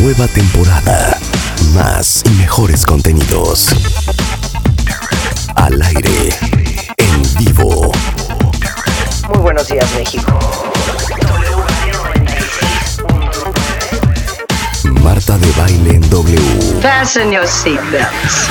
Nueva temporada. Más y mejores contenidos. Al aire. En vivo. Muy buenos días, México. Marta de baile en W. Fasten your seatbelts.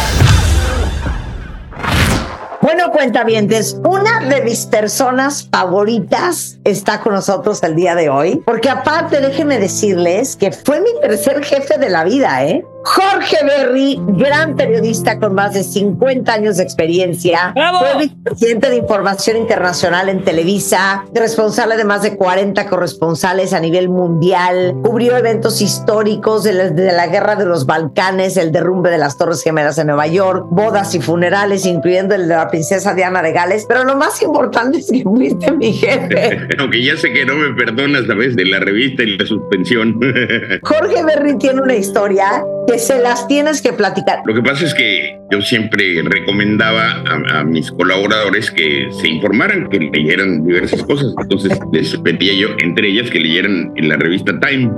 Bueno, cuentavientes, una de mis personas favoritas está con nosotros el día de hoy, porque aparte déjenme decirles que fue mi tercer jefe de la vida, ¿eh? Jorge Berry, gran periodista con más de 50 años de experiencia, fue vicepresidente de Información Internacional en Televisa, responsable de más de 40 corresponsales a nivel mundial, cubrió eventos históricos de la, de la Guerra de los Balcanes, el derrumbe de las Torres Gemelas en Nueva York, bodas y funerales, incluyendo el de la princesa Diana de Gales, pero lo más importante es que fuiste mi jefe. Aunque ya sé que no me perdonas, ¿sabes? De la revista y la suspensión. Jorge Berry tiene una historia que se las tienes que platicar. Lo que pasa es que yo siempre recomendaba a, mis colaboradores que se informaran, que leyeran diversas cosas. Entonces les pedía yo, entre ellas, que leyeran en la revista Time.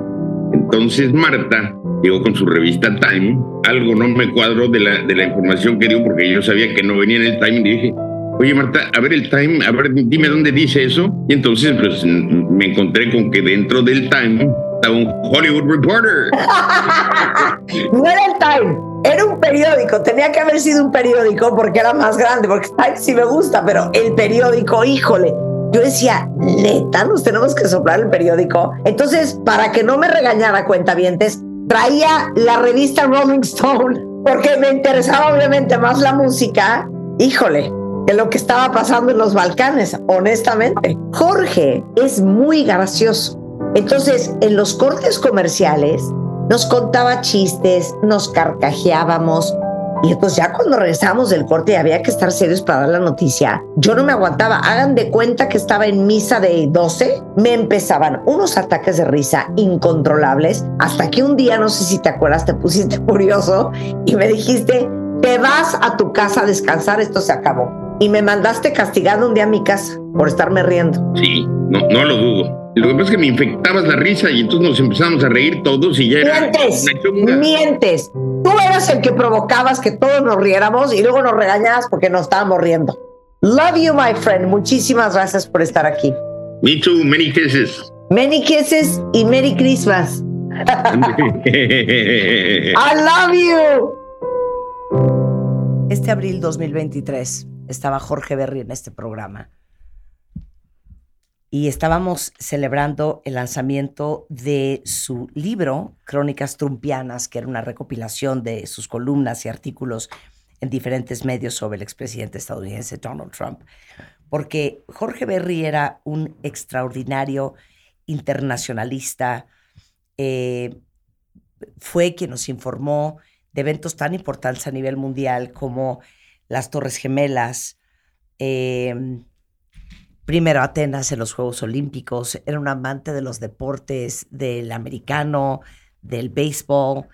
Entonces Marta llegó con su revista Time. Algo no me cuadró de la, de la información que dio porque yo sabía que no venía en el Time y dije, Oye, Marta, a ver el Time, a ver, dime dónde dice eso. Y entonces, pues, me encontré con que dentro del Time estaba un Hollywood Reporter. no era el Time, era un periódico. Tenía que haber sido un periódico porque era más grande, porque Time sí me gusta, pero el periódico, híjole. Yo decía, neta, nos tenemos que soplar el periódico. Entonces, para que no me regañara cuentavientes, traía la revista Rolling Stone, porque me interesaba obviamente más la música. Híjole, que lo que estaba pasando en los Balcanes, honestamente. Jorge es muy gracioso. Entonces, en los cortes comerciales, nos contaba chistes, nos carcajeábamos. Y entonces ya cuando regresamos del corte y había que estar serios para dar la noticia, yo no me aguantaba. Hagan de cuenta que estaba en misa de 12, me empezaban unos ataques de risa incontrolables, hasta que un día, no sé si te acuerdas, te pusiste curioso y me dijiste, te vas a tu casa a descansar, esto se acabó y me mandaste castigado un día a mi casa por estarme riendo. Sí, no, no lo dudo. Lo que pasa es que me infectabas la risa y entonces nos empezamos a reír todos y ya mientes, era. Mientes, mientes. Tú eras el que provocabas que todos nos riéramos y luego nos regañabas porque nos estábamos riendo. Love you, my friend. Muchísimas gracias por estar aquí. Me too. Many kisses. Many kisses y Merry Christmas. I love you. Este abril 2023 estaba Jorge Berry en este programa. Y estábamos celebrando el lanzamiento de su libro, Crónicas Trumpianas, que era una recopilación de sus columnas y artículos en diferentes medios sobre el expresidente estadounidense Donald Trump. Porque Jorge Berry era un extraordinario internacionalista, eh, fue quien nos informó de eventos tan importantes a nivel mundial como las Torres Gemelas, eh, primero Atenas en los Juegos Olímpicos, era un amante de los deportes, del americano, del béisbol.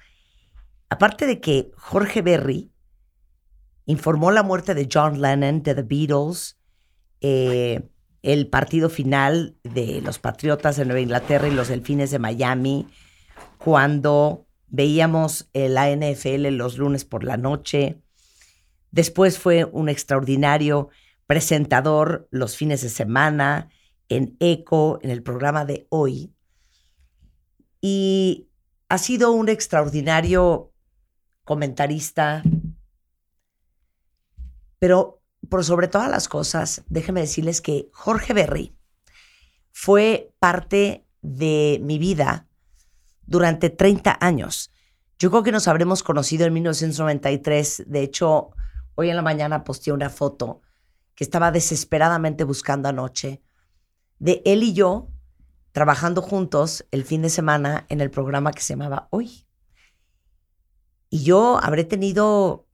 Aparte de que Jorge Berry informó la muerte de John Lennon, de The Beatles, eh, el partido final de los Patriotas de Nueva Inglaterra y los Delfines de Miami, cuando veíamos la NFL los lunes por la noche, Después fue un extraordinario presentador los fines de semana en ECO, en el programa de hoy. Y ha sido un extraordinario comentarista, pero por sobre todas las cosas, déjenme decirles que Jorge Berry fue parte de mi vida durante 30 años. Yo creo que nos habremos conocido en 1993. De hecho, Hoy en la mañana posteé una foto que estaba desesperadamente buscando anoche de él y yo trabajando juntos el fin de semana en el programa que se llamaba Hoy. Y yo habré tenido,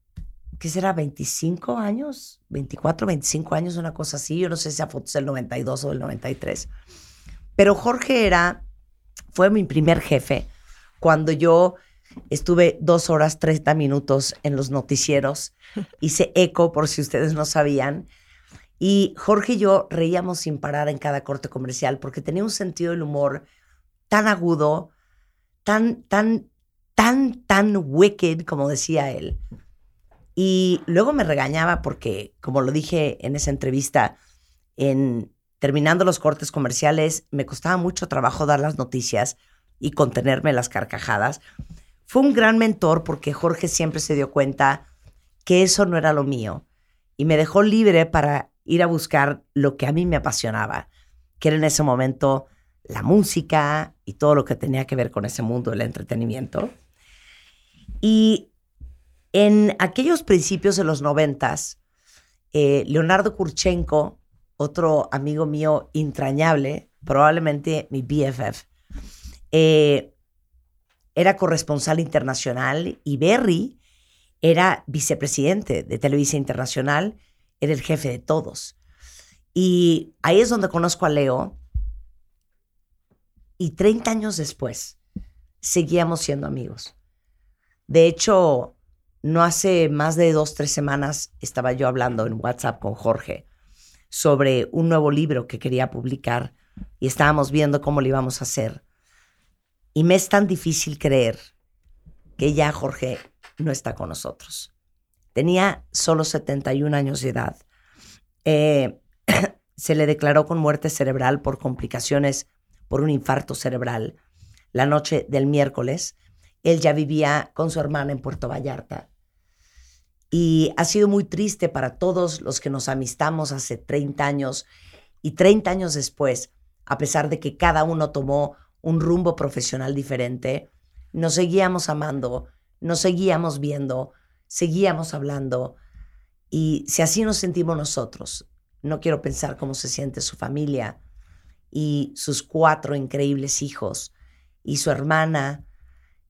¿qué será? 25 años, 24, 25 años, una cosa así. Yo no sé si esa foto es del 92 o del 93. Pero Jorge era, fue mi primer jefe cuando yo estuve dos horas 30 minutos en los noticieros. Hice eco, por si ustedes no sabían. Y Jorge y yo reíamos sin parar en cada corte comercial porque tenía un sentido del humor tan agudo, tan, tan, tan, tan wicked, como decía él. Y luego me regañaba porque, como lo dije en esa entrevista, en terminando los cortes comerciales, me costaba mucho trabajo dar las noticias y contenerme las carcajadas. Fue un gran mentor porque Jorge siempre se dio cuenta que eso no era lo mío y me dejó libre para ir a buscar lo que a mí me apasionaba, que era en ese momento la música y todo lo que tenía que ver con ese mundo del entretenimiento. Y en aquellos principios de los noventas, eh, Leonardo Kurchenko, otro amigo mío entrañable, probablemente mi BFF, era corresponsal internacional y Berry era vicepresidente de Televisa Internacional era el jefe de todos. Y ahí es donde conozco a Leo. Y 30 años después, seguíamos siendo amigos. De hecho, no hace más de dos, tres semanas estaba yo hablando en WhatsApp con Jorge sobre un nuevo libro que quería publicar y estábamos viendo cómo lo íbamos a hacer. Y me es tan difícil creer que ya Jorge no está con nosotros. Tenía solo 71 años de edad. Eh, se le declaró con muerte cerebral por complicaciones por un infarto cerebral la noche del miércoles. Él ya vivía con su hermana en Puerto Vallarta. Y ha sido muy triste para todos los que nos amistamos hace 30 años y 30 años después, a pesar de que cada uno tomó un rumbo profesional diferente, nos seguíamos amando, nos seguíamos viendo, seguíamos hablando y si así nos sentimos nosotros, no quiero pensar cómo se siente su familia y sus cuatro increíbles hijos y su hermana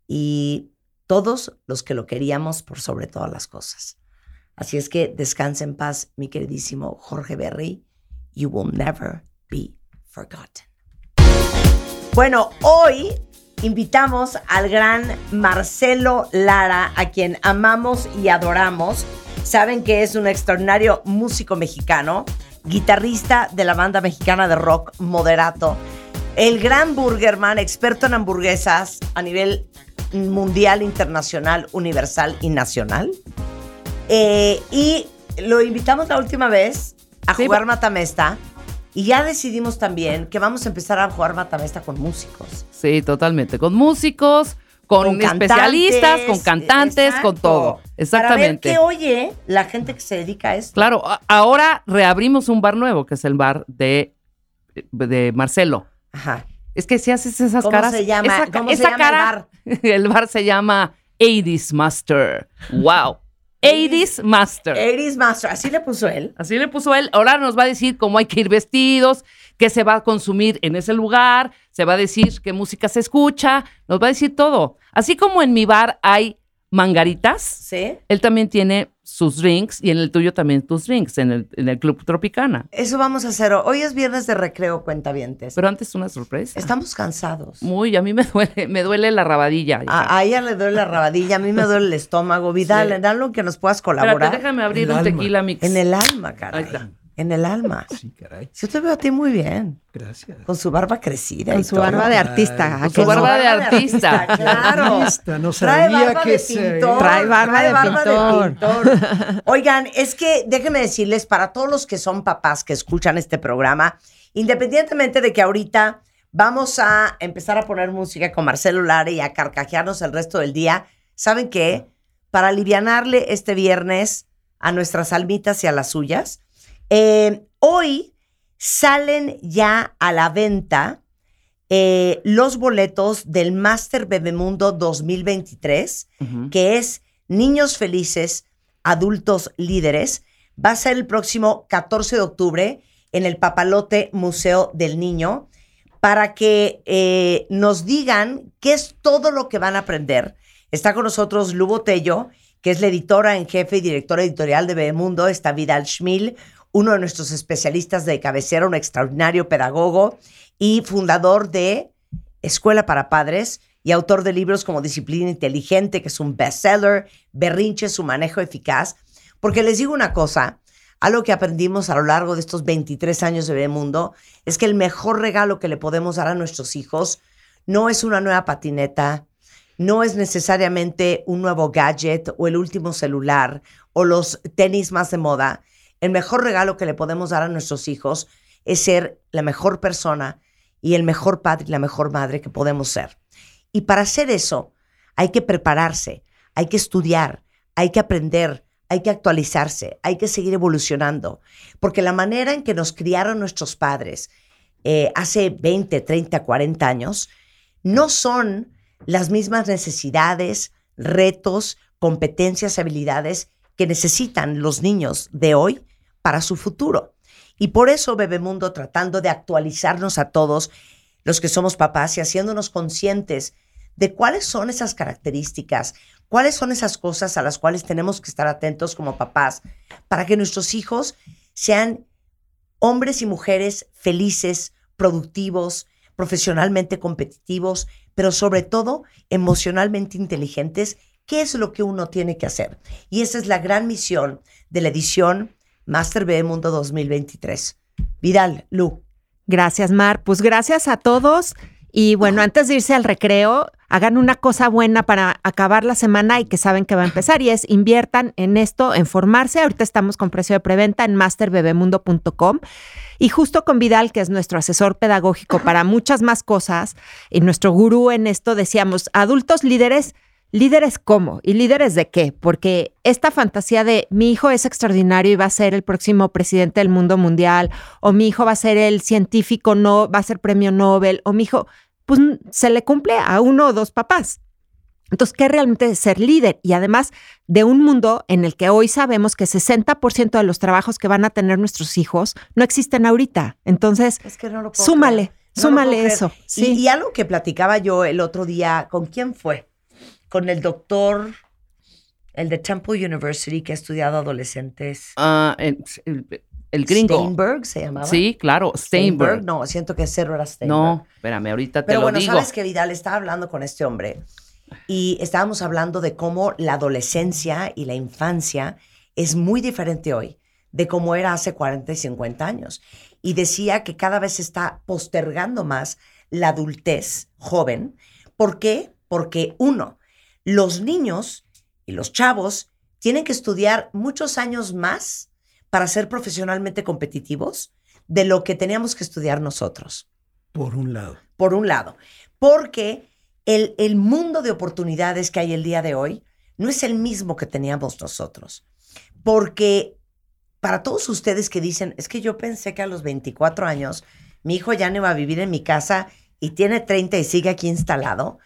y todos los que lo queríamos por sobre todas las cosas. Así es que descanse en paz, mi queridísimo Jorge Berry. You will never be forgotten. Bueno, hoy invitamos al gran Marcelo Lara, a quien amamos y adoramos. Saben que es un extraordinario músico mexicano, guitarrista de la banda mexicana de rock Moderato, el gran Burgerman, experto en hamburguesas a nivel mundial, internacional, universal y nacional. Eh, y lo invitamos la última vez a jugar Matamesta. Y ya decidimos también que vamos a empezar a jugar Matamesta con músicos. Sí, totalmente. Con músicos, con, Con especialistas, con cantantes, con todo. Para ver Exactamente. qué oye la gente que se dedica a esto. Claro, ahora reabrimos un bar nuevo, que es el bar de, de Marcelo. Ajá. Es que si haces esas ¿Cómo caras. se llama? esa ¿Cómo se llama el cara- bar? el bar se llama 80s Master. Wow. 80s Master. Eris Master, así le puso él. Así le puso él. Ahora nos va a decir cómo hay que ir vestidos, qué se va a consumir en ese lugar, se va a decir qué música se escucha, nos va a decir todo. Así como en mi bar hay mangaritas, ¿Sí? él también tiene sus drinks y en el tuyo también tus drinks, en el, en el Club Tropicana. Eso vamos a hacer. hoy. Es viernes de recreo, cuentavientes. Pero antes una sorpresa. Estamos cansados. Muy, a mí me duele, me duele la rabadilla. A, a ella le duele la rabadilla, a mí me duele el estómago. Vidal, Sí. dale que nos puedas Espérate, colaborar. déjame abrir El un alma. tequila mix. En el alma, caray. Ahí está. En el alma. Sí, caray. Yo te veo a ti muy bien. Gracias. Con su barba crecida. Con y su todo. barba de artista. Ay, ¿a Con su barba de artista. Claro. Artista, no Trae sabía barba que de pintor. Trae barba de pintor. pintor. Oigan, es que déjenme decirles, para todos los que son papás que escuchan este programa, independientemente de que ahorita vamos a empezar a poner música con Marcelo Lara y a carcajearnos el resto del día, ¿saben qué? Para alivianarle este viernes a nuestras almitas y a las suyas, eh, hoy salen ya a la venta eh, los boletos del Master Bebemundo 2023, Ujú. que es Niños Felices, Adultos Líderes. Va a ser el próximo 14 de octubre en el Papalote Museo del Niño. para que eh, nos digan qué es todo lo que van a aprender. Está con nosotros Lu Botello, que es la editora en jefe y directora editorial de Bebemundo. Está Vidal Schmil, uno de nuestros especialistas de cabecera, un extraordinario pedagogo y fundador de Escuela para Padres y autor de libros como Disciplina Inteligente, que es un bestseller, Berrinche, su manejo eficaz. Porque les digo una cosa, algo que aprendimos a lo largo de estos 23 años de Bebemundo es que el mejor regalo que le podemos dar a nuestros hijos no es una nueva patineta, no es necesariamente un nuevo gadget o el último celular o los tenis más de moda. El mejor regalo que le podemos dar a nuestros hijos es ser la mejor persona y el mejor padre y la mejor madre que podemos ser. Y para hacer eso hay que prepararse, hay que estudiar, hay que aprender, hay que actualizarse, hay que seguir evolucionando, porque la manera en que nos criaron nuestros padres eh, hace 20, 30, 40 años no son las mismas necesidades, retos, competencias, habilidades que necesitan los niños de hoy para su futuro. Y por eso Bebemundo, tratando de actualizarnos a todos los que somos papás y haciéndonos conscientes de cuáles son esas características, cuáles son esas cosas a las cuales tenemos que estar atentos como papás para que nuestros hijos sean hombres y mujeres felices, productivos, profesionalmente competitivos, pero sobre todo emocionalmente inteligentes, ¿qué es lo que uno tiene que hacer? Y esa es la gran misión de la edición Master B Mundo 2023. Vidal, Lu. Gracias, Mar. Pues gracias a todos. Y bueno, antes de irse al recreo, hagan una cosa buena para acabar la semana y que saben que va a empezar y es inviertan en esto, en formarse. Ahorita estamos con precio de preventa en masterbebemundo.com y justo con Vidal, que es nuestro asesor pedagógico para muchas más cosas y nuestro gurú en esto, decíamos, adultos líderes, líderes cómo y líderes de qué, porque esta fantasía de mi hijo es extraordinario y va a ser el próximo presidente del mundo mundial o mi hijo va a ser el científico, no va a ser premio Nobel o mi hijo pues se le cumple a uno o dos papás. Entonces, ¿qué realmente es ser líder? Y además de un mundo en el que hoy sabemos que 60% de los trabajos que van a tener nuestros hijos no existen ahorita. Entonces, súmale, súmale eso. Sí. Y, algo que platicaba yo el otro día, ¿con quién fue? Con el doctor, el de Temple University, que ha estudiado adolescentes. Ah, el gringo. Steinberg se llamaba. Sí, claro, Steinberg. No, siento que cero era Steinberg. No, espérame, ahorita te Pero lo bueno, digo. sabes que Vidal estaba hablando con este hombre y estábamos hablando de cómo la adolescencia y la infancia es muy diferente hoy de cómo era hace 40 y 50 años. Y decía que cada vez se está postergando más la adultez joven. ¿Por qué? Porque uno, los niños y los chavos tienen que estudiar muchos años más para ser profesionalmente competitivos de lo que teníamos que estudiar nosotros. Por un lado. Por un lado. Porque el, el mundo de oportunidades que hay el día de hoy no es el mismo que teníamos nosotros. Porque para todos ustedes que dicen, es que yo pensé que a los 24 años mi hijo ya no iba a vivir en mi casa y tiene 30 y sigue aquí instalado,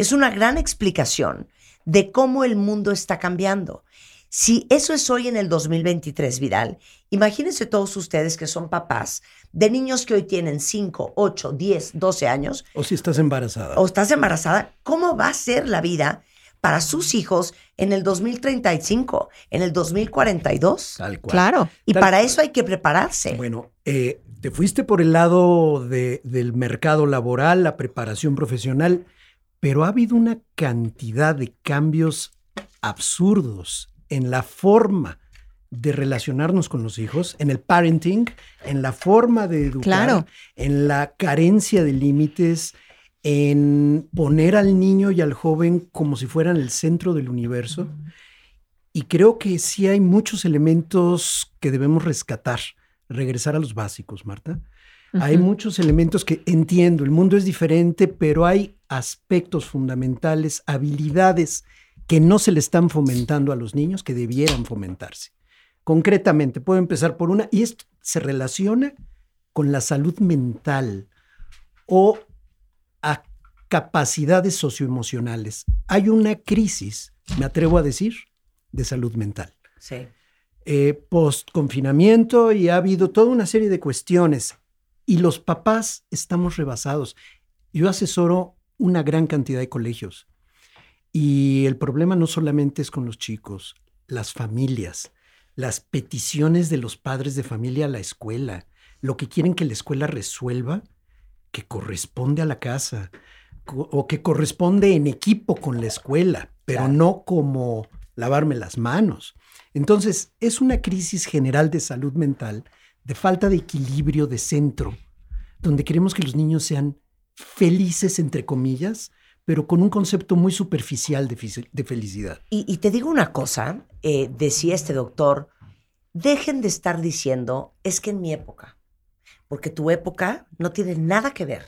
es una gran explicación de cómo el mundo está cambiando. Si eso es hoy en el 2023, Vidal, imagínense todos ustedes que son papás de niños que hoy tienen 5, 8, 10, 12 años. O si estás embarazada. O estás embarazada, ¿cómo va a ser la vida para sus hijos en el 2035, en el 2042? Tal cual. Claro. Y Tal para cual. eso hay que prepararse. Bueno, eh, te fuiste por el lado de- del mercado laboral, la preparación profesional, pero ha habido una cantidad de cambios absurdos en la forma de relacionarnos con los hijos, en el parenting, en la forma de educar, Claro. en la carencia de límites, en poner al niño y al joven como si fueran el centro del universo. Y creo que sí hay muchos elementos que debemos rescatar, regresar a los básicos, Marta. Hay muchos elementos que entiendo, el mundo es diferente, pero hay aspectos fundamentales, habilidades que no se le están fomentando a los niños que debieran fomentarse. Concretamente, puedo empezar por una, y esto se relaciona con la salud mental o a capacidades socioemocionales. Hay una crisis, me atrevo a decir, de salud mental. Sí. Eh, Post confinamiento y ha habido toda una serie de cuestiones Y los papás estamos rebasados. Yo asesoro una gran cantidad de colegios. Y el problema no solamente es con los chicos, las familias, las peticiones de los padres de familia a la escuela, lo que quieren que la escuela resuelva, que corresponde a la casa o que corresponde en equipo con la escuela, pero Claro. no como lavarme las manos. Entonces, es una crisis general de salud mental, de falta de equilibrio de centro, donde queremos que los niños sean felices, entre comillas, pero con un concepto muy superficial de, felicidad. Y, y te digo una cosa, eh, decía este doctor, dejen de estar diciendo, es que en mi época, porque tu época no tiene nada que ver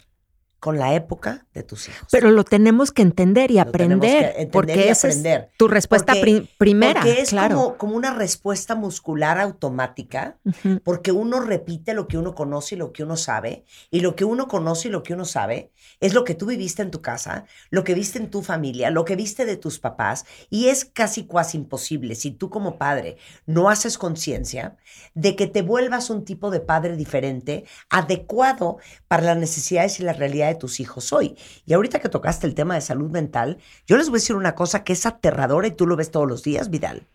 con la época de tus hijos. Pero lo tenemos que entender y Lo tenemos que aprender, entender porque y esa aprender. es tu respuesta Porque- pri- primera, Porque es claro. como, como una respuesta muscular automática, porque uno repite lo que uno conoce y lo que uno sabe, y lo que uno conoce y lo que uno sabe es lo que tú viviste en tu casa, lo que viste en tu familia, lo que viste de tus papás, y es casi cuasi imposible si tú como padre no haces conciencia de que te vuelvas un tipo de padre diferente, adecuado para las necesidades y la realidad de tus hijos hoy. Y ahorita que tocaste el tema de salud mental, yo les voy a decir una cosa que es aterradora y tú lo ves todos los días, Vidal.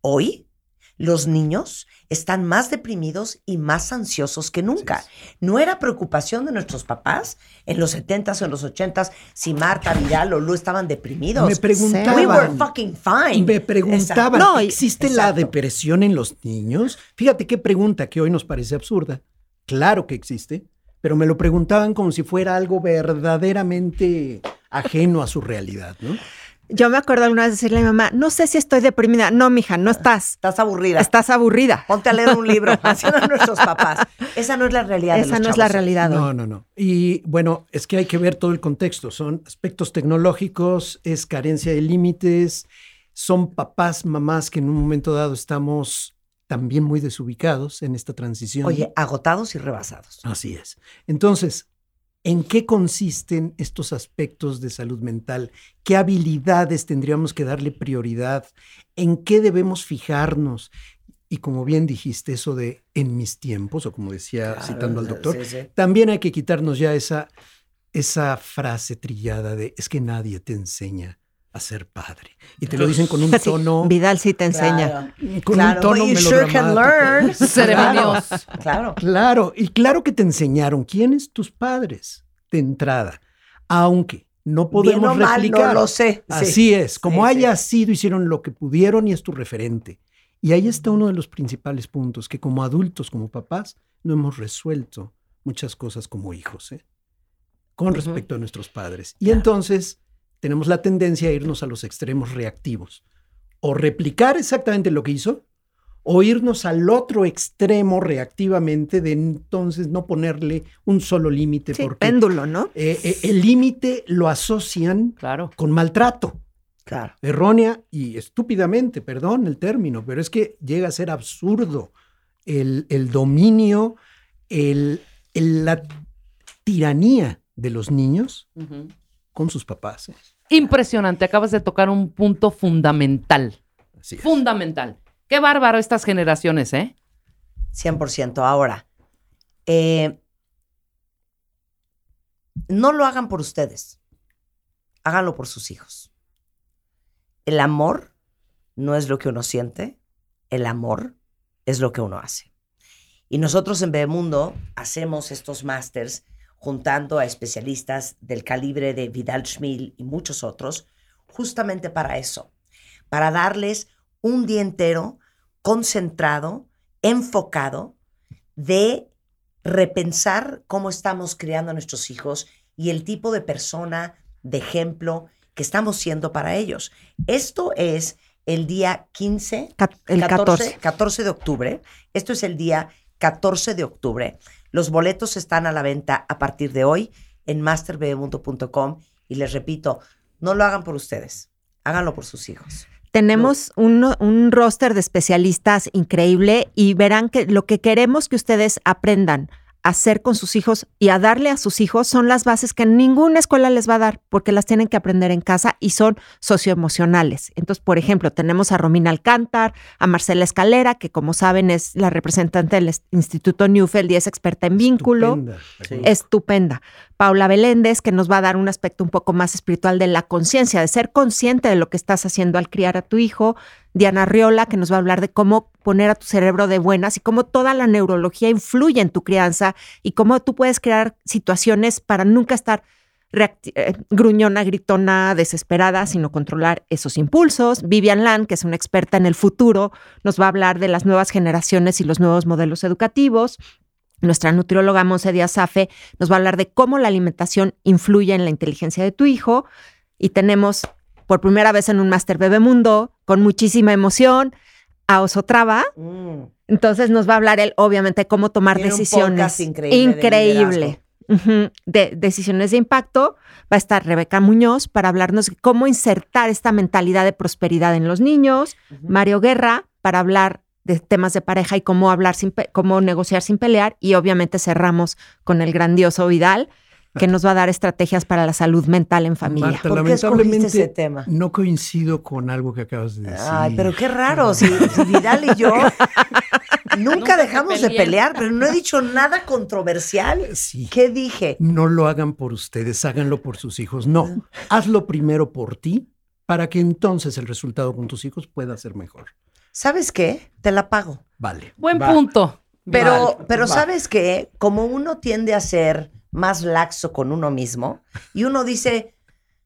Hoy los niños están más deprimidos y más ansiosos que nunca. No era preocupación de nuestros papás en los 70s o en los 80s si Marta, Vidal o Lu estaban deprimidos. Me preguntaban. We were fucking fine. Me preguntaban, No, ¿existe la depresión en los niños? Fíjate qué pregunta que hoy nos parece absurda. Claro que existe, pero me lo preguntaban como si fuera algo verdaderamente ajeno a su realidad, ¿no? Yo me acuerdo alguna vez decirle a mi mamá, no sé si estoy deprimida. No, mija, no estás. Estás aburrida. Estás aburrida. Ponte a leer un libro. Así eran nuestros papás. Esa no es la realidad de Esa los no es la realidad. hoy. No, no, no. Y bueno, es que hay que ver todo el contexto. Son aspectos tecnológicos, es carencia de límites, son papás, mamás que en un momento dado estamos también muy desubicados en esta transición. Oye, agotados y rebasados. Así es. Entonces, ¿en qué consisten estos aspectos de salud mental? ¿Qué habilidades tendríamos que darle prioridad? ¿En qué debemos fijarnos? Y como bien dijiste, eso de en mis tiempos, o como decía citando al doctor, Sí, sí. también hay que quitarnos ya esa, esa frase trillada de es que nadie te enseña a ser padre. Y te lo dicen con un Sí, tono, Vidal sí te enseña. Claro. con Claro, un tono you sure can learn. Claro. Claro, y claro que te enseñaron quiénes tus padres de entrada, aunque no podemos Bien o mal, replicar. no lo sé. Sí. Así es, como Sí, sí. haya sido, hicieron lo que pudieron y es tu referente. Y ahí está uno de los principales puntos, que como adultos, como papás, no hemos resuelto muchas cosas como hijos, ¿eh? con respecto a nuestros padres. Y entonces tenemos la tendencia a irnos a los extremos reactivos. O replicar exactamente lo que hizo, o irnos al otro extremo reactivamente de entonces no ponerle un solo límite, Sí, porque péndulo, ¿no? eh, eh, el límite lo asocian Claro. con maltrato Claro. errónea y estúpidamente, perdón el término, pero es que llega a ser absurdo el, el dominio, el, el- la tiranía de los niños. Con sus papás. ¿eh? Impresionante. Acabas de tocar un punto fundamental. Así es. Fundamental. Qué bárbaro estas generaciones, ¿eh? 100%. Ahora, eh, no lo hagan por ustedes. Háganlo por sus hijos. El amor no es lo que uno siente, el amor es lo que uno hace. Y nosotros en Bebemundo hacemos estos másters juntando a especialistas del calibre de Vidal Schmil y muchos otros, justamente para eso, para darles un día entero concentrado, enfocado, de repensar cómo estamos criando a nuestros hijos y el tipo de persona, de ejemplo que estamos siendo para ellos. Esto es el día 15, Ca- El 14. 14 de octubre. Esto es el día 14 de octubre. Los boletos están a la venta a partir de hoy en masterbebemundo.com y les repito, no lo hagan por ustedes, háganlo por sus hijos. Tenemos un, un roster de especialistas increíble y verán que lo que queremos que ustedes aprendan hacer con sus hijos y a darle a sus hijos son las bases que ninguna escuela les va a dar porque las tienen que aprender en casa y son socioemocionales. Entonces, por ejemplo, tenemos a Romina Alcántar, a Marcela Escalera, que como saben es la representante del Instituto Newfeld y es experta en vínculo Estupenda. estupenda. Paula Beléndez, que nos va a dar un aspecto un poco más espiritual de la conciencia, de ser consciente de lo que estás haciendo al criar a tu hijo. Diana Riola, que nos va a hablar de cómo poner a tu cerebro de buenas y cómo toda la neurología influye en tu crianza y cómo tú puedes crear situaciones para nunca estar eh, gruñona, gritona, desesperada, sino controlar esos impulsos. Vivian Land, que es una experta en el futuro, nos va a hablar de las nuevas generaciones y los nuevos modelos educativos. Nuestra nutrióloga Monse Díaz Safe nos va a hablar de cómo la alimentación influye en la inteligencia de tu hijo. Y tenemos por primera vez en un Máster Bebemundo, con muchísima emoción, a Osotrava. Mm. Entonces nos va a hablar él, obviamente, cómo tomar Tiene decisiones. increíble de Increíble. De decisiones de impacto. Va a estar Rebeca Muñoz para hablarnos de cómo insertar esta mentalidad de prosperidad en los niños. Mario Guerra para hablar de temas de pareja y cómo hablar sin cómo negociar sin pelear. Y obviamente cerramos con el grandioso Vidal, que nos va a dar estrategias para la salud mental en familia. Marta, ¿Por qué escogiste lamentablemente ese tema? no coincido con algo que acabas de decir. Ay, pero qué raro. Si, si Vidal y yo nunca, dejamos de pelear, pero no he dicho nada controversial. Sí. ¿Qué dije? No lo hagan por ustedes, háganlo por sus hijos. No, hazlo primero por ti para que entonces el resultado con tus hijos pueda ser mejor. ¿Sabes qué? Te la pago. Vale. Buen va. punto. Pero, Vale, pero va. ¿sabes qué? Como uno tiende a ser más laxo con uno mismo y uno dice,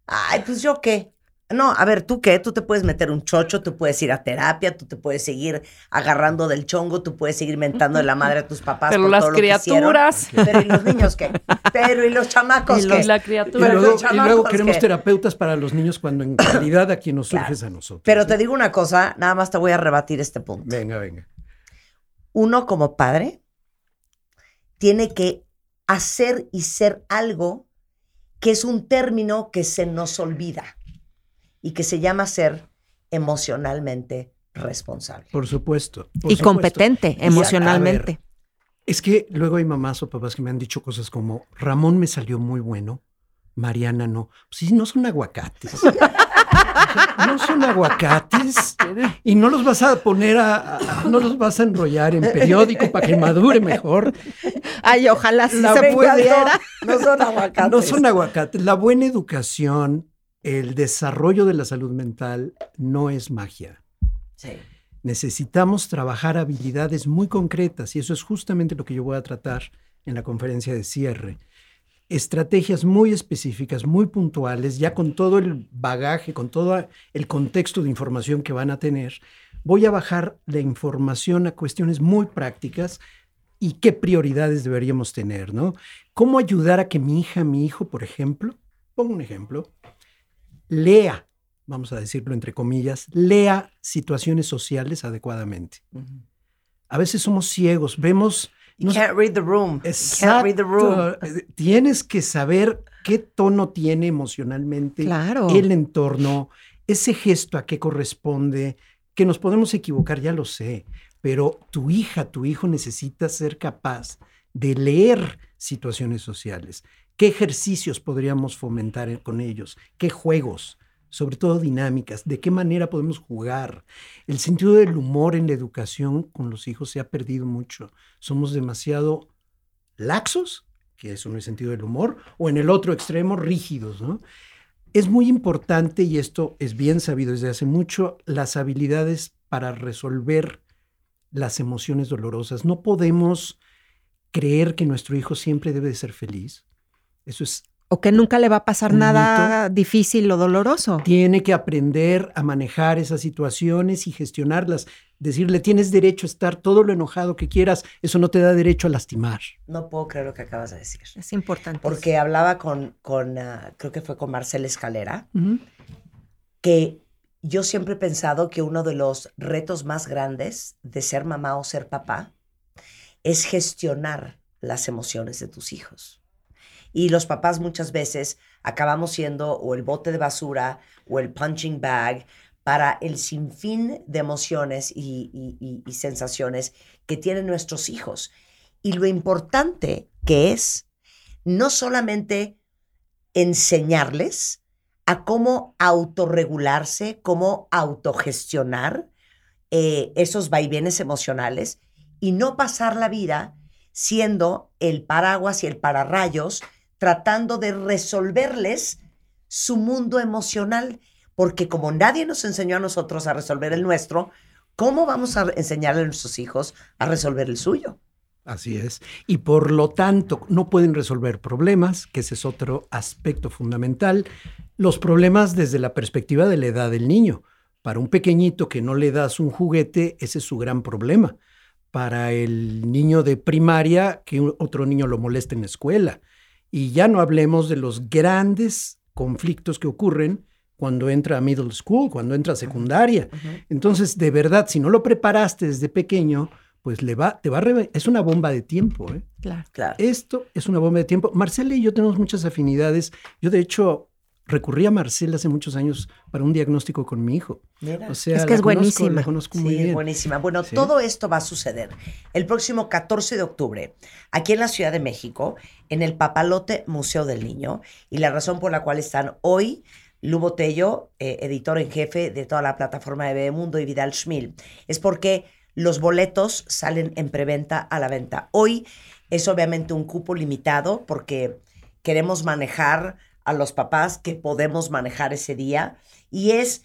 ay, pues yo qué. No, a ver, ¿tú qué? Tú te puedes meter un chocho, tú puedes ir a terapia, tú te puedes seguir agarrando del chongo, tú puedes seguir mentando de la madre a tus papás. Pero por las todo lo que hicieron. criaturas. Pero ¿y los niños qué? Pero ¿y los chamacos Y qué? la Y criatura. Pero luego, los y luego chamacos queremos que- terapeutas para los niños cuando en realidad a quien nos Claro. surges a nosotros. Pero te digo una cosa, nada más te voy a rebatir este punto. Venga, venga. uno como padre tiene que hacer y ser algo que es un término que se nos olvida y que se llama ser emocionalmente responsable. Por supuesto. por y supuesto. competente Y a- emocionalmente. a ver, es que luego hay mamás o papás que me han dicho cosas como, Ramón me salió muy bueno, Mariana no. Pues sí, no son aguacates. no son aguacates. Y no los vas a poner a, a- no los vas a enrollar en periódico para que madure mejor. Ay, ojalá sí La se pudiera. No son aguacates. No son aguacates. La buena educación, el desarrollo de la salud mental no es magia. Sí. Necesitamos trabajar habilidades muy concretas y eso es justamente lo que yo voy a tratar en la conferencia de cierre. Estrategias muy específicas, muy puntuales, ya con todo el bagaje, con todo el contexto de información que van a tener. Voy a bajar la información a cuestiones muy prácticas y qué prioridades deberíamos tener, ¿no? ¿Cómo ayudar a que mi hija, mi hijo, por ejemplo, pongo un ejemplo, lea, vamos a decirlo entre comillas, lea situaciones sociales adecuadamente. A veces somos ciegos, vemos... You no- can't read the room. You can't read the room. Tienes que saber qué tono tiene emocionalmente Claro. el entorno, ese gesto a qué corresponde, que nos podemos equivocar, ya lo sé, pero tu hija, tu hijo necesita ser capaz de leer situaciones sociales. ¿Qué ejercicios podríamos fomentar en- con ellos? ¿Qué juegos? Sobre todo dinámicas. ¿De qué manera podemos jugar? El sentido del humor en la educación con los hijos se ha perdido mucho. Somos demasiado laxos, que eso no es sentido del humor, o en el otro extremo, rígidos, ¿no? Es muy importante, y esto es bien sabido desde hace mucho, las habilidades para resolver las emociones dolorosas. No podemos creer que nuestro hijo siempre debe de ser feliz. Eso es O que nunca le va a pasar Un nada difícil o doloroso. tiene que aprender a manejar esas situaciones y gestionarlas. Decirle, tienes derecho a estar todo lo enojado que quieras, eso no te da derecho a lastimar. No puedo creer lo que acabas de decir. Es importante. Porque hablaba con, con ah, creo que fue con Marcela Escalera, que yo siempre he pensado que uno de los retos más grandes de ser mamá o ser papá es gestionar las emociones de tus hijos. Y los papás muchas veces acabamos siendo o el bote de basura o el punching bag para el sinfín de emociones y, sensaciones que tienen nuestros hijos. y lo importante que es no solamente enseñarles a cómo autorregularse, cómo autogestionar eh, esos vaivenes emocionales y no pasar la vida siendo el paraguas y el pararrayos, tratando de resolverles su mundo emocional, porque como nadie nos enseñó a nosotros a resolver el nuestro, ¿cómo vamos a enseñarle a nuestros hijos a resolver el suyo? Así es. Y por lo tanto, no pueden resolver problemas, que ese es otro aspecto fundamental. Los problemas desde la perspectiva de la edad del niño. Para un pequeñito que no le das un juguete, ese es su gran problema. Para el niño de primaria, que otro niño lo molesta en la escuela. Y ya no hablemos de los grandes conflictos que ocurren cuando entra a middle school, cuando entra a secundaria. Entonces, de verdad, si no lo preparaste desde pequeño, pues le va, te va a es una bomba de tiempo. ¿eh? Claro. Claro. Esto es una bomba de tiempo. Marcela y yo tenemos muchas afinidades. Yo, de hecho, recurrí a Marcela hace muchos años para un diagnóstico con mi hijo. Mira. O sea, Es que la es conozco- buenísima. La conozco muy Sí, bien. buenísima. Bueno, Sí. todo esto va a suceder el próximo 14 de octubre aquí en la Ciudad de México, en el Papalote Museo del Niño. Y la razón por la cual están hoy Lu Botello, eh, editor en jefe de toda la plataforma de Bebemundo, y Vidal Schmil, es porque los boletos salen en preventa a la venta. Hoy es obviamente un cupo limitado porque queremos manejar a los papás que podemos manejar ese día. Y es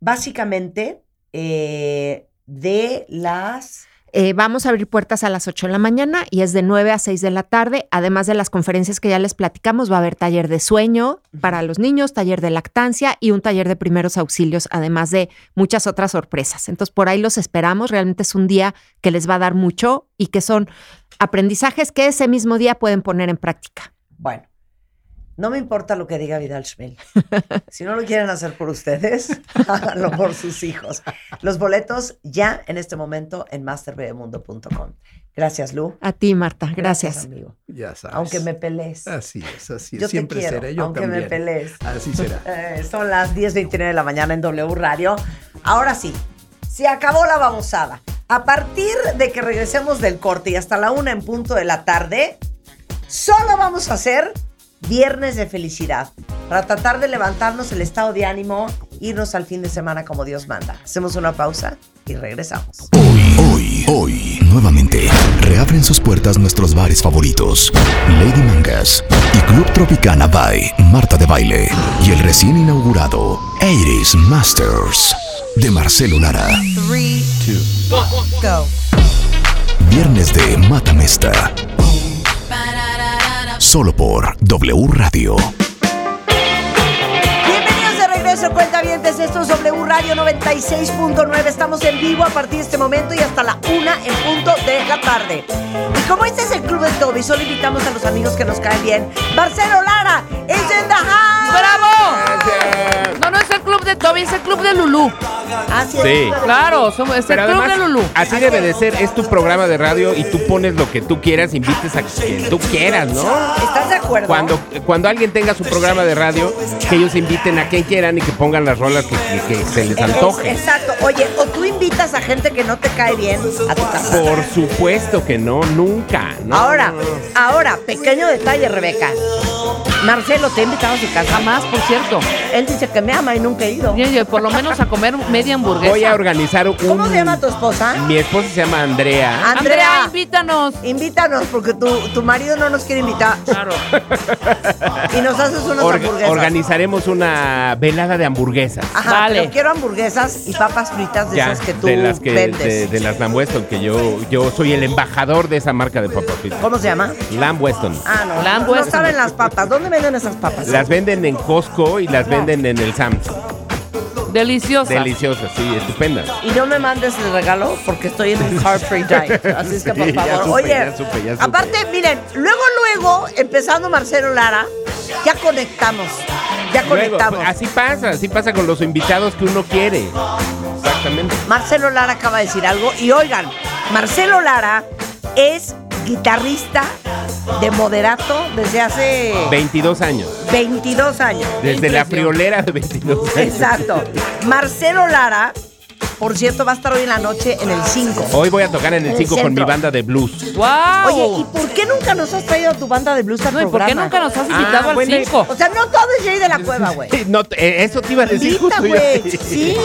básicamente eh, de las... Eh, vamos a abrir puertas a las 8 de la mañana y es de 9 a 6 de la tarde. Además de las conferencias que ya les platicamos, va a haber taller de sueño para los niños, taller de lactancia y un taller de primeros auxilios, además de muchas otras sorpresas. Entonces, por ahí los esperamos. Realmente es un día que les va a dar mucho y que son aprendizajes que ese mismo día pueden poner en práctica. Bueno, no me importa lo que diga Vidal Schmil. Si no lo quieren hacer por ustedes, háganlo por sus hijos. Los boletos ya en este momento en masterbebemundo.com. Gracias, Lu. A ti, Marta. Gracias. amigo. Ya sabes. Aunque me pelees. Así es, así es. Yo te Siempre quiero, seré yo aunque también. me pelees. Así será. Eh, son las 10.29 de la mañana en W Radio. Ahora sí, se acabó la babosada. A partir de que regresemos del corte y hasta la una en punto de la tarde, solo vamos a hacer viernes de felicidad para tratar de levantarnos el estado de ánimo, irnos al fin de semana como Dios manda. Hacemos una pausa y regresamos. Hoy, hoy, hoy, nuevamente, reabren sus puertas nuestros bares favoritos. Lady Mangas y Club Tropicana by Marta de Baile. Y el recién inaugurado Iris Masters de Marcelo Lara. Viernes de Matamesta. Solo por W Radio. Bienvenidos de regreso, cuentavientes. Esto es W Radio 96.9. Estamos en vivo a partir de este momento y hasta la una en punto de la tarde. Y como este es el club de Toby, solo invitamos a los amigos que nos caen bien. Marcelo Lara es en the house. ¡Bravo! No, no es el club de Toby, es el club de Lulú. Así es. Sí. Claro, somos, es el club además, de Lulú. así debe de ser. Es tu programa de radio y tú pones lo que tú quieras, invites a quien tú quieras, ¿no? ¿Estás de acuerdo? Cuando, cuando alguien tenga su programa de radio, que ellos inviten a quien quieran y que pongan las rolas que, que- que se les Es- antoje. exacto. Oye, o tú invitas a gente que no te cae bien a tu casa. Por supuesto que no, nunca. ¿no? Ahora, ahora, pequeño detalle, Rebeca. Marcelo te ha invitado a su casa. Jamás, por cierto. Él dice que me ama y nunca he ido. Oye, por lo menos a comer media hamburguesa. Voy a organizar un. ¿Cómo se llama tu esposa? Mi esposa se llama Andrea. Andrea. Andrea, invítanos. Invítanos porque tu, tu marido no nos quiere invitar Claro. y nos haces unas Orga- hamburguesas. organizaremos una velada de hamburguesas. Ajá, Vale. pero quiero hamburguesas y papas fritas de Ya, esas que tú de las que vendes. de, de las Lamb Weston, que yo, yo soy el embajador de esa marca de papas fritas. ¿Cómo se llama? Lamb Weston. Ah, no. Lamb no Weston. saben las papas. ¿Dónde venden esas papas? Las venden en Costco y las venden en el Sam's. Deliciosa. Deliciosas, sí, estupendas. Y no me mandes el regalo porque estoy en un carb free diet. Así es que, por Sí, favor. supe, Oye, ya supe, ya supe. aparte, miren, luego, luego, empezando Marcelo Lara, ya conectamos. Ya Luego, conectamos. así pasa, así pasa con los invitados que uno quiere. Exactamente. Marcelo Lara acaba de decir algo. Y oigan, Marcelo Lara es guitarrista de moderato desde hace 22 años. 22 años. Desde la friolera de 22 años. Exacto. Marcelo Lara por cierto, va a estar hoy en la noche en el 5. Hoy voy a tocar en el En el 5 con mi banda de blues. ¡Wow! Oye, ¿y por qué nunca nos has traído a tu banda de blues al No, ¿y programa? por qué nunca nos has invitado Ah, al bueno, 5? O sea, no todo es Jay de la Cueva, güey. No, eh, eso te iba a decir Invita, güey. Sí.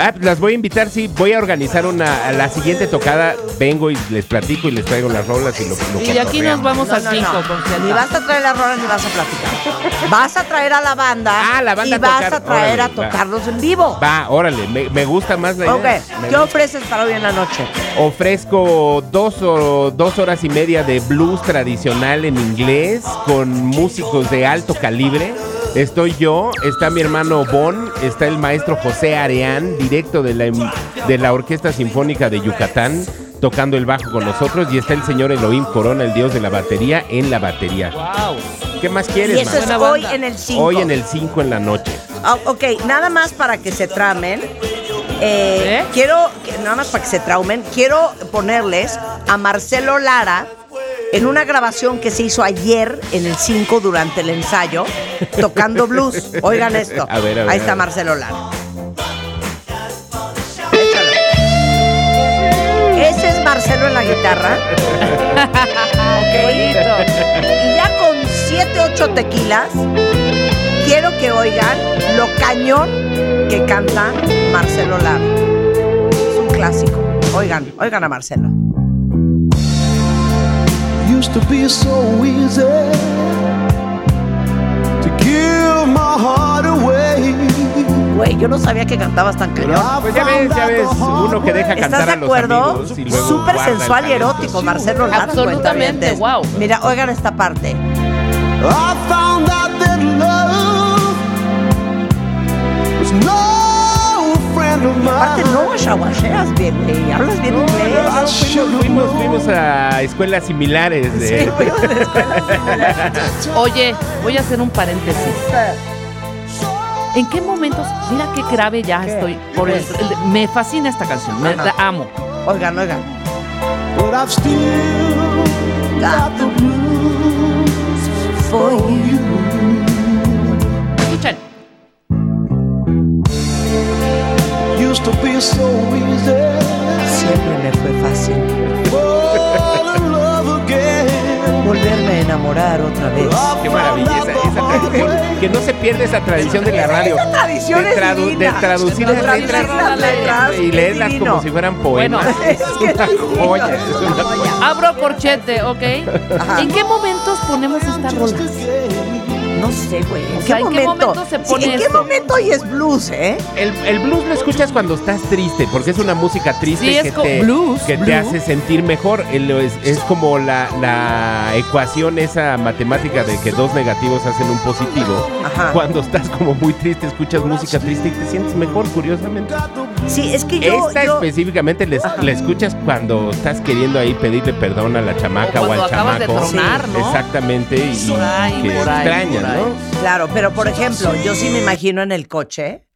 Ah, pues las voy a invitar, sí. Voy a organizar una. a La siguiente tocada vengo y les platico y les traigo las rolas y lo, lo Y de aquí nos vamos No, al no, 5 no. Ni vas a traer las rolas ni vas a platicar. Vas a traer a la banda. Ah, la banda Y a vas tocar. a traer a va. tocarlos en vivo. Va, órale, me, me gusta más la idea. Ok, Me ¿qué ofreces para hoy en la noche? Ofrezco dos, o- dos horas y media de blues tradicional en inglés con músicos de alto calibre. Estoy yo, está mi hermano Bon, está el maestro José Areán, directo de la, em- de la Orquesta Sinfónica de Yucatán, tocando el bajo con nosotros, y está el señor Elohim Corona, el dios de la batería, en la batería. ¡Wow! ¿Qué más Y quieres, eso man? es Buena hoy banda. en el 5. Hoy en el 5 en la noche. Ah, ok, nada más para que se tramen. eh, ¿Eh? Quiero, nada más para que se traumen, quiero ponerles a Marcelo Lara en una grabación que se hizo ayer en el 5 durante el ensayo, tocando blues. Oigan esto. A ver, a ver, Ahí a está ver. Marcelo Lara. Échalo. Ese es Marcelo en la guitarra. Bonito. Y ya con 7, 8 tequilas, quiero que oigan lo cañón que canta Marcelo Lara. Es un clásico. Oigan, oigan a Marcelo. Used to be so easy to give my heart away. Güey, yo no sabía que cantabas tan cañón. Pues ya ves, ya ves, uno que deja ¿Estás cantar de a los acuerdo? amigos Súper sensual y erótico, Marcelo Lara. Absolutamente, wow. Mira, oigan esta parte. I found out that love was no friend of mine. Aparte, no shawacheas bien, güey. Hablas bien No, inglés. no, fuimos, fuimos, fuimos a escuelas similares. de- Sí, fuimos de escuela. Oye, voy a hacer un paréntesis. ¿En qué momentos? Mira qué grave ya ¿Qué? estoy. Por el- el- me fascina esta canción. Me Ajá. la amo. Oigan, oigan. But I've still got the blues For you. Used to be so easy. Siempre me fue fácil Fall in love again. volverme a enamorar otra vez. Qué maravilla esa, esa tradición. Que no se pierda esa tradición de la radio. Esa tradición de, es tradu- de traducir las letras, las letras, y leerlas como si fueran poemas. Bueno. es una divino, joya. es una joya. Abro corchete, ¿ok? Ajá. ¿En qué momentos ponemos estas rolas? No sé, güey. ¿En, O qué, ¿en qué momento? momento se pone Sí, ¿En qué esto? momento hoy es blues, eh? El, el blues lo escuchas cuando estás triste, porque es una música triste Sí, es que, te, blues, que te blues. hace sentir mejor. El- Es, es como la, la ecuación, esa matemática de que dos negativos hacen un positivo. Ajá. Cuando estás como muy triste, escuchas música triste y te sientes mejor, curiosamente. Sí, es que yo. Esta yo- específicamente les- la escuchas cuando estás queriendo ahí pedirle perdón a la chamaca O al acabas de chamaco. tronar, ¿no? Exactamente, y ahí, que por ahí, extrañas. ¿no? Claro, pero por ejemplo, yo sí me imagino en el coche,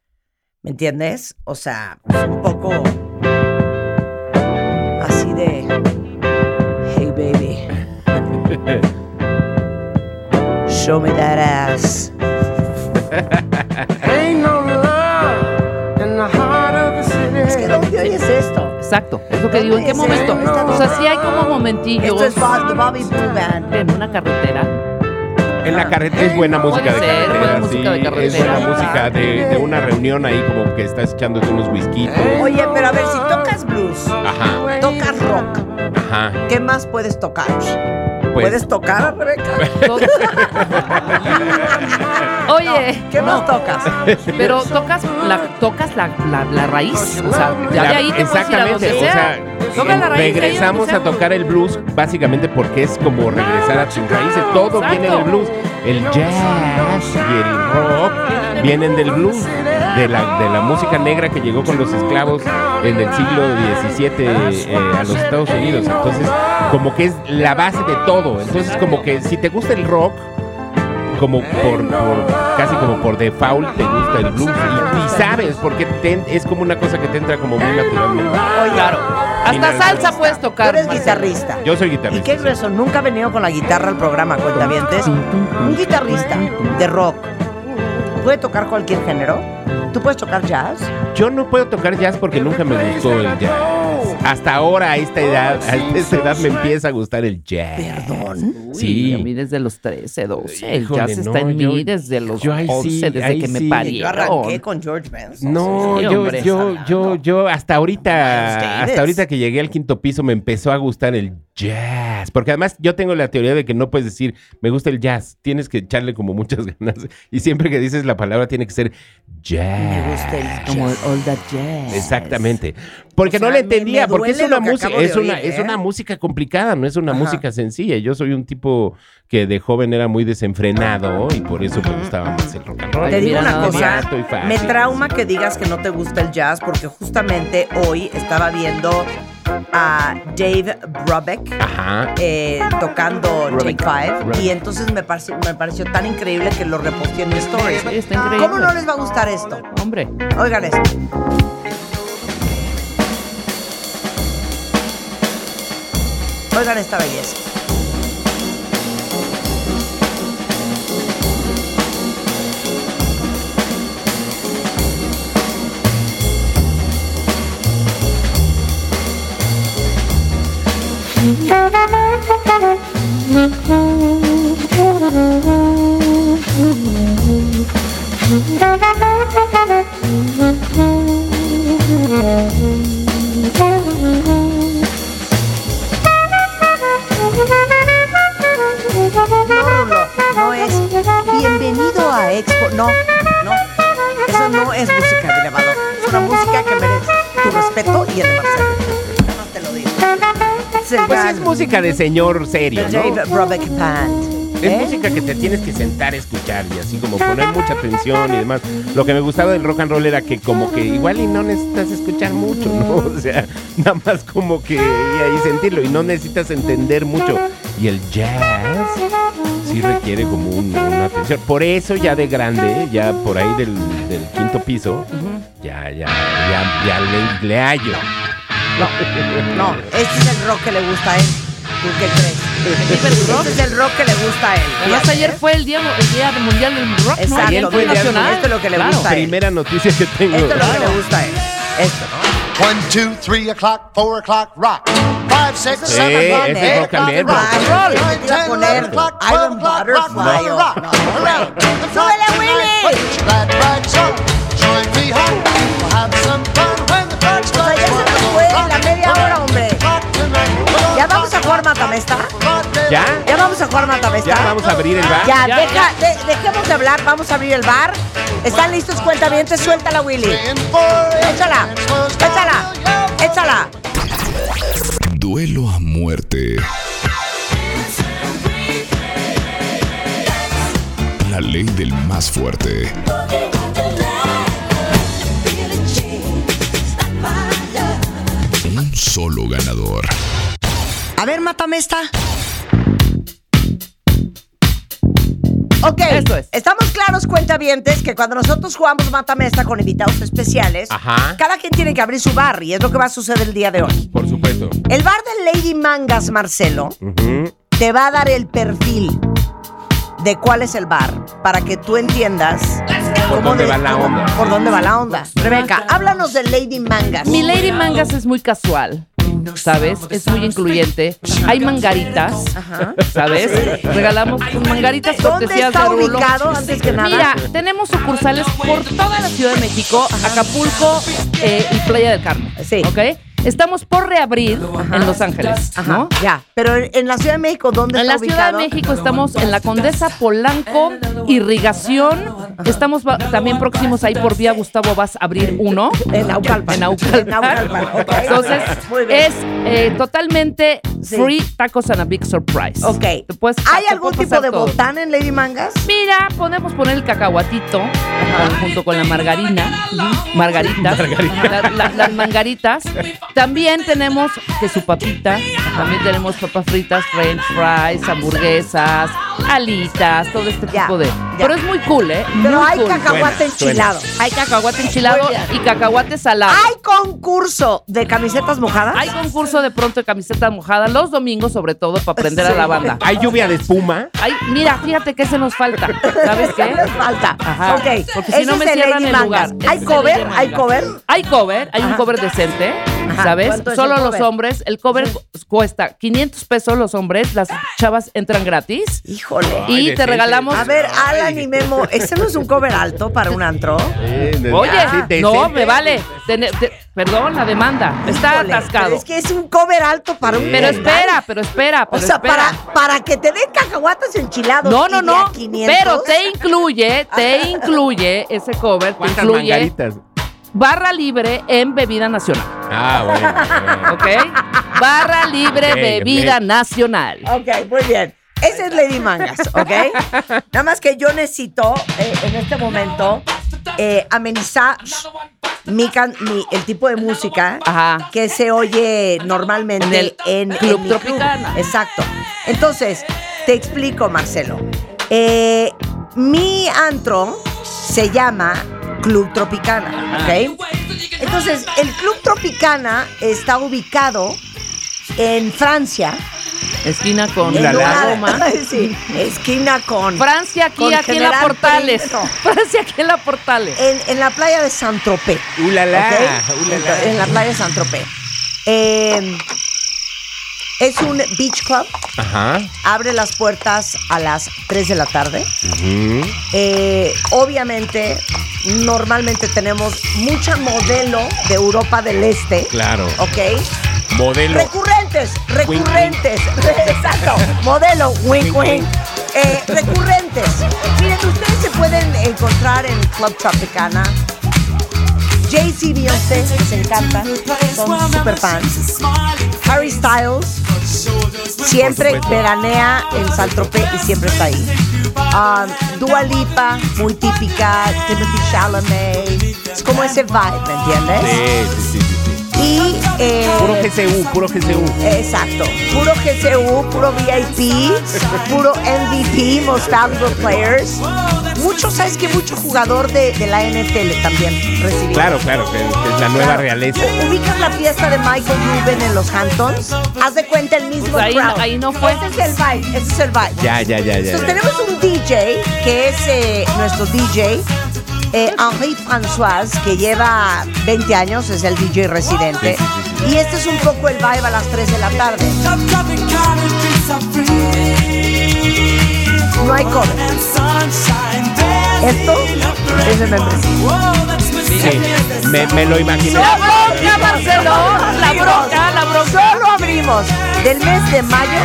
¿me entiendes? O sea, pues, un poco así de, hey baby, show me that ass. Exacto, es lo que digo. ¿En qué ¿Dónde es momento? esto? O sea, sí hay como momentillos Esto es Bob- Bobby Blue Band. en una carretera. En la carretera es buena música de ser, carretera, buena música de sí, carretera. Es buena música de, de una reunión ahí como que estás echándote unos whiskitos. Oye, pero a ver, si tocas blues, Ajá, ajá. ¿qué más puedes tocar? Pues, ¿Puedes tocar, Rebeca? Todo- Oye, ¿Qué no, más tocas? pero tocas la, tocas la, la, la raíz. O sea, ya la- de ahí te puedes ir a donde exactamente, o sea. Toca la raíz, regresamos a tocar el blues básicamente porque es como regresar a tus raíces. Todo Exacto. viene del blues. El jazz y el rock vienen del blues, de la, de la música negra que llegó con los esclavos en el siglo XVII eh, a los Estados Unidos. Entonces, como que es la base de todo. Entonces, como que si te gusta el rock, como por, por- casi como por default te gusta el blues y, y sabes porque te- es como una cosa que te entra como muy naturalmente. Claro. Hasta salsa puedes Tú tocar. eres Marcelo. guitarrista. Yo soy ¿Y guitarrista. qué sí. grueso? Nunca ha venido con la guitarra al programa, cuentavientes. Un guitarrista de rock puede tocar cualquier género. ¿Tú puedes tocar jazz? Yo no puedo tocar jazz porque nunca me gustó el jazz. Hasta ahora, a esta edad, a esta edad me empieza a gustar el jazz. ¿Perdón? Sí. A mí desde los 13, 12. El Híjole, jazz está no, en yo- mí desde los yo ahí 11, sí, desde ahí que me sí. Yo arranqué con George Benson. No, Sí, yo, yo, yo, yo, hasta ahorita, hasta ahorita que llegué al quinto piso me empezó a gustar el jazz. Porque además yo tengo la teoría de que no puedes decir, me gusta el jazz. Tienes que echarle como muchas ganas. Y siempre que dices la palabra tiene que ser jazz. Me gusta el Como jazz. all that jazz. Exactamente. Porque O sea, no le entendía, porque es una música, es una, oír, es ¿eh? una música complicada, no es una Ajá. música sencilla. Yo soy un tipo que de joven era muy desenfrenado y por eso me gustaba más el rock and roll. Te digo una cosa, fácil. me trauma que digas que no te gusta el jazz porque justamente hoy estaba viendo a Dave Brubeck eh, tocando Take. Five y entonces me pareció, me pareció tan increíble que lo reposté en mi stories. Sí, está increíble. ¿Cómo no les va a gustar esto? Hombre. Oigan esto. Oigan esta belleza. No, Rulo, no es bienvenido a Expo. No, no. Eso no es música de elevador. Es una música que merece tu respeto y el de Marcelo. Más te lo digo. Pues es música de señor serio, ¿no? Dave Brubeck Band. Es ¿Eh? música que te tienes que sentar a escuchar y así como poner mucha atención y demás. Lo que me gustaba del rock and roll era que como que igual y no necesitas escuchar mucho, ¿no? O sea, nada más como que ahí sentirlo y no necesitas entender mucho. Y el jazz sí requiere como un- una atención. Por eso ya de grande, ya por ahí del, del quinto piso, ya, ya, ya, ya le, le hallo. No, este es el rock que le gusta a él. ¿Tú qué crees? Este es el rock que le gusta a él. Además, ayer fue el día, el día mundial del rock, ¿no? Ayer fue mira, nacional. esto es lo que le Claro. gusta a él. Primera noticia que tengo. Esto es lo que le gusta a él. Esto, ¿no? One, two, three o'clock, four o'clock, rock. Five, six, Sí, seven, es rock roll. Te iba a poner Iron rock, Butterfly rock, no, the clock ¡Súbele. Willy! Join me home. We'll have some fun O sea, ya se nos fue la media hora, hombre. ¿Ya vamos a jugar Matamesta? ¿Ya? ¿Ya vamos a jugar Matamesta? Ya vamos a abrir el bar. Ya, Ya, deja, de- dejemos de hablar, vamos a abrir el bar. ¿Están listos, cuentavientes? Suéltala, Willy. Échala, échala, échala. Duelo a muerte. La ley del más fuerte. Solo ganador. A ver, mátame esta. Ok, Eso es. estamos claros, cuentavientes, que cuando nosotros jugamos Mátame esta con invitados especiales, Ajá. cada quien tiene que abrir su bar y es lo que va a suceder el día de hoy. Por supuesto. El bar de Lady Mangas, Marcelo, te va a dar el perfil de cuál es el bar para que tú entiendas Por dónde de- va la onda. Por dónde va la onda. Rebeca, háblanos de Lady Mangas. Mi Lady Mangas es muy casual, ¿sabes? Es muy incluyente. Hay mangaritas, ¿sabes? Regalamos mangaritas ¿Dónde cortesías está de Rulo. ubicado, antes que nada? Mira, tenemos sucursales por toda la Ciudad de México, Acapulco eh, y Playa del Carmen. Sí. ¿Ok? Estamos por reabrir en Los Ángeles, Ajá, ¿no? ya. Pero en, en la Ciudad de México, ¿dónde En está la Ciudad de? México estamos en la Condesa Polanco, Irrigación. Estamos también próximos ahí por vía Gustavo Vas a abrir uno. En Naucalpan. En ok. Entonces, es eh, totalmente Sí. free tacos and a big surprise. Ok. ¿Hay algún tipo de todo. botán en Lady Mangas? Mira, podemos poner el cacahuatito junto con la margarina, margaritas, la- la- las mangaritas. También tenemos que su papita, también tenemos papas fritas, french fries, hamburguesas, alitas, todo este Ya, tipo de. ya. Pero es muy cool, ¿eh? Pero Muy hay cool. cacahuate Suena, suena. enchilado. Hay cacahuate enchilado y cacahuate salado. Hay concurso de camisetas mojadas. Hay concurso de pronto de camiseta mojada los domingos, sobre todo, para aprender a la banda. Hay lluvia de espuma. Ay, mira, fíjate que se nos falta. ¿Sabes qué? Les falta. Ajá. Ok. Porque si Ese no me cierran el Mangas. lugar. ¿Hay cover? ¿Hay cover? Hay cover, hay un Ajá. cover decente, Ajá. ¿Sabes? ¿Cuánto es Solo los hombres. El cover cu- cuesta 500 pesos los hombres, las chavas entran gratis. Híjole. Y te regalamos. A ver, Alan y Memo, ¿ese no es un cover alto para un antro? Oye, Sí, no, me vale. Te- perdón, la demanda. Está Híjole, atascado. pero Es que es un cover alto para un Pero espera, pero espera, O sea, espera. para, para que te den cacahuates enchilados. No, no, no. a 500, Pero te incluye, te incluye ese cover, te ¿Cuántas incluye mangaritas? Barra libre en bebida nacional. Ah, bueno. bueno. ¿Ok? Barra libre bebida nacional. Ok, muy bien. Ese es Lady Mangas, ¿ok? Nada más que yo necesito eh, en este momento eh, amenizar mi can- mi- el tipo de música Ajá. que se oye normalmente en, En Club mi Tropicana. Exacto. Entonces, te explico, Marcelo. Eh, mi antro se llama Club Tropicana, ¿ok? Entonces, el Club Tropicana está ubicado en Francia. Esquina con en la Roma. sí, esquina con. Francia aquí, Con aquí en la Portales. Francia aquí en la Portales. En, en la playa de Saint-Tropez. Ulala, ¿ok? ulala. En la playa de Saint-Tropez. Eh, es un beach club. Ajá. Abre las puertas a las 3 de la tarde. Eh, obviamente, normalmente tenemos mucha modelo de Europa del Este. Claro. ¿Ok? Modelo. Recurrentes, recurrentes. Exacto. Modelo, wink, wink. Eh, recurrentes. Miren, ustedes se pueden encontrar en Club Tropicana. Jay-Z y Beyoncé les encantan, son super fans. Harry Styles siempre veranea en San Tropez y siempre está ahí. Um, Dua Lipa, muy típica. Timothy Chalamet. Es como ese vibe, ¿me entiendes? Sí, sí, sí. Y eh, Puro GCU, puro GCU. Exacto. Puro GCU, puro VIP, puro MVP, Most Valuable Players. Mucho, ¿sabes qué? Mucho jugador de, de la NFL también recibió. Claro, claro, que, que es la nueva Claro. realeza. ¿Ubicas la fiesta de Michael Rubin en los Hamptons? Haz de cuenta el mismo Pues ahí- crowd. ahí no fue. Ese es el vibe, ese es el vibe. Ya, ya, ya, ya. Entonces ya. tenemos un DJ que es eh, nuestro DJ, eh, Henri François, que lleva 20 años, es el DJ residente. Sí, sí, sí, sí. Y este es un poco el vibe a las 3 de la tarde. No hay cover. Esto es de membresía. Sí, me, me lo imaginé. ¡La bronca, Marcelo! ¡La bronca, la bronca! Solo abrimos del mes de mayo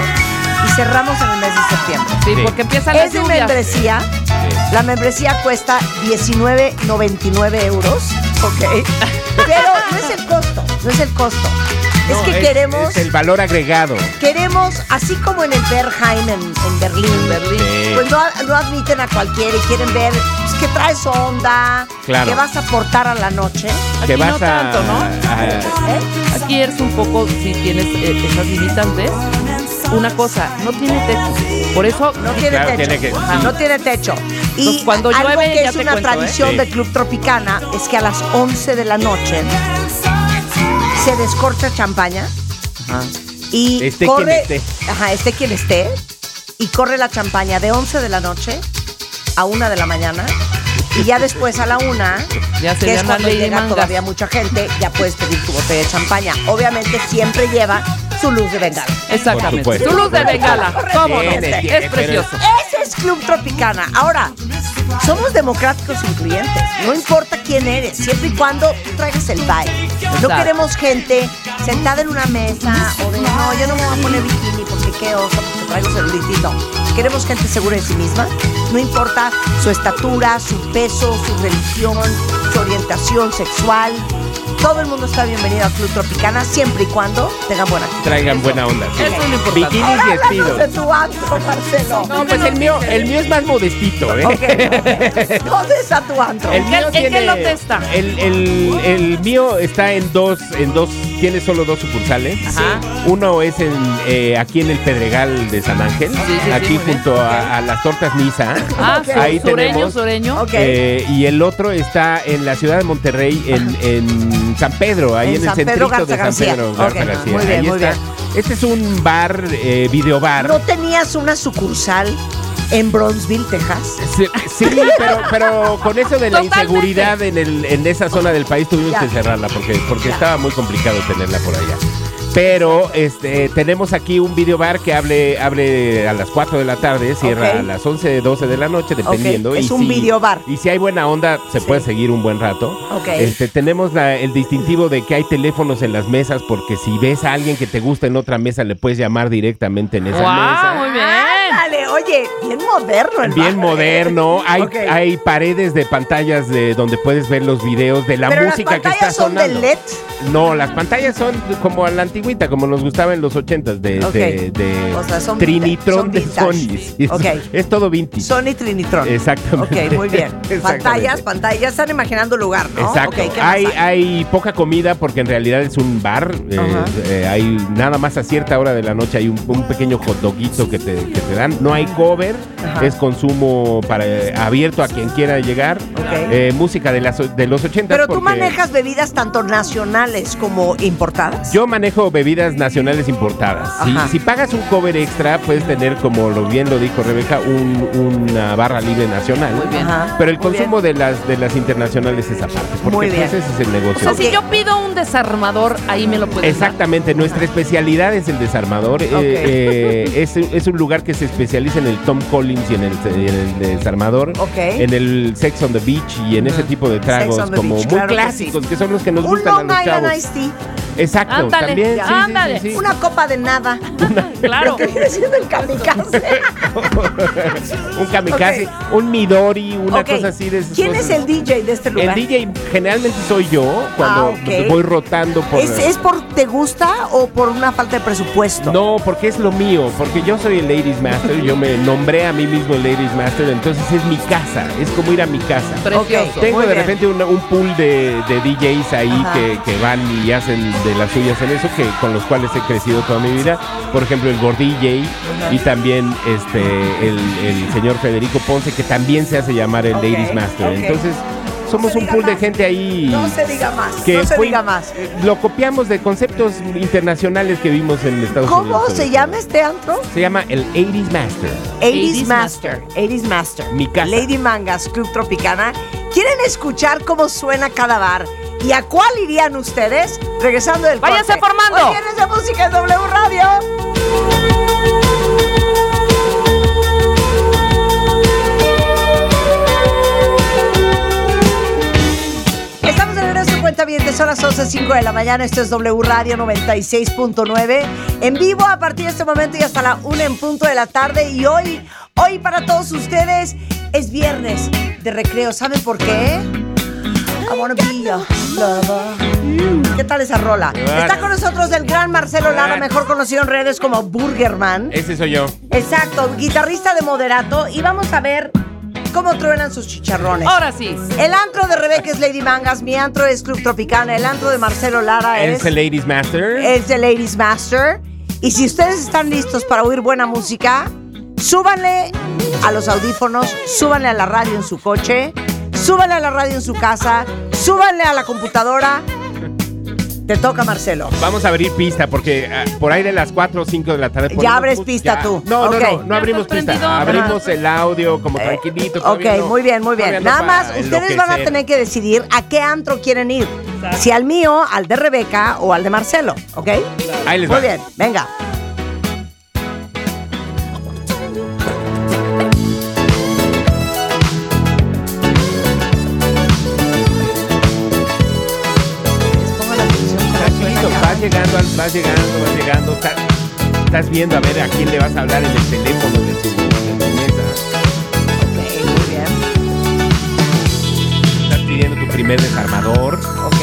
y cerramos en el mes de septiembre. Sí, Sí. porque empiezan las Es de lluvias. membresía. La membresía cuesta 19.99 euros, ¿ok? Pero no es el costo, no es el costo. No, es que queremos, Es el valor agregado. queremos, así como en el Berghain en, en Berlín, Berlín. Sí. pues no, no admiten a cualquiera y quieren ver pues, que traes onda, Claro. que vas a aportar a la noche. Aquí vas no a, tanto, ¿no? a- ¿eh? Aquí eres un poco, si tienes eh, esas limitantes, una cosa, no tiene techo. Por eso No tiene Claro, techo. tiene que- Ajá, sí. No tiene techo. Y Entonces, cuando algo llueve, que es una cuento, ¿eh? tradición Sí. de Club Tropicana es que a las 11 de la noche se descorcha champaña y corre, quien esté. Ajá, esté quien esté, y corre la champaña de 11 de la noche a 1 de la mañana y ya después a la 1 Ya se que es cuando llega todavía mucha gente, ya puedes pedir tu botella de champaña. Obviamente siempre lleva su luz de bengala. Exactamente. Su luz de bengala. ¿Cómo no? Es precioso. Ese es Club Tropicana. Ahora, somos democráticos incluyentes. No importa quién eres, siempre y cuando tú traigas el vibe. No queremos gente sentada en una mesa o de, no, yo no me voy a poner bikini porque qué oso, porque traigo celulitito. Queremos gente segura de sí misma. No importa su estatura, su peso, su religión, su orientación sexual. Todo el mundo está bienvenido a Club Tropicana siempre y cuando tengan buena actitud. traigan buena onda. sí. Eso es lo importante. Bikinis y vestidos. de tu antro, Marcelo. No, pues el mío, el mío es más modestito, ¿eh? Ok. ¿Dónde está tu antro? El mío ¿En qué lote está? El, el, el mío está en dos, en dos tiene solo dos sucursales. Ajá. Uno es en, eh, aquí en el Pedregal de San Ángel, sí, sí, aquí junto a, a las tortas Misa. Ah, su- Ahí sureño, tenemos. sureño. Eh, y el otro está en la ciudad de Monterrey, en, en San Pedro, ahí En en, el centrito de San. Pedro, Garza García. muy bien, Ahí muy está. Este es un bar, eh, videobar. ¿No tenías una sucursal en Bronzeville, Texas? Sí, sí, pero, pero con eso de la Totalmente. inseguridad en, el, en esa zona del país tuvimos Ya. que cerrarla porque, porque Ya. estaba muy complicado tenerla por allá. Pero este, tenemos aquí un videobar que abre, abre a las 4 de la tarde, cierra a las 11, 12 de la noche, dependiendo. es y un si- videobar. Y si hay buena onda, se Sí. puede seguir un buen rato. Ok. Este, tenemos la- el distintivo de que hay teléfonos en las mesas, porque si ves a alguien que te gusta en otra mesa, le puedes llamar directamente en esa ¡Guau! mesa. Muy bien. Oye, bien moderno el Bien bar, ¿eh? moderno, hay, hay paredes de pantallas de donde puedes ver los videos de la Pero música las que está pantallas son de sonando. LED. No, las pantallas son como a la antigüita, como nos gustaba en los ochentas, de, Ok. de, de O sea, son Trinitron de son Sony. Es, Ok. es todo vintage. Sony Trinitron. Exactamente. Ok, muy bien. Exactamente. Pantallas, pantallas. Ya están imaginando lugar, ¿no? Exacto. Ok, ¿qué más hay, hay? hay poca comida porque en realidad es un bar. eh, eh, hay nada más a cierta hora de la noche hay un, un pequeño hot doguito que te, que te dan. No hay cover, Ajá. es consumo para eh, abierto a quien quiera llegar. Eh, música de, las, de los 80. Pero tú manejas bebidas tanto nacionales como importadas. Yo manejo bebidas nacionales importadas. Si, pagas un cover extra, puedes tener, como lo bien lo dijo Rebeca, un- una barra libre nacional. Muy bien. Ajá, Pero el muy bien. consumo de las, de las internacionales es aparte. Porque Muy bien. pues, ese es el O negocio. sea, si yo pido un desarmador, ahí me lo puedes dar. Exactamente, nuestra especialidad es el desarmador. Eh, eh, es, es un lugar que se especializa en el Tom Collins y en el, en el desarmador, Ok. en el Sex on the Beach y en ese tipo de tragos Sex on the como Beach, muy claro que clásicos, sí. que, son los que nos Un gustan a Long los Island chavos. Iced Tea. Exacto, Ándale, también. sí, sí, sí, ándale. sí. Una copa de nada. Claro. Que viene siendo el kamikaze. un kamikaze, un Midori, una cosa así de esas ¿Quién cosas. es el DJ de este El lugar? DJ generalmente soy yo cuando Ah, voy rotando por ¿Es, es por te gusta o por una falta de presupuesto? No, porque es lo mío, porque yo soy el Ladies Master, yo me nombré a mí mismo el Ladies Master, entonces es mi casa, es como ir a mi casa. Precioso. Tengo de bien. repente una- un pool de, de DJs ahí que, que van y hacen de las suyas en eso, que con los cuales he crecido toda mi vida. Por ejemplo, el Gord DJ y también este el, el señor Federico Ponce, que también se hace llamar el Ladies Master. Entonces, somos un pool de gente ahí. No se diga más. que no se fue- diga más. eh, Lo copiamos de conceptos internacionales que vimos en Estados Unidos. ¿Cómo se todo. llama este antro? Se llama el 80s Master. 80s 80s Master. 80s Master. Mi casa. Lady Mangas, Club Tropicana. ¿Quieren escuchar cómo suena cada bar? ¿Y a cuál irían ustedes? Regresando del ¡Váyanse corte. formando! Hoy de música en W Radio. De regreso en Cuenta Bien, son las 11.05 de la mañana. Esto es W Radio 96.9. En vivo a partir de este momento y hasta la 1 en punto de la tarde. Y hoy, hoy para todos ustedes es viernes de recreo. ¿Saben por qué? Your lover. ¿Qué tal esa rola? Está con nosotros el gran Marcelo Lara, mejor conocido en redes como Burgerman. Ese soy yo. Exacto, guitarrista de Moderato. Y vamos a ver cómo truenan sus chicharrones. Ahora sí. El antro de Rebeca es Lady Mangas, mi antro es Club Tropicana, el antro de Marcelo Lara es, Es el Ladies Master. es The Ladies Master. Y si ustedes están listos para oír buena música, súbanle a los audífonos, súbanle a la radio en su coche, súbanle a la radio en su casa, súbanle a la computadora. Te toca, Marcelo. Vamos a abrir pista porque ah, por ahí de las 4 o 5 de la tarde. ponemos abres pista ya. tú. No, no, no, no Ya abrimos pista. Abrimos el audio como Eh, tranquilito. Ok, no- muy bien, muy bien. Nada más, ustedes van a tener que decidir a qué antro quieren ir. Si al mío, al de Rebeca o al de Marcelo, ¿ok? Ahí les Muy va. bien, venga. Vas llegando, vas llegando. Estás, estás viendo a ver a quién le vas a hablar en el teléfono de tu, de tu mesa. Ok, muy bien. Estás pidiendo tu primer desarmador. Ok.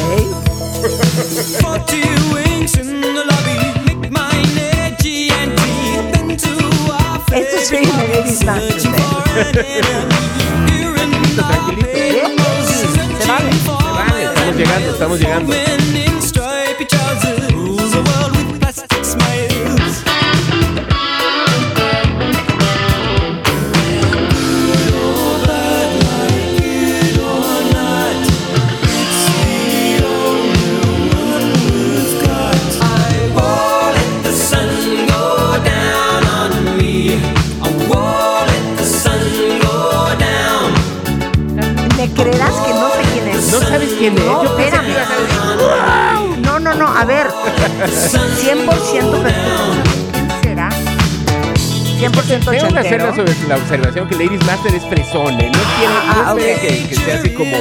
Esto es Master. Tranquilito. ¿Bien? Se vale. Vale, estamos llegando, estamos llegando. Sabes quién es. No, Yo pensé espérame. que ibas a decir, No, no, no, a ver. 100% perfecto. ¿Quién será? 100% Tengo que hacer la, sobre- la observación que Ladies Master es fresone. No quiere, Ah, no ok. que, que sea así como.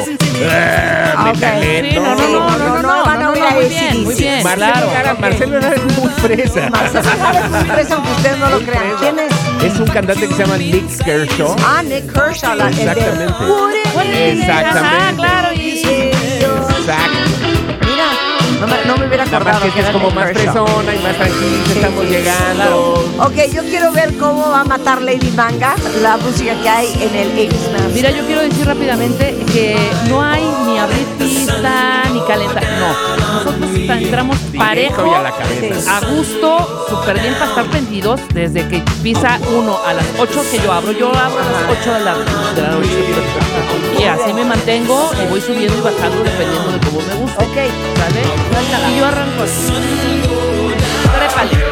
Ah, Ah, ok. metalero. Sí, no, no, no, no, no, no, van a no, oír no, a muy bien, muy bien. Marcelo Claro. Marcelo Lara es muy fresa. Marcelo Lara es muy fresa, aunque ustedes no lo crean. ¿Quién es? Es un cantante que se llama Nick Kershaw. Ah, Nick Kershaw, la, Exactamente. Exactamente. Es como más fresona y más tranquila. Sí, Estamos sí, llegando. Ok, yo quiero ver cómo va a matar Lady Manga la música que hay en el 80s Master. Mira, yo quiero decir rápidamente que no hay ni abrir pista ni calentar. No, nosotros entramos parejo, y a la cabeza. a gusto, súper bien para estar prendidos desde que pisa uno a las 8 que yo abro. Yo abro a las 8 de la, de la noche. Y así me mantengo y voy subiendo y bajando dependiendo de cómo me guste. Ok, ¿Sale? Y yo arranco así. Trépale.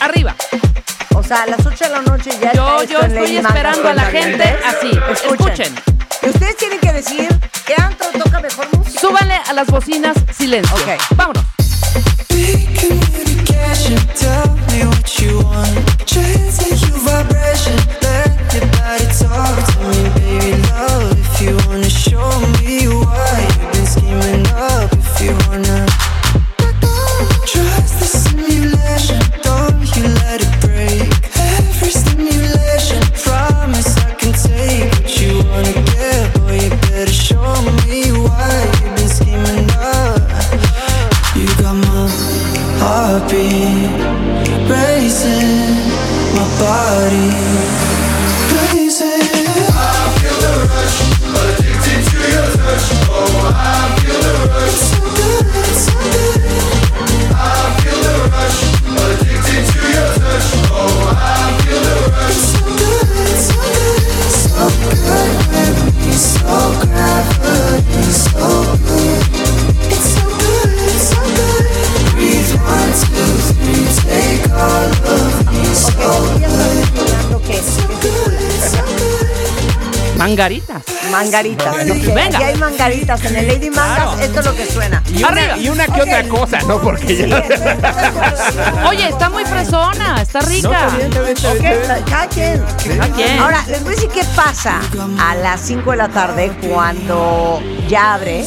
Arriba. o sea, a las 8 de la noche ya Yo, está yo esto estoy esperando a la gente así. Escuchen. Y ustedes tienen que decir qué antro toca mejor música. Súbanle a las bocinas silencio. Ok. Vámonos. Communication, tell me what you want. Transmit Mangaritas. Mangaritas. Venga. Aquí hay mangaritas. En el Lady Mangas, esto es lo que suena. Y una, Arriba. y una que otra cosa, ¿no? Porque Sí, ya. Oye, está muy fresona, está No, rica. cada quien. Cada quien. Ahora, les voy a decir qué pasa a las 5 de la tarde cuando ya abre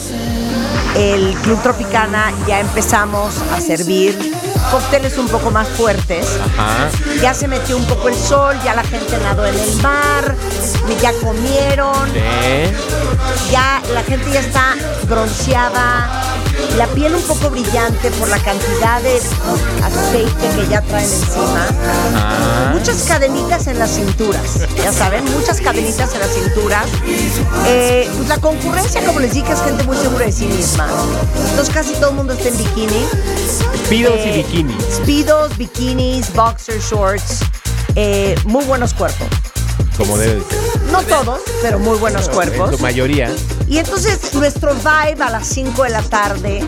el Club Tropicana, ya empezamos a servir cócteles un poco más fuertes. Ajá. Ya se metió un poco el sol, ya la gente nadó en el mar, ya comieron, Sí. ya la gente ya está bronceada, la piel un poco brillante por la cantidad de aceite que ya traen encima. Ajá. Muchas cadenitas en las cinturas, ya saben, muchas cadenitas en las cinturas. Eh, pues la concurrencia, como les dije, es gente muy segura de sí misma. Entonces casi todo el mundo está en bikini. Speedos y Eh, bikinis. Speedos, bikinis, boxer shorts. eh, muy buenos cuerpos. Como debe de ser. No todos, pero muy buenos En cuerpos. su mayoría. Y entonces nuestro vibe a las 5 de la tarde,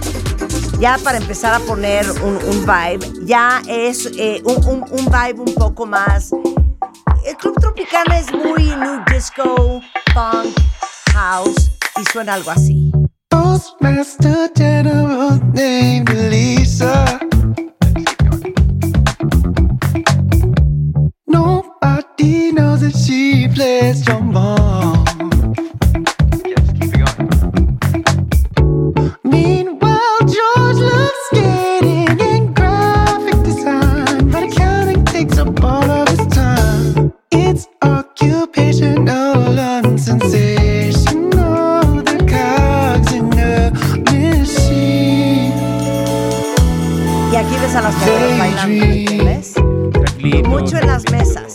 ya para empezar a poner un, vibe, ya es eh, un, vibe un poco más... El Club Tropicana es muy new disco, punk, house, y suena algo así. Postmaster General named Lisa. Nobody knows that she plays. A bailando, ¿me entiendes? Tranquilito. Mucho en las mesas.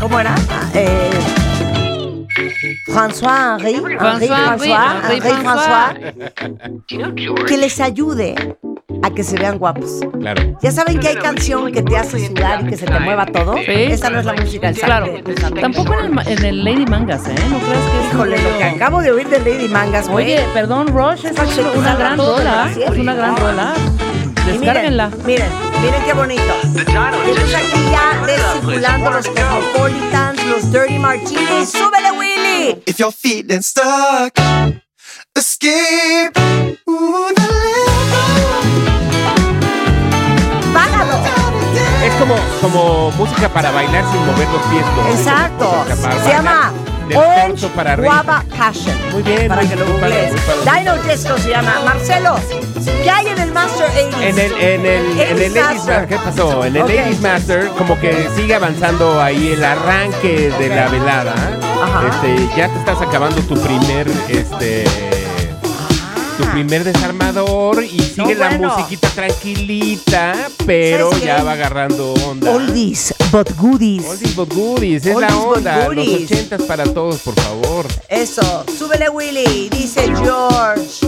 ¿Cómo era? Eh, François Henri, Henri François, François, Henri, Henri François, que les ayude a que se vean guapos. Claro. Ya saben que hay canción que te hace sudar y que se te mueva todo. Sí. Esa no es la música del Claro. Tampoco en el, en el Lady Mangas, ¿eh? No creas que es. Híjole, lo que acabo de oír de Lady Mangas, güey. Oye, perdón, Rush, es una salga gran rola. Es una gran rola. Descárguenla. Miren, miren qué bonito. Entonces aquí ya ves circulando los Cosmopolitans, los Dirty Martinis. ¡Súbele, Willy! If you're feeling stuck, escape. Ooh. Es como, como música para bailar sin mover los pies. las Exacto. Se bailar llama Orange para. Guava Passion. Muy bien, Para muy- que lo googlees. Dino Disco se llama. Marcelo, ¿qué hay en el Master 80s? En el, en el, en el Ladies Master, ¿qué pasó? En el Ok. Ladies Master, como que sigue avanzando ahí el arranque de la velada. Ajá. Este, ya te estás acabando tu primer, este, tu primer desarmador y sigue la bueno. musiquita tranquilita, pero ¿Sabes qué? ya va agarrando onda. Oldies, but goodies. Oldies but goodies, es Oldies la but onda. Los goodies. ochentas para todos, por favor. Eso, súbele Willy, dice George.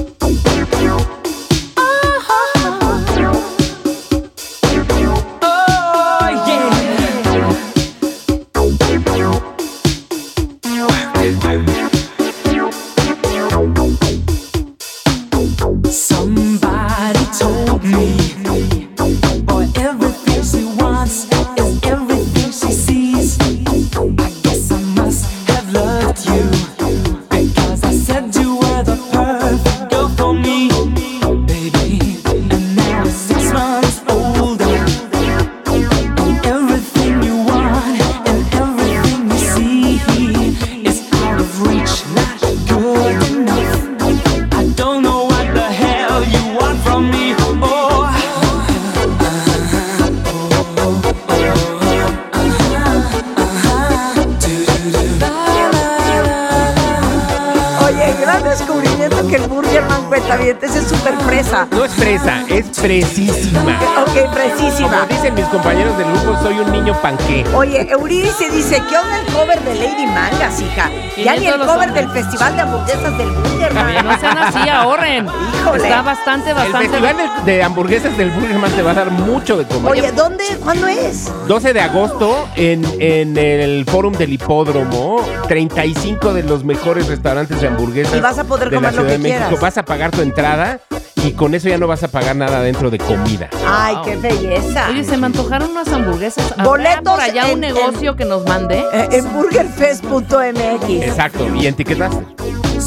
Panqué. Oye, Euridice dice, ¿qué onda el cover de Lady Mangas, hija? Ya ni el cover hombres. del Festival de Hamburguesas del Burgerman. no sean así, ahorren. Híjole. Está bastante, El bastante. festival de, de hamburguesas del Burgerman te va a dar mucho de comer. Oye, ¿dónde? ¿Cuándo es? 12 de agosto en, en el Fórum del Hipódromo, 35 de los mejores restaurantes de hamburguesas Y vas a poder de comer la lo Ciudad que de México. quieras. Vas a pagar tu entrada y con eso ya no vas a pagar nada dentro de comida. Ay, Wow. qué belleza. Oye, se me antojaron unas hamburguesas. ¿Habrá Boletos por allá en- un negocio que nos mande? Eh, en burgerfest.mx. Exacto, y en Ticketmaster.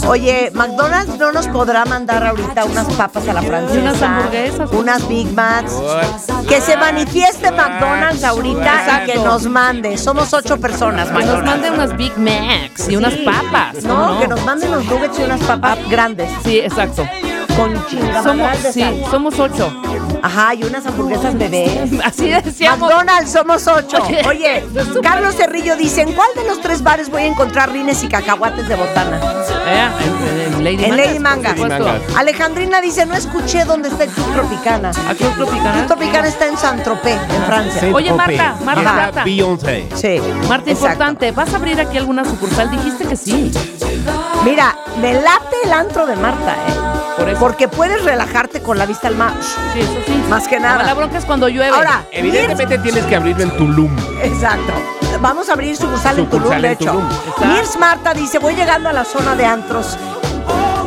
Oye, McDonald's no nos podrá mandar ahorita unas papas a la francesa. unas hamburguesas. Unas Big Macs. Que se manifieste McDonald's ahorita y que Exacto. nos mande. Somos ocho personas, Que nos McDonald's. mande unas Big Macs y unas papas. No, ¿cómo que nos manden los nuggets y unas papas grandes. Sí, exacto. Con Somos, sí, somos ocho. Ajá, y unas hamburguesas bebés. Así decíamos. McDonald's somos ocho. Oye, Oye, Carlos Cerrillo dice, ¿en cuál de los tres bares voy a encontrar rines y cacahuates de botana? Eh, en, en Lady En Mangas, Lady Mangas. Mangas. Alejandrina dice, no escuché dónde está el Club Tropicana. ¿A Club Tropicana? Club Tropicana está en Saint-Tropez, en Francia. Saint Oye. Marta, Marta, Marta. Beyoncé. Sí. Marta, exacto. importante, ¿vas a abrir aquí alguna sucursal? Dijiste que sí. Mira, me late el antro de Marta, ¿eh? Por eso. Porque puedes relajarte con la vista al mar. Sí, eso sí. Más que nada. La bronca es cuando llueve. Ahora, Evidentemente tienes que abrirlo en Tulum. Exacto. Vamos a abrir sucursal en Tulum, de hecho. Mirs Marta dice, voy llegando a la zona de antros.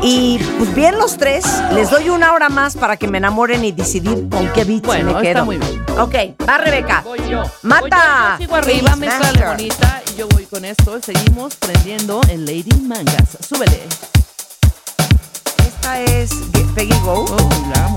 Y pues bien los tres, les doy una hora más para que me enamoren y decidir con qué beat Bueno, me quedo. está muy bien. Ok, va Rebeca. Voy yo. Mata. Voy yo, yo sigo arriba, mezcla Master. bonita y yo voy con esto. Seguimos prendiendo en Lady Mangas. Súbele. Esta es Peggy Go. Oh, la amo.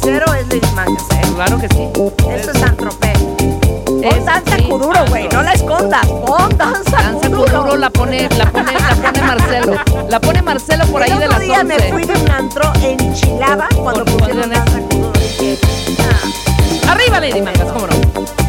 Cero es Ladies Mangas, ¿eh? Claro que sí. Esto es Antropé. Pon danza sí, kuduro, güey. No la escondas. Pon danza, Danza Kuduro la pone, la pone, la pone Marcelo. La pone Marcelo por ahí de las día me 11. fui de un antro enchilada cuando Por- pusieron cuando- danza ah. Arriba Lady Mangas, cómo no.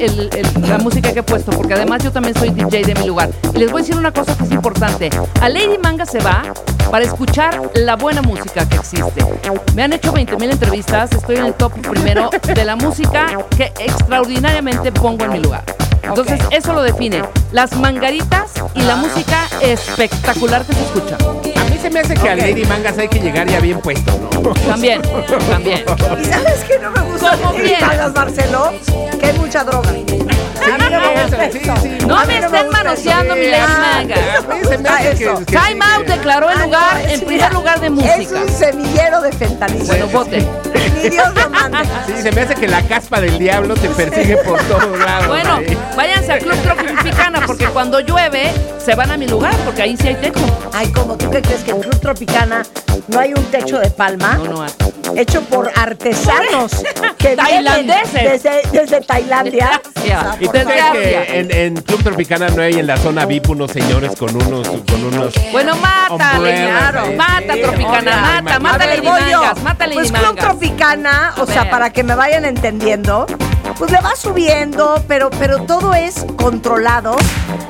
El- el- el- la música que he puesto, porque además yo también soy DJ de mi lugar. Y les voy a decir una cosa que es importante. A Lady Manga se va para escuchar la buena música que existe. Me han hecho 20 mil entrevistas, estoy en el top primero de la música que extraordinariamente pongo en mi lugar. Entonces, eso lo define. Las mangaritas y la música espectacular que se escucha. Mí se me hace que a Lady Mangas hay que llegar ya bien puesto, ¿no? También, también. ¿Y sabes qué no me gusta ¿Cómo de Lady quién? Magas, Marcelo? Que hay mucha droga. No me sí, sí. No me me estén gusta manoseando mi Lady Ah, Manga. eso me A mí se me gusta hace que- eso. que- Time Out declaró el Ah, lugar, es- en primer lugar de Es música. un semillero de fentanilo. Bueno, vote. Ni Dios lo mande. Sí, se me hace que la caspa del diablo te persigue por todos lados. Bueno, ahí. váyanse a Club Tropicana porque cuando llueve se van a mi lugar porque ahí sí hay techo. Ay, como tú crees que en Club Tropicana no hay un techo de palma No, no hay. hecho por artesanos que Tailandeses. desde, desde Tailandia. Desgracia. ¿Y tú Por crees que en, en Club Tropicana no hay en la zona VIP unos señores con unos, con unos Bueno, Lady- ahí, mata sí, Tropicana, obvio, mata, mata A ver, Lady voy yo. Mangas, o sea, para que me vayan entendiendo, pues le va subiendo, pero, pero todo es controlado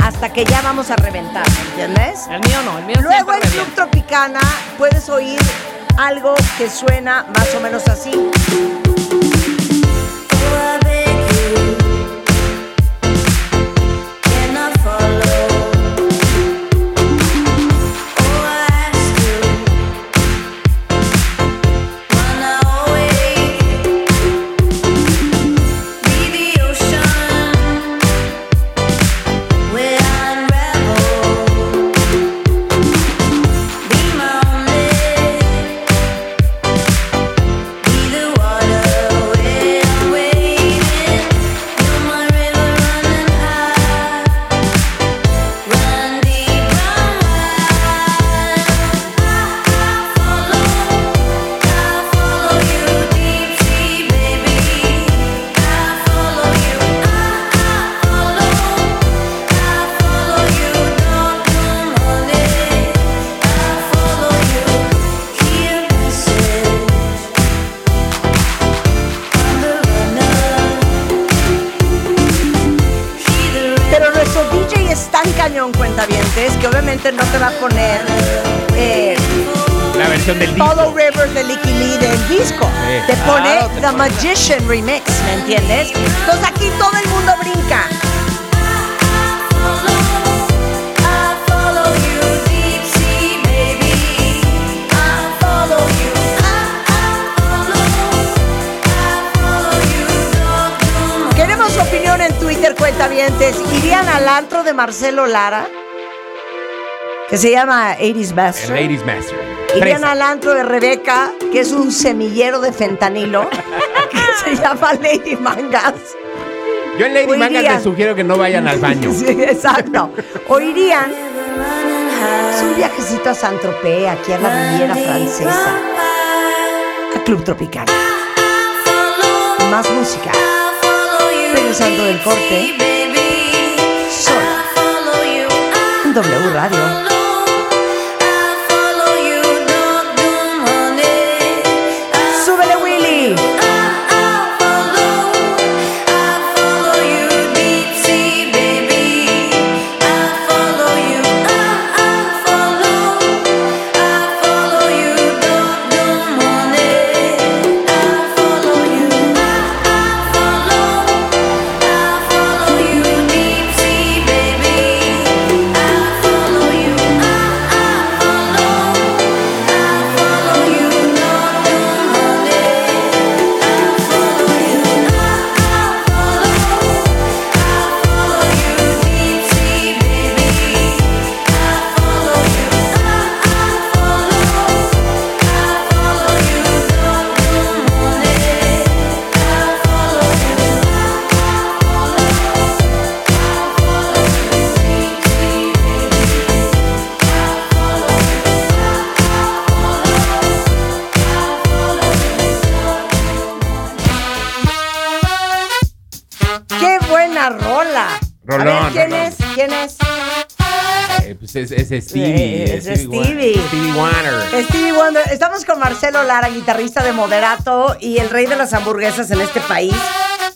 hasta que ya vamos a reventar, ¿me entiendes? El mío no, el mío Luego siempre en Club. Tropicana puedes oír algo que suena más o menos así. Magician Remix, ¿me entiendes? Entonces aquí todo el mundo brinca. Queremos su opinión en Twitter, cuentavientes. ¿Irían al antro de Marcelo Lara? Que se llama 80s El Master. Ladies Master. Irían al antro de Rebeca, que es un semillero de fentanilo, se llama Lady Mangas. Yo en Lady Mangas irían. les sugiero que no vayan al baño. Sí, exacto. O irían. Es un viajecito a Saint-Tropez, aquí a la Riviera Francesa, a Club Tropical. Más música. Regresando del corte. Solo. En W Radio. Eh, pues es, es Stevie. Es Stevie. Wonder. Stevie Wonder. Stevie Wonder. Estamos con Marcelo Lara, guitarrista de Moderato y el rey de las hamburguesas en este país.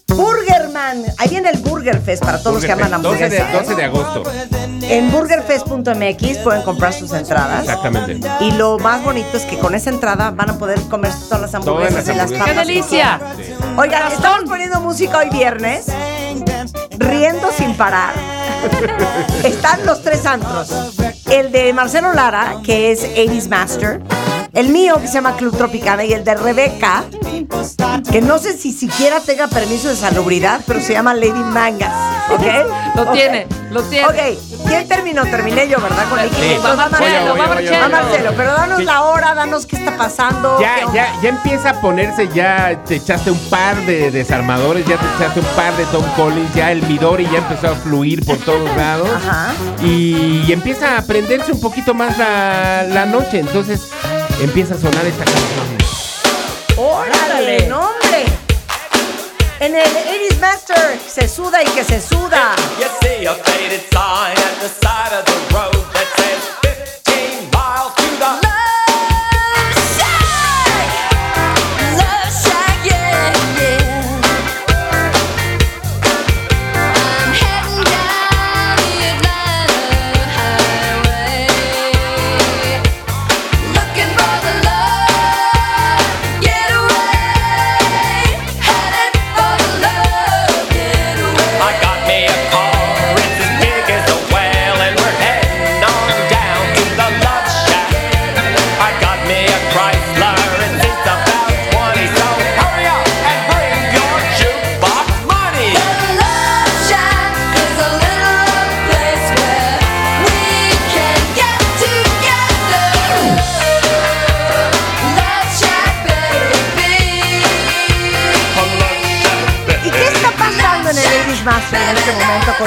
Burgerman. Ahí viene el Burger Fest para todos los que aman 12 de, hamburguesas. 12 de agosto. En burgerfest.mx pueden comprar sus entradas. Exactamente. Y lo más bonito es que con esa entrada van a poder comer todas las hamburguesas Todas las y las hamburguesas. papas. ¡Qué delicia! Oigan, estamos poniendo música hoy viernes, riendo sin parar. Están los tres antros. El de Marcelo Lara, que es 80s Master. El mío, que se llama Club Tropicana. Y el de Rebeca, que no sé si siquiera tenga permiso de salubridad, pero se llama Lady Mangas. ¿Ok? Lo tiene, lo tiene. Ok, ¿quién terminó? Terminé yo, ¿verdad? Con Nicky. Sí. Va Marcelo, va. Marcelo. Va Marcelo, pero danos Sí. la hora, danos qué está pasando. Ya, ya, ya empieza a ponerse, ya te echaste un par de desarmadores, ya te echaste un par de Tom Collins, ya el Midori ya empezó a fluir por todos lados. Ajá. Y, y empieza a prenderse un poquito más la, la noche. Entonces empieza a sonar esta canción. ¡Órale! ¡No, hombre! En el 80s Master se suda y que se suda.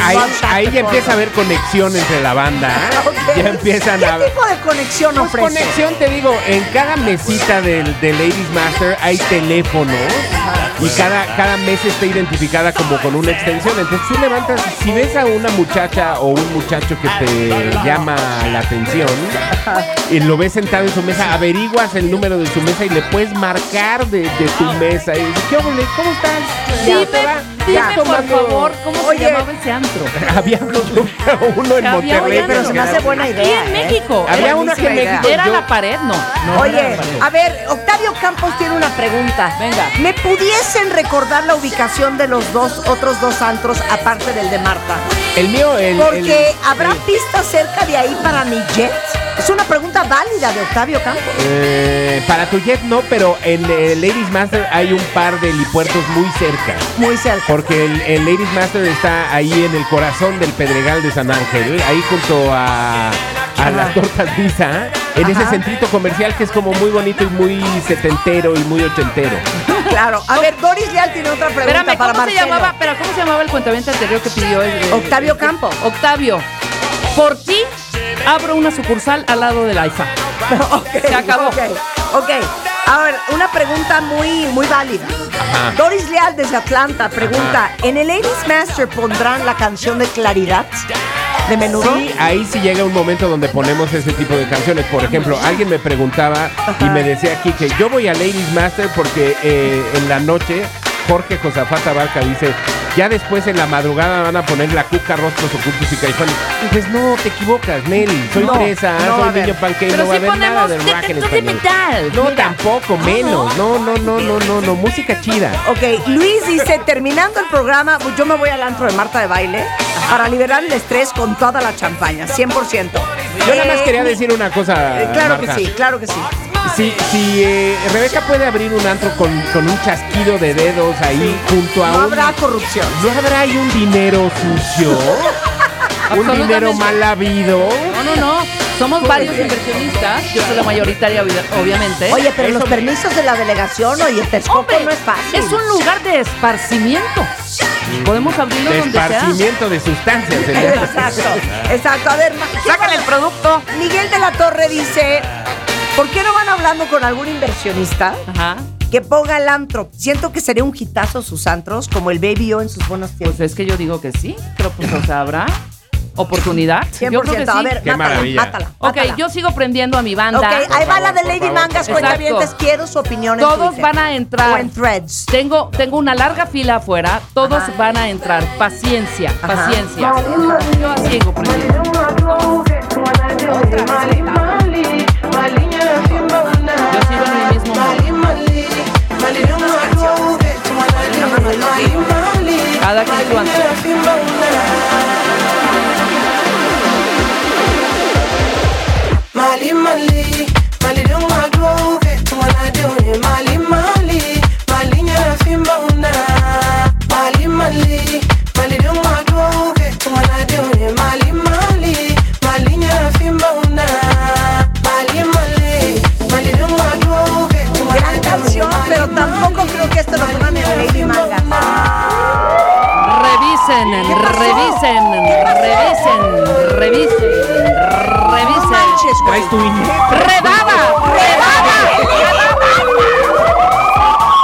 Ahí, ahí ya empieza a haber conexión entre la banda. ¿eh? Ya empiezan a ¿Qué tipo de conexión Pues ofrece? conexión, te digo, en cada mesita del, del Ladies Master hay teléfonos y cada, cada mesa está identificada como con una extensión. Entonces tú levantas, si ves a una muchacha o un muchacho que te llama la atención y lo ves sentado en su mesa, averiguas el número de su mesa y le puedes marcar de, de tu mesa y dices, ¿qué óvole? ¿Cómo estás? Dime, ¿Te va? Dime ¿Estás por tomando-" favor, ¿cómo Oye. se llamaba ese antro? Había uno, uno en Monterrey. Pero se me hace buena Aquí idea. en ¿eh? México. Había uno aquí en México. Era yo- la pared, no. no Oye, a ver, Octavio Campos tiene una pregunta. Venga. ¿Me pudiesen recordar la ubicación de los dos otros dos antros aparte del de Marta? El mío, el. Porque el- habrá el- pistas cerca de ahí para mi jet. Es una pregunta válida de Octavio Campos. Eh, para tu jet no, pero en el Ladies Master hay un par de helipuertos muy cerca. Muy cerca. Porque el, el Ladies Master está ahí en el corazón del Pedregal de San Ángel, ahí junto a, a las tortas Visa, en ese centrito comercial que es como muy bonito y muy setentero y muy ochentero. Claro. A ver, Doris Leal tiene otra pregunta Espérame, para ¿cómo se llamaba? Pero ¿cómo se llamaba el cuentamiento anterior que pidió el, el- Octavio el- Campo. Octavio. Por ti abro una sucursal al lado del AIFA. Ok, Se acabó. Ok, ok. A ver, una pregunta muy, muy válida. Ajá. Doris Leal desde Atlanta pregunta: ¿En el Ladies Master pondrán la canción de Claridad de menudo? Sí, ahí sí llega un momento donde ponemos ese tipo de canciones. Por ejemplo, alguien me preguntaba y me decía aquí que yo voy a Ladies Master porque eh, en la noche Jorge Josafata Barca dice, ya después en la madrugada van a poner la cuca, rostros ocultos y caifanes. Dices, no, te equivocas, Nelly. Soy No, fresa, no a soy niño Pero no va a haber nada de rock en español. metal. No, Mira. tampoco, menos. No, no, no, no, no, no, música chida. Ok, Luis dice, terminando el programa, pues yo me voy al antro de Marta de baile para liberar el estrés con toda la champaña, 100%. Yo nada más Eh, quería decir una cosa. eh, Claro que sí, claro que sí. Si, si eh, Rebeca puede abrir un antro con, con un chasquido de dedos ahí junto a No un... habrá corrupción. ¿No habrá ahí un dinero sucio? ¿Un Absolutamente. dinero mal habido? No, no, no. Somos varios inversionistas. Yo soy la mayoritaria, obvia- obviamente. Oye, pero Eso los me- permisos de la delegación, oye, Texcoco Hombre, no es fácil. Es un lugar de esparcimiento. Podemos abrirlo De donde sea. esparcimiento de sustancias. en el- Exacto, exacto. A ver, ma- Sacan el producto. Miguel de la Torre dice, ¿por qué no van hablando con algún inversionista Ajá. que ponga el antro? Siento que sería un hitazo sus antros, como el Baby O en sus buenos tiempos. Pues es que yo digo que sí, pero pues o sea, habrá. oportunidad. Yo creo que 100%. A sí. ver, Qué mátala, maravilla. mátala. Ok, mátala. yo sigo prendiendo a mi banda. Ok, ahí va la de por Lady favor. Mangas, Exacto. cuentavientes. Quiero su opinión en Todos Twitter. van a entrar. O en threads. Tengo, tengo una larga fila afuera. Todos Ajá. van a entrar. Paciencia, Ajá. paciencia. Yo sigo prendiendo. Otra vez Cada quien su ansia. Mali Mali, Revisen, revisen, revisen, revisen, revisen. manches, güey. Traes tu. ¡Redada!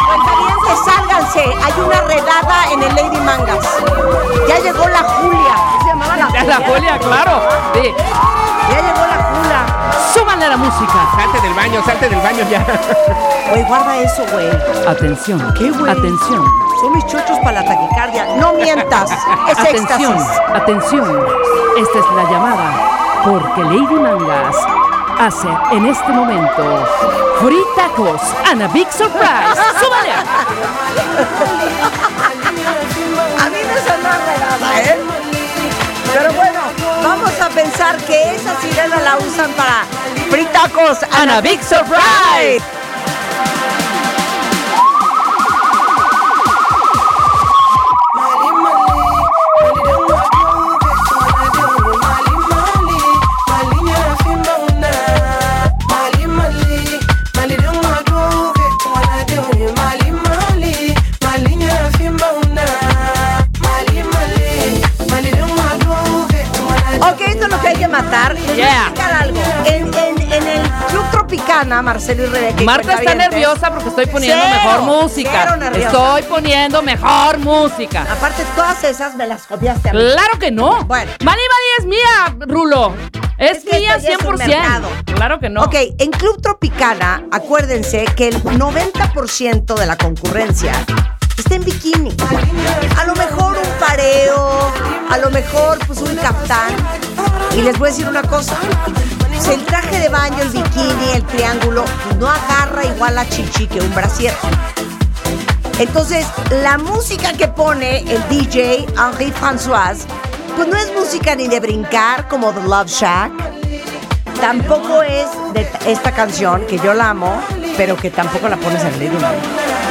Cuentavientes, sálganse. Hay una redada en el Lady Mangas. Ya llegó la Julia. ¿Se llamaba la Ya Julia? la Julia, claro. Sí. Ya llegó la Julia. Súbanle la música. Salte del baño, salte del baño ya. Güey, guarda eso, güey. Atención. ¿Qué, güey? Atención. Son mis chochos para la taquicardia. No mientas. Es Atención. éxtasis. Atención. Esta es la llamada. Porque Lady Mangas hace en este momento Free Tacos and a Big Surprise. ¡Súbale! A mí me sonó redada, ¿eh? Vamos a pensar que esa sirena la usan para fritacos And a Big Surprise. Marcelo y Rebeca. Marta está cuentavientes, nerviosa porque estoy poniendo Cero, mejor música. Estoy poniendo mejor música. Aparte, todas esas me las copiaste a mí. Claro que no. Bueno. Mali es mía, Rulo. Es, Es que mía esto ya es un 100%. mercado. claro que no. Ok, en Club Tropicana, acuérdense que el 90% de la concurrencia está en bikini. A lo mejor un pareo, a lo mejor pues un caftán. Y les voy a decir una cosa. El traje de baño, el bikini, el triángulo, no agarra igual a chichi que un brasier. Entonces, la música que pone el DJ Henri François, pues no es música ni de brincar como The Love Shack, tampoco es de esta canción, que yo la amo, pero que tampoco la pones en Lady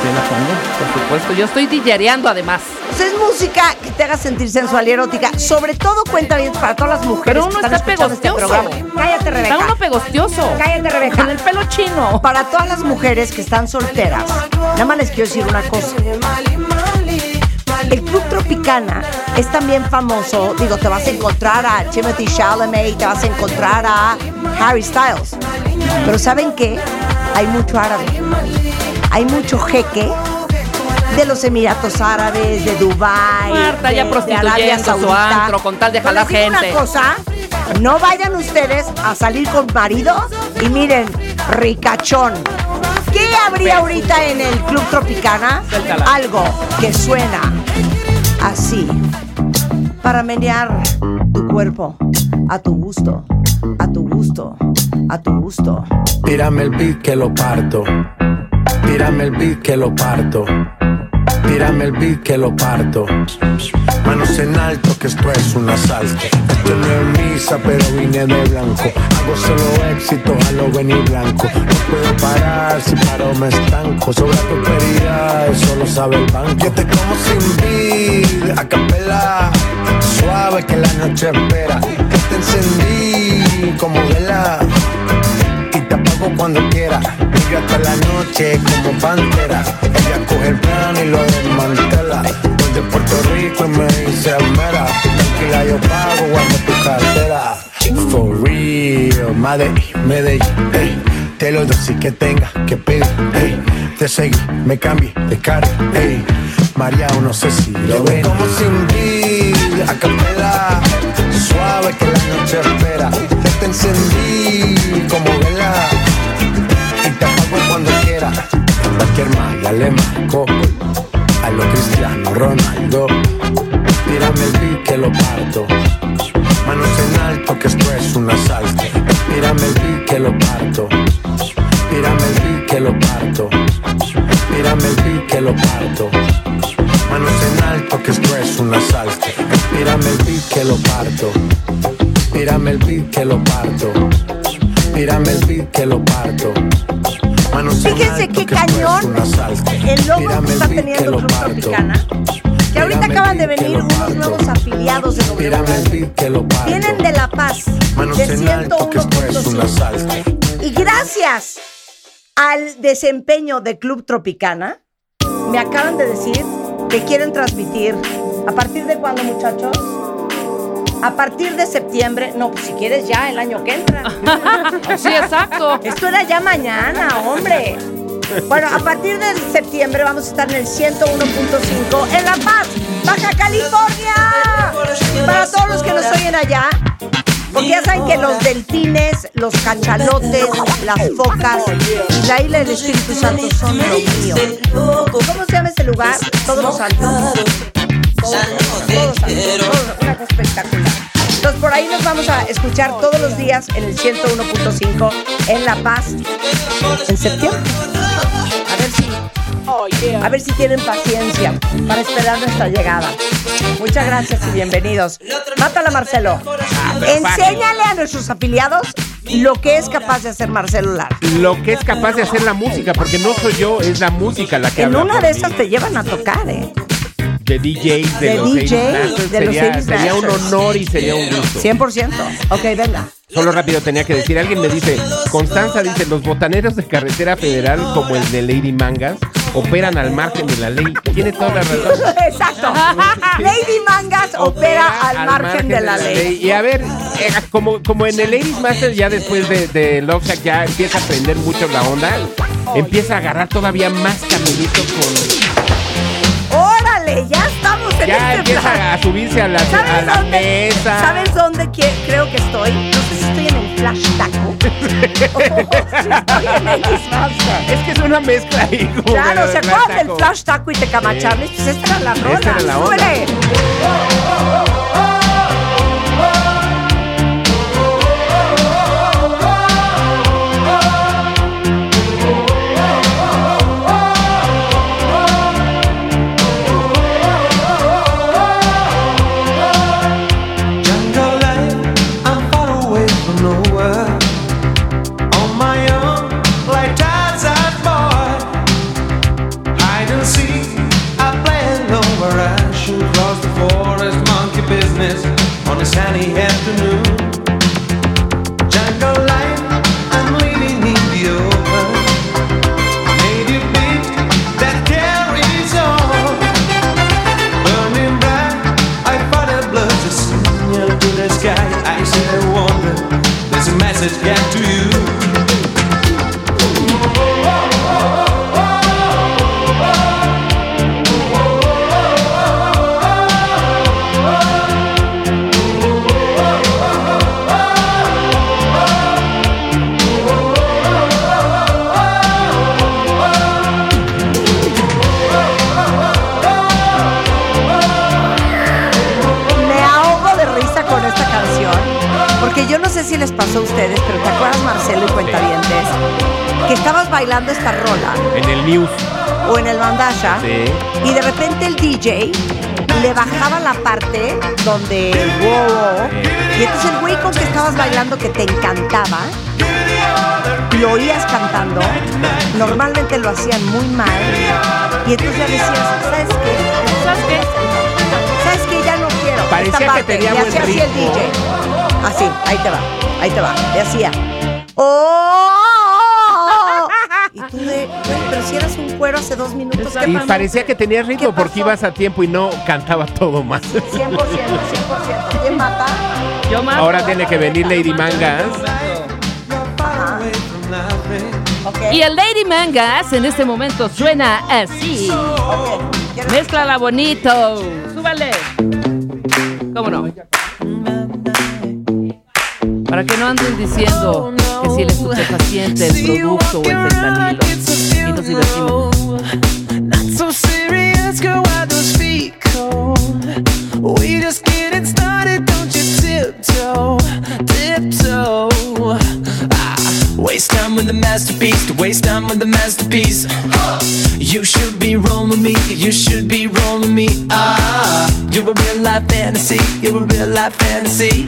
La pongo, por supuesto. Yo estoy DJereando además. Pues es música que te haga sentir sensual y erótica, sobre todo cuenta bien para todas las mujeres Pero que uno están está este pegostioso. programa. Cállate, Rebeca. Está uno pegostioso. Cállate, Rebeca. Con el pelo chino. Para todas las mujeres que están solteras, nada más les quiero decir una cosa. El Club Tropicana es también famoso, digo, te vas a encontrar a Timothy Chalamet, te vas a encontrar a Harry Styles. Pero ¿saben qué? Hay mucho árabe. Hay mucho jeque de los Emiratos Árabes, de Dubái, Marta ya de, de prostituyendo Arabia su Saudita. antro con tal de jalar gente. Una cosa, no vayan ustedes a salir con marido y miren, ricachón. ¿Qué habría ahorita en el Club Tropicana? Suéltala. Algo que suena así. Para menear tu cuerpo a tu gusto, a tu gusto, a tu gusto. Tírame el beat que lo parto. Tírame el beat que lo parto. Tírame el beat que lo parto. Manos en alto que esto es un asalto. Esto no es misa pero vine de blanco. Hago solo éxito, a lo venir blanco. No puedo parar, si paro me estanco. Sobra prosperidad, eso lo sabe el banco. Yo te como sin beat, a capela. Suave que la noche espera. Que te encendí como vela y te apago cuando quiera. Hasta la noche como pantera. Ella coge el plan y lo desmantela. Soy de Puerto Rico y me dice mera. Tranquila, yo pago, guarda tu cartera. For real, Madrid, Medellín, ey. Te lo doy si que tenga que pedir, ey. Te seguí, me cambié de cara, ey. María, no sé si lo ven. Como sin beat, a capela. suave que la noche espera. Ya te encendí como vela te apago cuando quiera. Cualquier malla le marco a lo Cristiano Ronaldo. Tírame el beat que lo parto. Manos en alto que esto es un asalto. Tírame el beat que lo parto. Tírame el beat que lo parto. Tírame el beat que lo parto. Manos en alto que esto es un asalto. Tírame el beat que lo parto. Tírame el beat que lo parto. Tírame el beat que lo parto. Manos en Fíjense qué cañón el logo que está teniendo Club. Tropicana. Que ahorita acaban de venir unos nuevos afiliados de W. Vienen de La Paz, Manos de en alto que esto es un 101.5. asalto. Y gracias al desempeño de Club Tropicana, me acaban de decir que quieren transmitir. ¿A partir de cuándo, muchachos? A partir de septiembre. No, pues si quieres ya el año que entra. Sí, exacto. Esto era ya mañana, hombre. Bueno, a partir de septiembre vamos a estar en el 101.5 en La Paz, Baja California. Para todos los que nos oyen allá, porque ya saben que los delfines, los cachalotes, las focas y la isla del Espíritu Santo son lo mío. ¿Cómo se llama ese lugar? Todos los santos. Todos todos una cosa espectacular. Entonces por ahí nos vamos a escuchar todos los días en el 101.5 en La Paz en septiembre. A ver si a ver si tienen paciencia para esperar nuestra llegada. Muchas gracias y bienvenidos. Mátala, Marcelo. Enséñale a nuestros afiliados lo que es capaz de hacer Marcelo Lara. Lo que es capaz de hacer la música, porque no soy yo, es la música la que En una de esas te llevan a tocar, ¿eh? De DJs, de, De los DJ, 80s Masters, de sería, 80s sería un honor y sería un gusto. 100%. Ok, venga. Solo rápido tenía que decir, alguien me dice, Constanza dice, los botaneros de carretera federal como el de Lady Mangas operan al margen de la ley. Tiene toda la razón. Exacto. Lady Mangas opera al margen de la ley. Y a ver, eh, como, como en el Ladies Master ya después de, de Love Shack ya empieza a aprender mucho la onda, empieza a agarrar todavía más caminito con... Ya estamos en Ya este empieza plan. a subirse a la, a ¿Sabes la dónde? mesa. ¿Sabes dónde que- creo que estoy? No sé si estoy en el flash taco. o si estoy en el. Es que es una mezcla ahí como Claro, ¿se acuerdan del flash taco y te camacharles? Pues esta era la rola. Esta era la onda. ¡Súbele! Message get to you. Si les pasó a ustedes, pero ¿te acuerdas, Marcelo y Cuentavientes? Que estabas bailando esta rola En el news. o en el bandasha Sí. y de repente el DJ le bajaba la parte donde el wow, y entonces el güey con que estabas bailando que te encantaba lo oías cantando normalmente lo hacían muy mal y entonces ya decías ¿sabes qué? ¿Sabes qué? ¿sabes qué? ya no quiero Parecía esta que parte tenía y buen así el ritmo. DJ así, ahí te va, ahí te va y hacía ¡Oh! y tú de, pero si eras un cuero hace dos minutos ¿qué Y pasó? parecía que tenía ritmo ¿Qué porque ibas a tiempo y no cantaba todo más. 100%, 100%. ¿Quién mata? Yo mato. Ahora tiene que venir Lady Mangas. Ajá. Ok. Y el Lady Mangas en este momento suena así. Ok. ¿Quieres- Mézclala bonito. Súbale. ¿Cómo no? No anden diciendo que si el estupefaciente, el producto o el fentanilo. Y nos divertimos. Not so serious, girl, why those feet cold? We just getting started, don't you tiptoe, tiptoe. Ah, waste time with the masterpiece, to waste time with the masterpiece. You should be rolling me, you should be rolling me. Ah, you're a real life fantasy, you're a real life fantasy.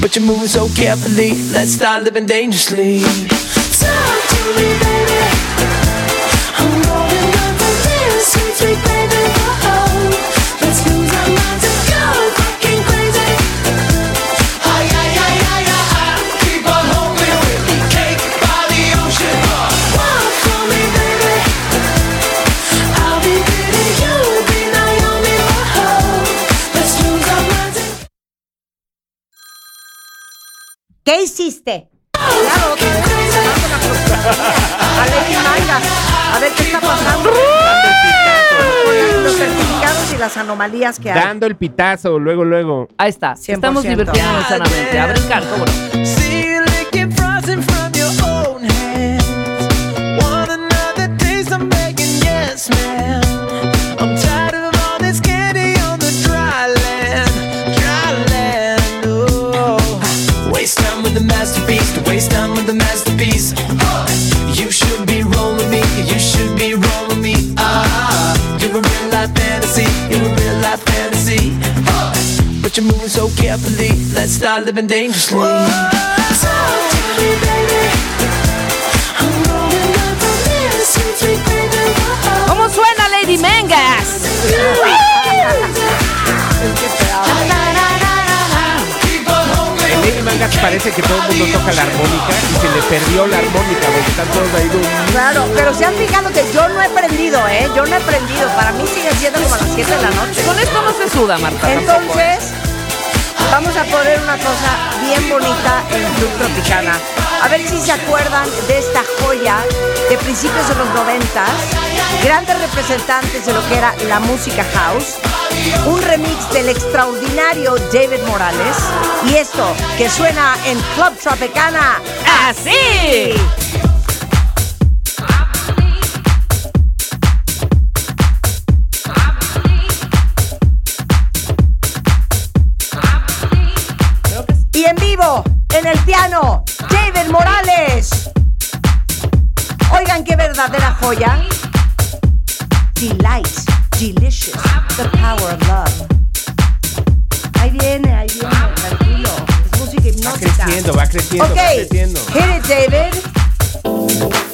But you're moving so carefully, let's start living dangerously. Talk to me, baby. ¿Qué hiciste? Claro, fotografía. A Lady Mangas. A ver qué está pasando. Con los certificados y las anomalías que hay. Dando el pitazo, luego, luego. Ahí está. Estamos 100%. divirtiéndonos sanamente. A brincar, cómo no. Moving so carefully. Let's start living dangerously. Talk to me, baby. I'm rolling up from this sweet, sweet baby. Whoa. ¿Cómo suena Lady Mangas? Lady Mangas parece que todo el mundo toca la armónica y se le perdió la armónica porque están todos ahí. de- Claro, pero se han fijado que yo no he prendido, ¿eh? Yo no he prendido. Para mí sigue siendo como a las 7 de la noche. Con esto no se suda, Marta. tampoco. Entonces, vamos a poner una cosa bien bonita en Club Tropicana. A ver si se acuerdan de esta joya de principios de los noventas, grandes representantes de lo que era la música house, un remix del extraordinario David Morales y esto que suena en Club Tropicana. ¡Así! En el piano, David Morales. Oigan qué verdadera joya. Delight, delicious, the power of love. Ahí viene, ahí viene, tranquilo. Es música Va hipnótica. creciendo, va creciendo, Ok, va creciendo. hit it, David.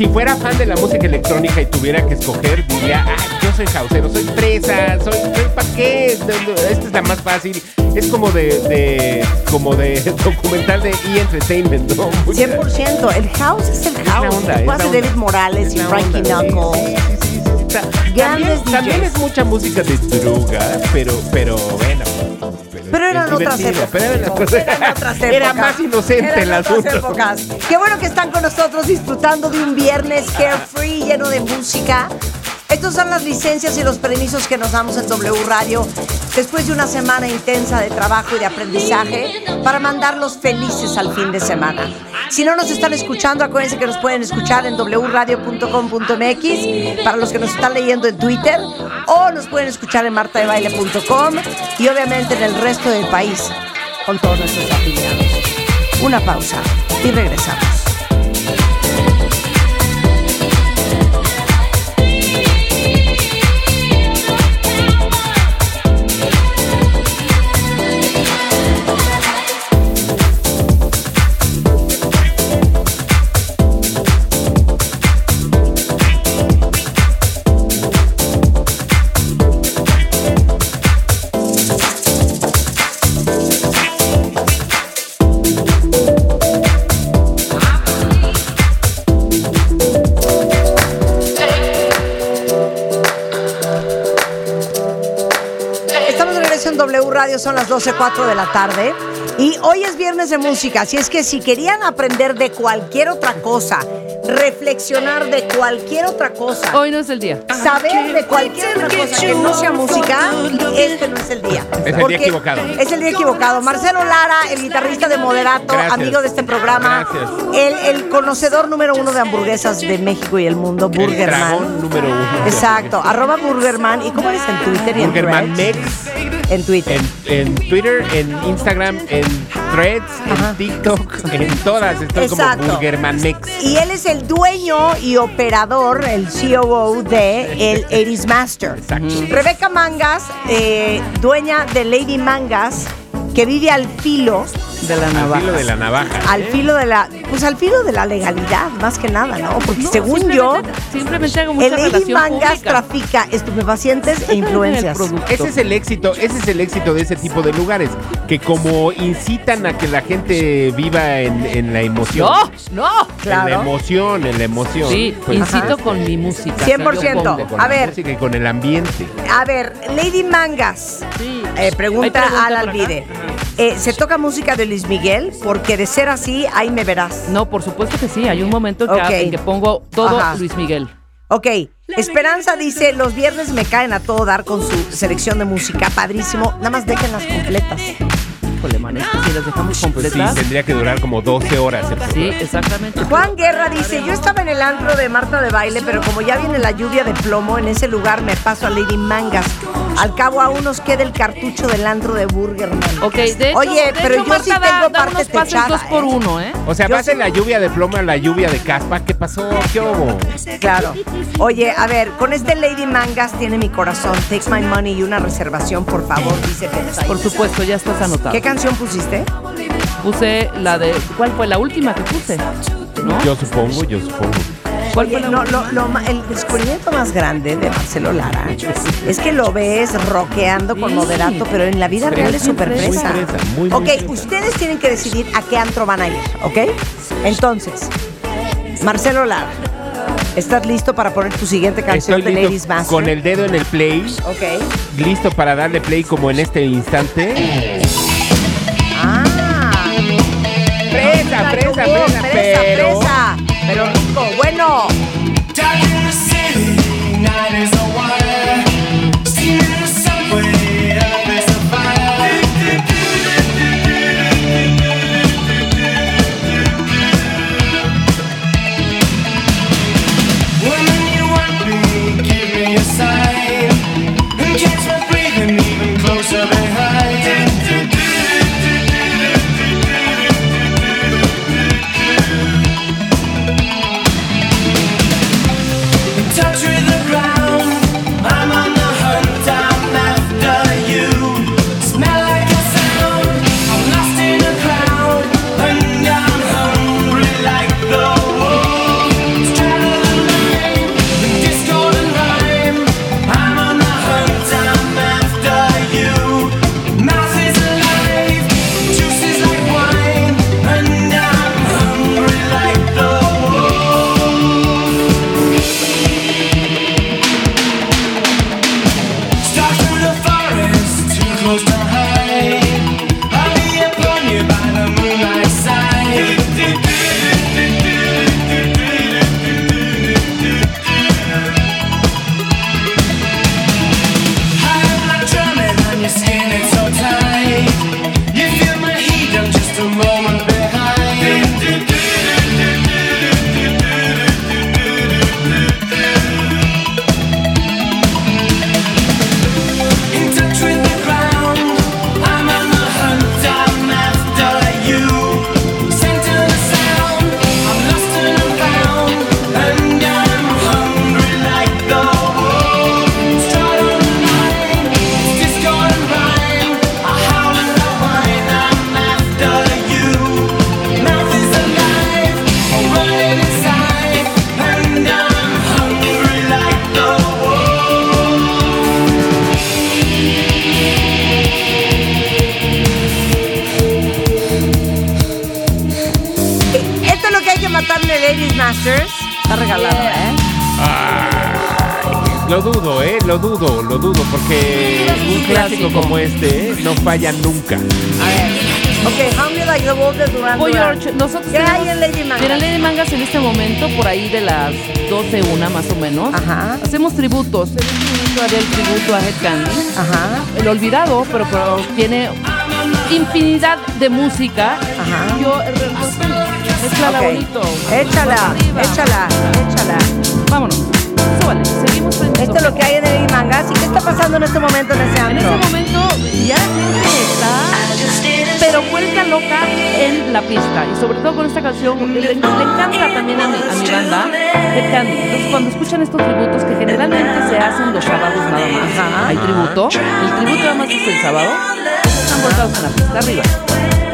Si fuera fan de la música electrónica y tuviera que escoger, diría, ah, yo soy houseero, soy fresa, soy, soy pa' qué, No, no, esta es la más fácil. Es como de, de como de documental de E! Entertainment, ¿no? Mucha- 100%. El house es el house. onda, es onda. David Morales Es y Frankie onda, sí, Knuckles. También, Grandes también es mucha música de droga, pero, pero bueno. Pero eran es otras épocas. pero eran otras- eran otras Era épocas. más inocente Eran el otras asunto. épocas. Qué bueno que están con nosotros disfrutando de un viernes carefree lleno de música. Estos son las licencias y los permisos que nos damos en W Radio después de una semana intensa de trabajo y de aprendizaje para mandarlos felices al fin de semana. Si no nos están escuchando, acuérdense que nos pueden escuchar en wradio.com.mx para los que nos están leyendo en Twitter o nos pueden escuchar en martadebaile.com y obviamente en el resto del país con todos nuestros afiliados. Una pausa y regresamos. 12, 4 de la tarde. Y hoy es viernes de música, así es que si querían aprender de cualquier otra cosa, reflexionar de cualquier otra cosa. Hoy no es el día. Saber de cualquier otra cosa que no sea música, este no es el día. Es el día equivocado. Es el día equivocado. Marcelo Lara, el guitarrista de Moderato, amigo de este programa, el, el, conocedor número uno de hamburguesas de México y el mundo, Burgerman. número uno. Exacto, arroba Burgerman. ¿Y cómo eres en Twitter y en Burgerman en Twitter. En, en Twitter, en Instagram, en Threads, en TikTok, en todas. Estoy Exacto. como Burgerman Mex. Y él es el dueño y operador, el COO de el 80s Master. Exacto. Rebeca Mangas, eh, dueña de Lady Mangas, que vive al filo, De la Al navaja. filo de la navaja. al filo de la, pues al filo de la legalidad, más que nada, ¿no? Porque No, según simplemente- yo, Simplemente hago mucha el Lady Mangas pública. trafica estupefacientes e influencias. Ese es el éxito, ese es el éxito de ese tipo de lugares, que como incitan a que la gente viva en, en la emoción. No, no. En la emoción, en la emoción. Sí, Pues, incito ajá. con mi música. 100%. que yo pongo. Con A la ver. música y con el ambiente. A ver, Lady Mangas. Sí. Eh, pregunta pregunta a por Alvide. acá. Eh, ¿Se toca música de Luis Miguel? Porque de ser así, ahí me verás. No, por supuesto que sí. Hay un momento en que, en que pongo todo Ajá. Luis Miguel. Ok, Esperanza dice, los viernes me caen a todo dar con su selección de música, padrísimo, nada más déjenlas completas. Híjole, man, es que si las dejamos Pues sí, completas. tendría que durar como 12 horas. el Sí, exactamente. Juan Guerra dice, yo estaba en el antro de Marta de baile, pero como ya viene la lluvia de plomo, en ese lugar me paso a Lady Mangas. Al cabo aún nos queda el cartucho del antro de Burgerman. Ok, de hecho, Oye, de pero hecho, yo sí Marta tengo da parte unos pases techada, dos por ¿eh? uno, ¿eh? O sea, Yo vas sí- en la lluvia de plomo a la lluvia de caspa. ¿Qué pasó? ¿Qué hubo? Claro. Oye, a ver, con este Lady Mangas tiene mi corazón. Take my money y una reservación, por favor, dice. Por supuesto, ya estás anotado. ¿Qué canción pusiste? Puse la de. ¿Cuál fue la última que puse? ¿No? Yo supongo, yo supongo. ¿Cuál Oye, fue la no, lo- lo el descubrimiento más grande de Marcelo Lara es que lo ves rockeando con Sí. moderato, pero en la vida real es es súper bien Muy Ok, ustedes tienen que decidir a qué antro van a ir, ¿ok? Entonces, Marcelo Lara, ¿estás listo para poner tu siguiente canción Estoy de Ladies Master? con el dedo en el play, Ok. listo para darle play como en este instante. Fresa, fresa, pero... de música. Ajá. Yo, eh, mezclala Ok. bonito. Échala, échala, échala. Vámonos. Súbale, seguimos. Esto es lo que hay en Lady Mangas. ¿Y qué está pasando en este momento en ese En antro? este momento ya la gente está, pero vuelta loca en la pista. Y sobre todo con esta canción, le, le encanta también a mi, a mi banda, Head Candy. Entonces cuando escuchan estos tributos, que generalmente se hacen los sábados nada más, hay tributo. El tributo nada más es el sábado. Voltados en la pista, arriba.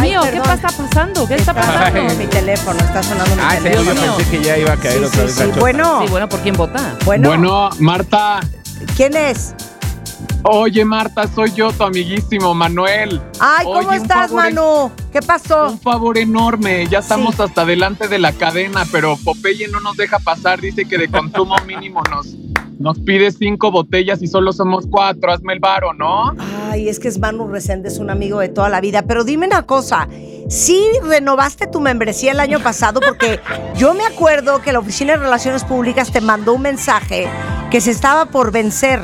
Ay, mío, ¿qué está pasando? ¿Qué está pasando? sonando mi teléfono, está sonando mi Ah, ¿en serio? teléfono. yo pensé que ya iba a caer Sí, otra sí, vez sí. chota. Bueno, Sí, bueno, ¿por quién vota? bueno, Bueno, Marta, ¿quién es? oye Marta, soy yo, tu amiguísimo Manuel. Ay, ¿cómo Oye, estás, favor Manu? ¿Qué pasó? Un favor enorme, ya estamos Sí. hasta delante de la cadena, pero Popeye no nos deja pasar, dice que de consumo mínimo nos, nos pide cinco botellas y solo somos cuatro, hazme el varo, ¿no? Ay, es que es Manu Resende, es un amigo de toda la vida. Pero dime una cosa, ¿sí renovaste tu membresía el año pasado? Porque yo me acuerdo que la Oficina de Relaciones Públicas te mandó un mensaje que se estaba por vencer.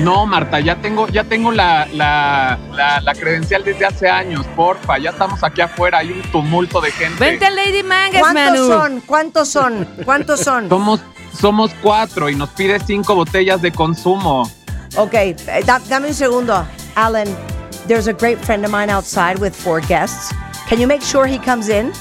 No, Marta, ya tengo, ya tengo la, la, la, la credencial desde hace años, porfa, ya estamos aquí afuera, hay un tumulto de gente. Vente Lady Mangas, ¿Cuántos Manu. son? ¿Cuántos son? ¿Cuántos son? Somos, somos cuatro y nos pide cinco botellas de consumo. Ok, eh, da- dame un segundo. Alan, there's a great friend of mine outside with four guests. Can you make sure he comes in?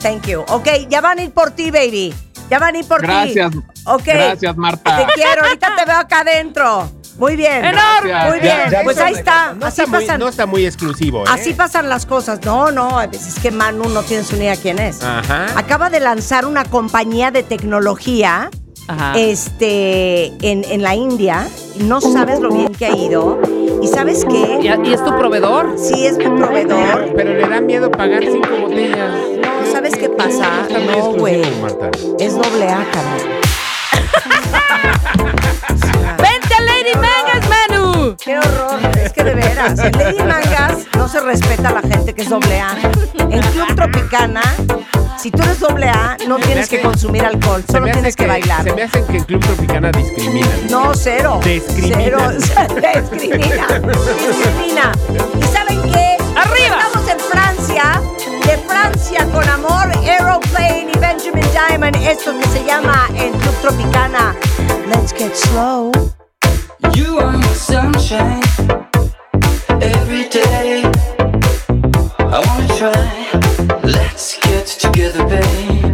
Thank you. Ok, ya van a ir por ti, baby. Ya van a ir por Gracias. ti. Ok. Gracias, Marta. Te quiero, ahorita te veo acá adentro. Muy bien. Gracias. Muy bien. Ya- ya pues no- ahí está. No así está, muy, pasan. no está muy exclusivo, ¿eh? Así pasan las cosas. No, no, es que Manu no tienes ni idea quién es. Ajá. Acaba de lanzar una compañía de tecnología Ajá. este, en, en la India. No sabes lo bien que ha ido. ¿Y sabes qué? ¿Y, y es tu proveedor? Sí, es mi proveedor. Pero le da miedo pagar cinco botellas. No, ¿sabes qué pasa? No, güey. Es doble A, cabrón. ¡Vente Lady Mangas, Manu! Qué horror. Es que de veras. En Lady Mangas no se respeta a la gente que es doble A. En Club Tropicana Si tú eres doble A, no tienes que hace- consumir alcohol, solo hace tienes que, bailar. Se me hacen que en Club Tropicana discriminan. No, cero. Discrimina. Cero. Discrimina. Discrimina. ¿Y saben qué? ¡Arriba! Estamos en Francia. De Francia con amor, Aeroplane y Benjamin Diamond. Esto que se llama en Club Tropicana. Let's get slow. You are my sunshine every day. I wanna try. Let's get together, babe.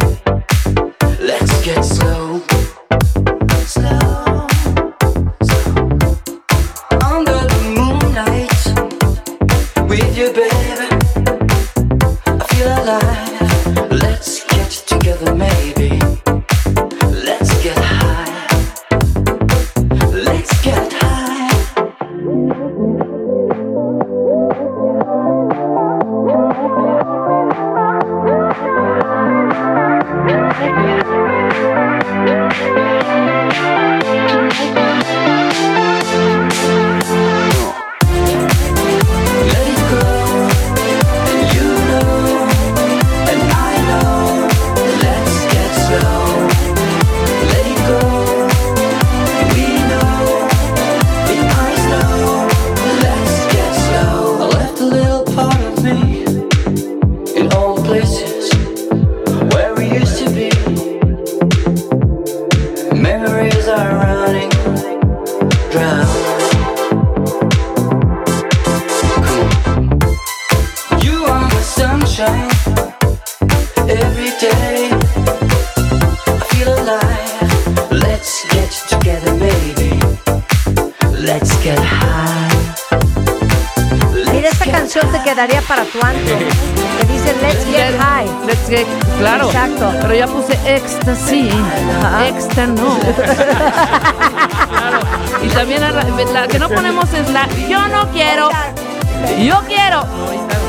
High. Let's get, claro. Exacto. Pero ya puse ecstasy. Extra no. claro. Y también la, la que no ponemos es la yo no quiero. Yo quiero.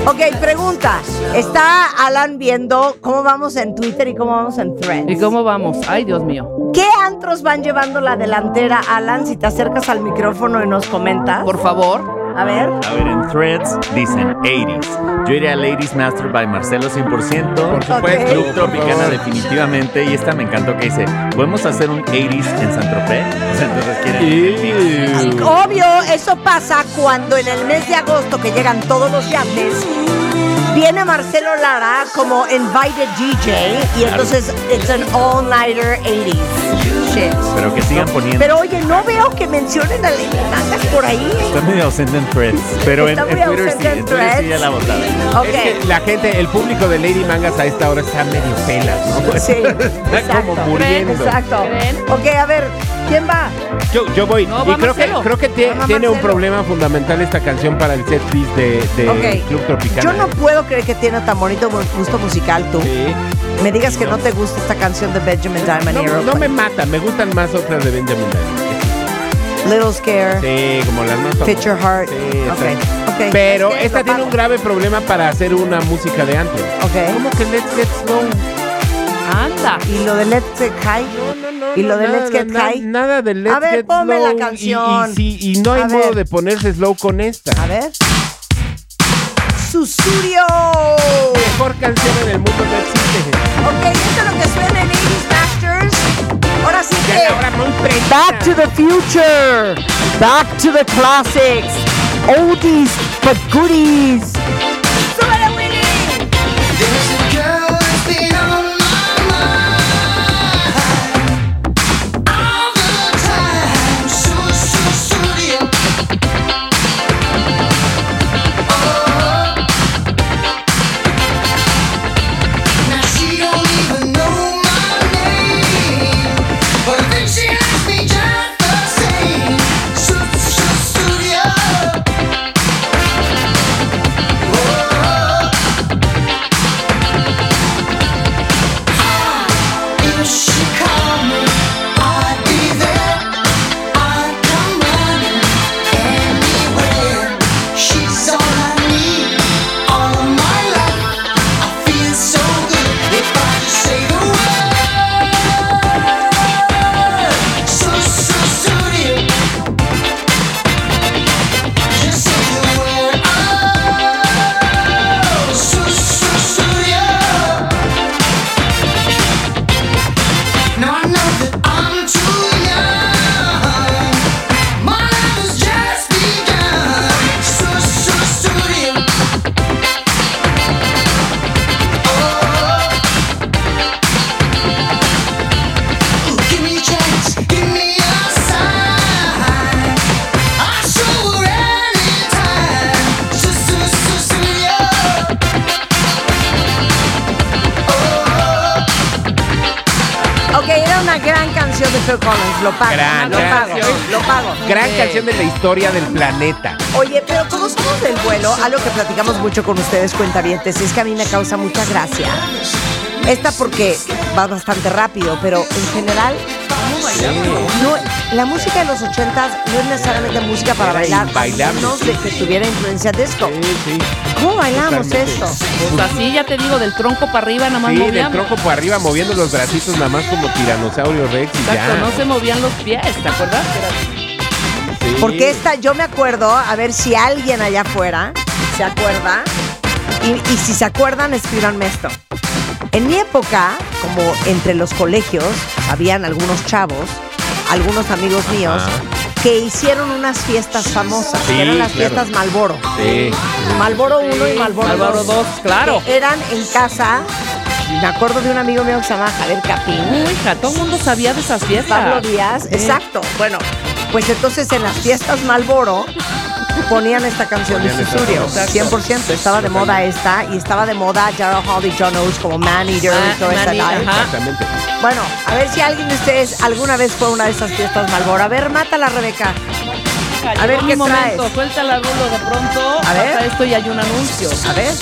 Ok, pregunta. Está Alan viendo cómo vamos en Twitter y cómo vamos en Threads. ¿Y cómo vamos? Ay, Dios mío. ¿Qué antros van llevando la delantera, Alan? Si te acercas al micrófono y nos comentas. Por favor. A ver. A ver, en threads dicen 80s. Yo iría a Ladies Master by Marcelo 100%. Por supuesto, Club por Tropicana definitivamente. Y esta me encantó que dice, ¿podemos hacer un 80s en San Tropez? Entonces quieren. Obvio, eso pasa cuando en el mes de agosto que llegan todos los yates, viene Marcelo Lara como invited DJ y entonces it's an all-nighter 80s Pero que sigan poniendo. Pero oye, no veo que mencionen a Lady Mangas por ahí. Está medio ausente en threads. Pero en, Twitter sí, en Twitter sí ya la botada. Ok. Es que la gente, el público de Lady Mangas a esta hora está medio pelas, ¿no? Sí, Está exacto. como muriendo. Exacto. Ok, a ver, ¿quién va? Yo, yo voy. No, y creo que, creo que Va tiene un problema fundamental esta canción para el set piece de, de. Club Tropicana. Yo no puedo creer que tiene tan bonito gusto musical tú. Sí. Me digas que no te gusta esta canción de Benjamin Diamond No, Aeroplane. no me mata, me gustan más otras de Benjamin Diamond. Little Scare, Sí, como las más. Fit Your Heart. Sí, ok, exacto. ok. Pero Es que esta tiene pago. un grave problema para hacer una música de antro. Ok. ¿Cómo que Let's Get Slow? Anda. Y lo de Let's Get High. y lo de nada, Let's Get na- High. Nada de Let's A ver, Get ponme Slow. la y- canción. Y, sí, y no hay A modo ver. de ponerse slow con esta. A ver. Susurio. Mejor canción en el mundo no existe. Ok, esto es lo que suena en 80s Masters. Ahora sí Ya que. muy. Back to the future. Back to the classics. Oldies but goodies. Phil Collins. Lo pago. Gran lo pago. Lo pago. Gran Sí. canción de la historia del planeta. Oye, pero como somos del vuelo, algo que platicamos mucho con ustedes, cuentavientes, es que a mí me causa mucha gracia. Esta porque va bastante rápido, pero en general, no, la música de los ochentas no es necesariamente música para Era bailar, a menos de que tuviera influencia disco. Sí, ¿Cómo bailamos Totalmente. esto? Pues así ya te digo, del tronco para arriba nada más Sí, del tronco por arriba moviendo los bracitos nada más como tiranosaurio rex y Exacto, ya. no se movían los pies, ¿te acuerdas? Sí. Porque esta, yo me acuerdo, a ver si alguien allá afuera se acuerda, y, y si se acuerdan, escríbanme esto. En mi época, como entre los colegios, habían algunos chavos, algunos amigos míos, que hicieron unas fiestas famosas, Sí, que eran las claro. fiestas Malboro. Sí. Malboro 1 y Malboro 2. Malboro 2, claro. Eran en casa, me acuerdo de un amigo mío que se llamaba Javier Capín. Uy, hija, todo el mundo sabía de esas fiestas. Pablo Díaz, exacto. Bueno, pues entonces en las fiestas Malboro ponían esta canción de Ponían esta Susurio. canción. 100%. Estaba de moda esta y estaba de moda Gerald Hall y John Oates como Man Eater Ah, y live. ajá. Exactamente. Bueno, a ver si alguien de ustedes alguna vez fue a una de esas fiestas Malboro. A ver, mátala, Rebeca. A ver, ¿qué momento, traes? suéltala, Rulo, de pronto. A ver. Pasa esto y hay un anuncio. A ver.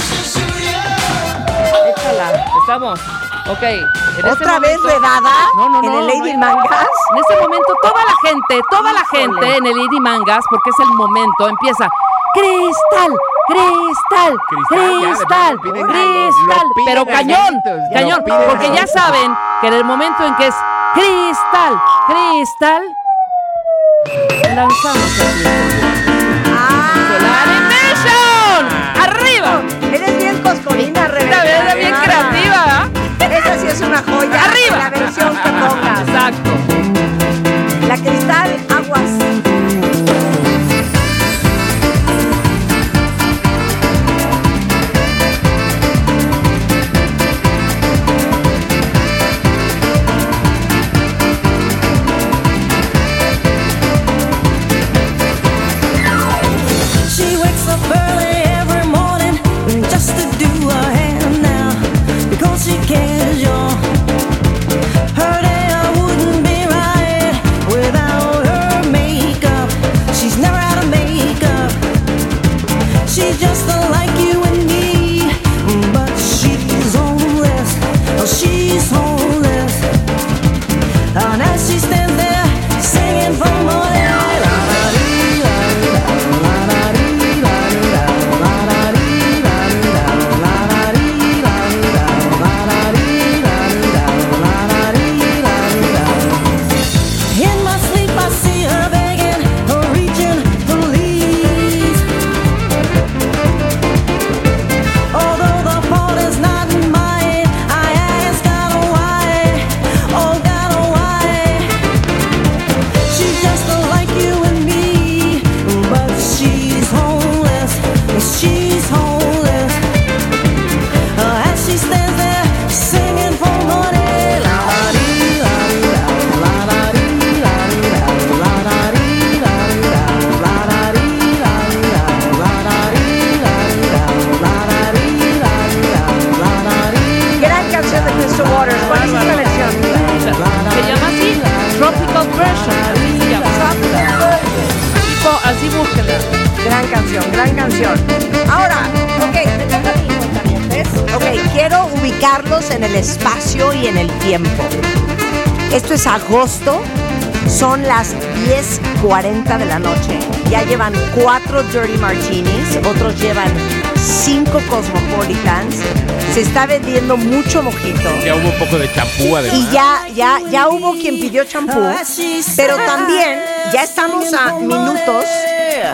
Échala, estamos. Ok. en ese ¿Otra vez momento- redada No, no, en el Lady Mangas? En ese momento, toda la gente, toda la gente en el Lady Mangas, porque es el momento, empieza. Cristal, cristal, Cristal, cristal, pero cañón, cañón, porque ya saben que en el momento en que es cristal, cristal, lanzamos el cristal. ¡La animation! ¡Arriba! Eres bien coscolina, es una joya. ¡Arriba! La versión que pongas. Exacto. En el espacio y en el tiempo. Esto es agosto, son las 10.40 de la noche. Ya llevan cuatro Dirty Martinis, otros llevan cinco Cosmopolitans. Se está vendiendo mucho mojito. Ya hubo un poco de champú además. Y ya, ya, ya hubo quien pidió champú, pero también ya estamos a minutos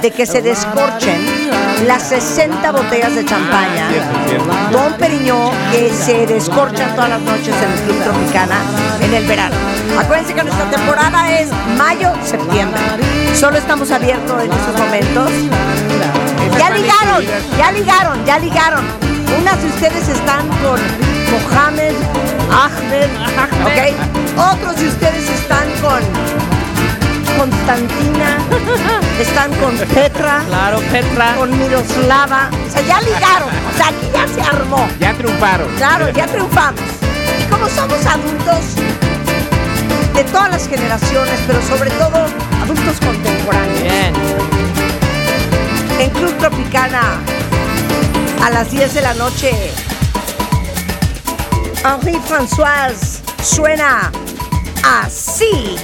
de que se descorchen las 60 botellas de champaña. Cierto. Don Periñón que se descorchan todas las noches en el Club Tropicana en el verano. Acuérdense que nuestra temporada es mayo-septiembre. Solo estamos abiertos en estos momentos. Ya ligaron, ya ligaron, ya ligaron. Unas de ustedes están con Mohamed, Ahmed, ¿ok? Otros de ustedes están con Constantina, están con Petra, Claro, Petra. con Miroslava. O sea, ya ligaron. O sea, aquí ya se armó. Ya triunfaron. Claro, ya triunfamos. Y como somos adultos todas las generaciones, pero sobre todo adultos contemporáneos. Bien. En Club Tropicana, a las 10 de la noche, Henri François suena así.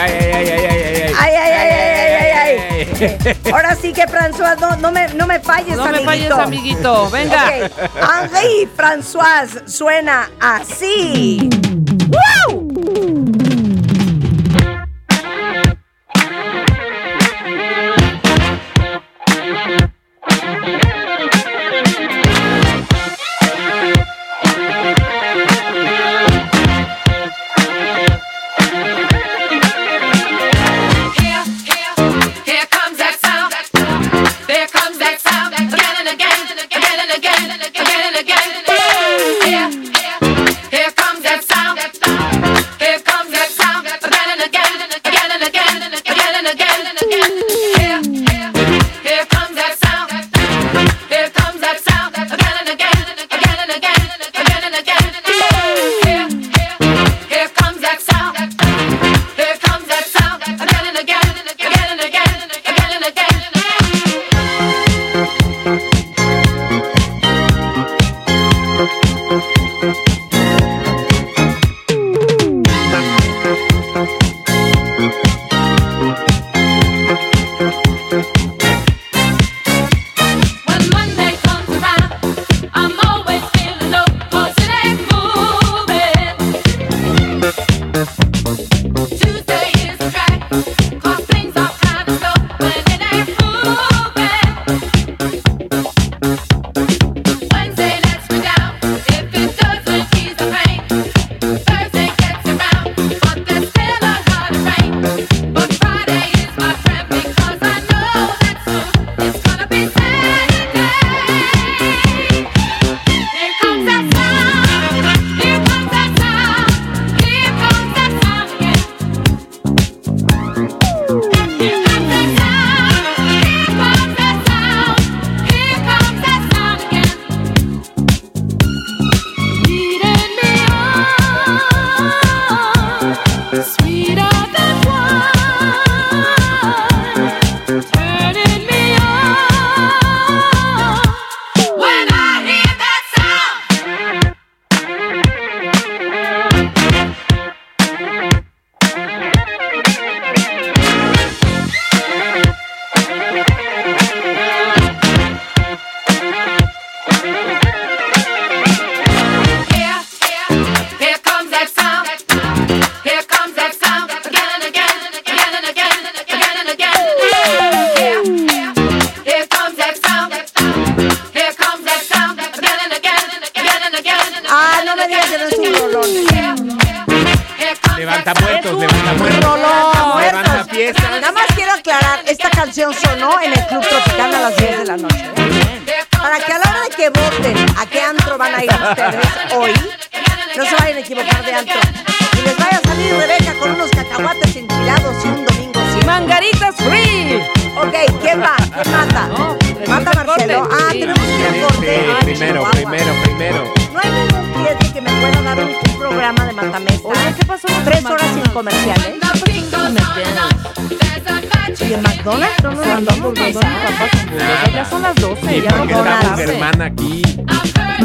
Ay, ay, ay, ay, ay, ay. Ay, ay, ay, ay, ay, ay, ay. Ahora sí que François, no, no me, no me falles, No me amiguito. falles, amiguito. Venga. Ok. Henri François suena así.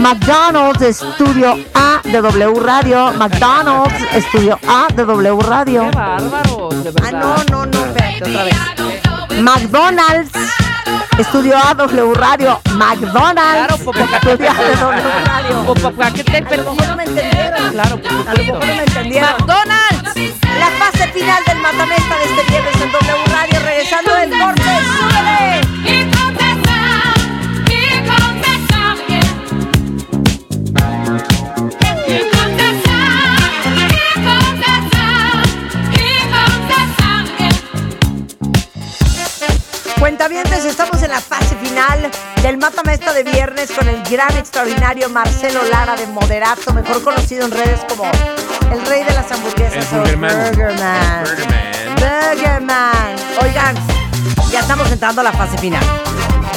McDonald's Estudio A de W Radio. McDonald's Estudio A de W Radio. Qué bárbaros, de verdad. Ah, no, no, no, espérate otra vez. McDonald's Estudio A W Radio. McDonald's Claro, Estudio A de W Radio. O papá, ¿qué te A lo mejor no me entendieron. Claro, A lo mejor no me entendieron. McDonald's. La fase final del matamesta de este viernes en W Radio. Regresando del corte. ¡Súbele! Cuentavientes, estamos en la fase final del Matamesta de viernes con el gran extraordinario Marcelo Lara de Moderato, mejor conocido en redes como el rey de las hamburguesas El o Burgerman. Burgerman. Burgerman. Oigan, ya estamos entrando a la fase final.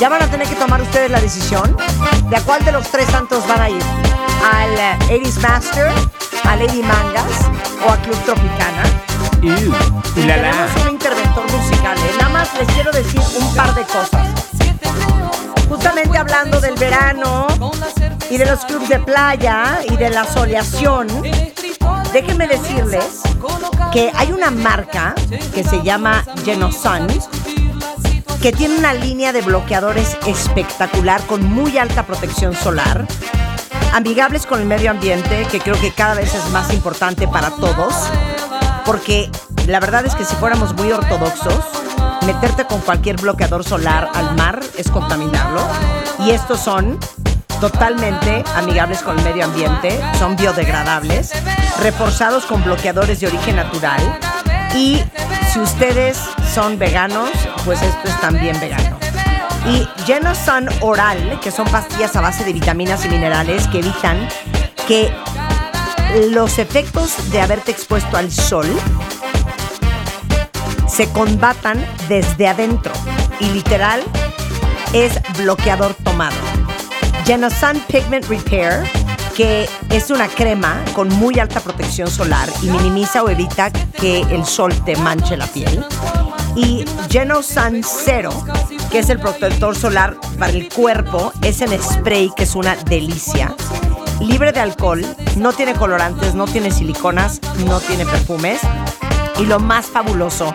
Ya van a tener que tomar ustedes la decisión de a cuál de los tres santos van a ir. Al eh, 80s Master, a Lady Mangas o a Club Tropicana. Y la la. tenemos un interventor musical. ¿eh? Les quiero decir un par de cosas. Justamente hablando del verano y de los clubs de playa y de la soleación, déjenme decirles que hay una marca que se llama Genosun que tiene una línea de bloqueadores espectacular con muy alta protección solar, amigables con el medio ambiente, que creo que cada vez es más importante para todos, porque la verdad es que si fuéramos muy ortodoxos, meterte con cualquier bloqueador solar al mar es contaminarlo. Y estos son totalmente amigables con el medio ambiente, son biodegradables, reforzados con bloqueadores de origen natural. Y si ustedes son veganos, pues esto es también vegano. Y Genosun Oral, que son pastillas a base de vitaminas y minerales que evitan que los efectos de haberte expuesto al sol se combatan desde adentro y literal es bloqueador tomado. Genosun Pigment Repair, que es una crema con muy alta protección solar y minimiza o evita que el sol te manche la piel. Y Genosun Zero, que es el protector solar para el cuerpo, es en spray, que es una delicia. Libre de alcohol, no tiene colorantes, no tiene siliconas, no tiene perfumes. Y lo más fabuloso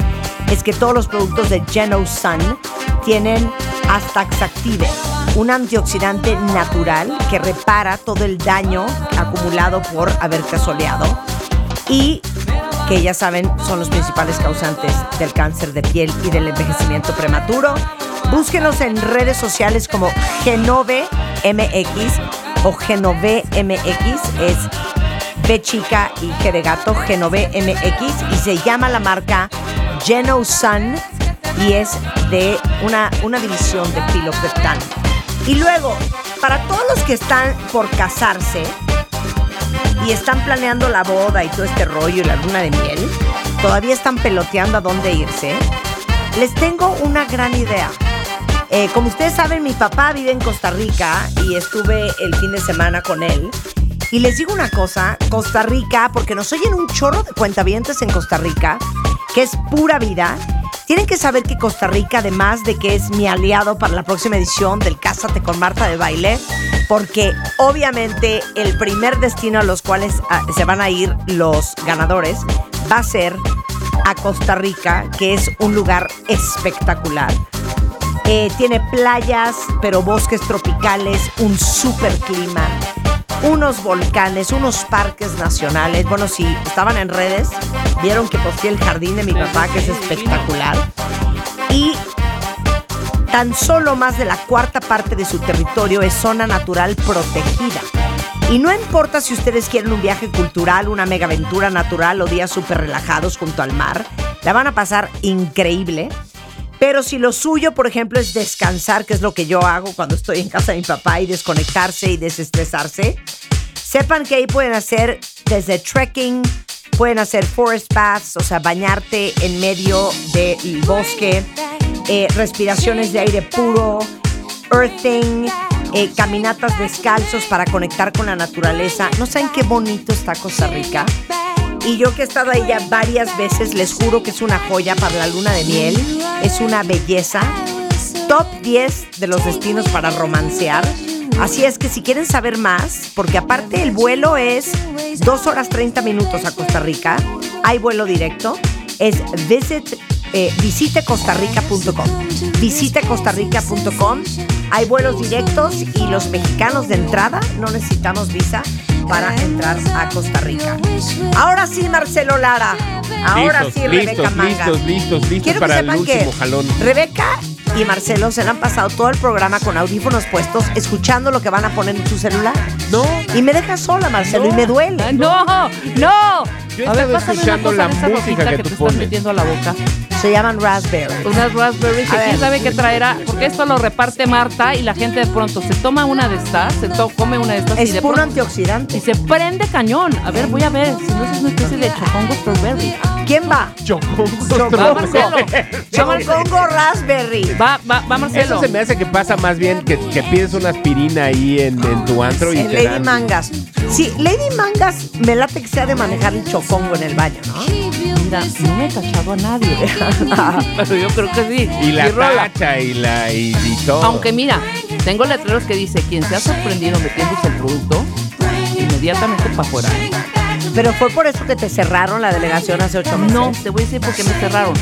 es que todos los productos de Genosun tienen Astaxactive, un antioxidante natural que repara todo el daño acumulado por haberte soleado y que ya saben son los principales causantes del cáncer de piel y del envejecimiento prematuro. Búsquenos en redes sociales como Genove MX o Genove MX, es B chica y G de gato, Genove MX, y se llama la marca Genosun y es de una, una división de Filopeptan. Y luego, para todos los que están por casarse y están planeando la boda y todo este rollo y la luna de miel, todavía están peloteando a dónde irse, les tengo una gran idea. Eh, como ustedes saben, mi papá vive en Costa Rica y estuve el fin de semana con él. Y les digo una cosa, Costa Rica, porque nos oyen un chorro de cuentavientes en Costa Rica, que es pura vida. Tienen que saber que Costa Rica, además de que es mi aliado para la próxima edición del Cásate con Marta de Baile, porque obviamente el primer destino a los cuales ah, se van a ir los ganadores va a ser a Costa Rica, que es un lugar espectacular. Eh, tiene playas, pero bosques tropicales, un super clima, unos volcanes, unos parques nacionales. Bueno, si estaban en redes, vieron que posté el jardín de mi papá, que es espectacular. Y tan solo más de la cuarta parte de su territorio es zona natural protegida. Y no importa si ustedes quieren un viaje cultural, una mega aventura natural o días súper relajados junto al mar, la van a pasar increíble. Pero si lo suyo, por ejemplo, es descansar, que es lo que yo hago cuando estoy en casa de mi papá y desconectarse y desestresarse, sepan que ahí pueden hacer desde trekking, pueden hacer forest baths, o sea, bañarte en medio del bosque, eh, respiraciones de aire puro, earthing, eh, caminatas descalzos para conectar con la naturaleza. ¿No saben qué bonito está Costa Rica? Y yo que he estado ahí ya varias veces, les juro que es una joya para la luna de miel. Es una belleza. Top 10 de los destinos para romancear. Así es que si quieren saber más, porque aparte el vuelo es 2 horas 30 minutos a Costa Rica, hay vuelo directo, es visit, eh, visitecostarrica.com. Visitecostarrica.com. Hay vuelos directos y los mexicanos de entrada no necesitamos visa para entrar a Costa Rica. Ahora sí, Marcelo Lara. Ahora listos, sí, Rebeca listos, Manga. listos, listos, listos Quiero que para el sepan que último jalón. Rebeca y Marcelo se le han pasado todo el programa con audífonos puestos, escuchando lo que van a poner en su celular. No. Y me deja sola, Marcelo, y me duele. No, no. Yo a ver, estaba una escuchando cosa la música que que tú te estás pones. metiendo a la boca. Se llaman raspberry. Unas raspberries que quién ver. sabe qué traerá, porque esto lo reparte Marta y la gente de pronto se toma una de estas, se to- come una de estas y Es de puro pronto antioxidante. y se prende cañón. A ver, voy a ver si no es una especie de chocongo strawberry. ¿Quién va? Marcelo. Va Marcelo. Chocongo raspberry. Va, va, va Marcelo. Eso se me hace que pasa más bien que, que pides una aspirina ahí en, en tu antro y En te Lady dan- Mangas. Sí, Lady Mangas me late que sea de manejar el chocongo en el baño, ¿no? Mira, no me he cachado a nadie. Pero yo creo que sí. Y la rola. tacha y la y, y todo. Aunque mira, tengo letreros que dice, quien se ha sorprendido metiéndose el producto, inmediatamente para afuera. Pero fue por eso que te cerraron la delegación hace ocho meses. No, te voy a decir por qué me cerraron.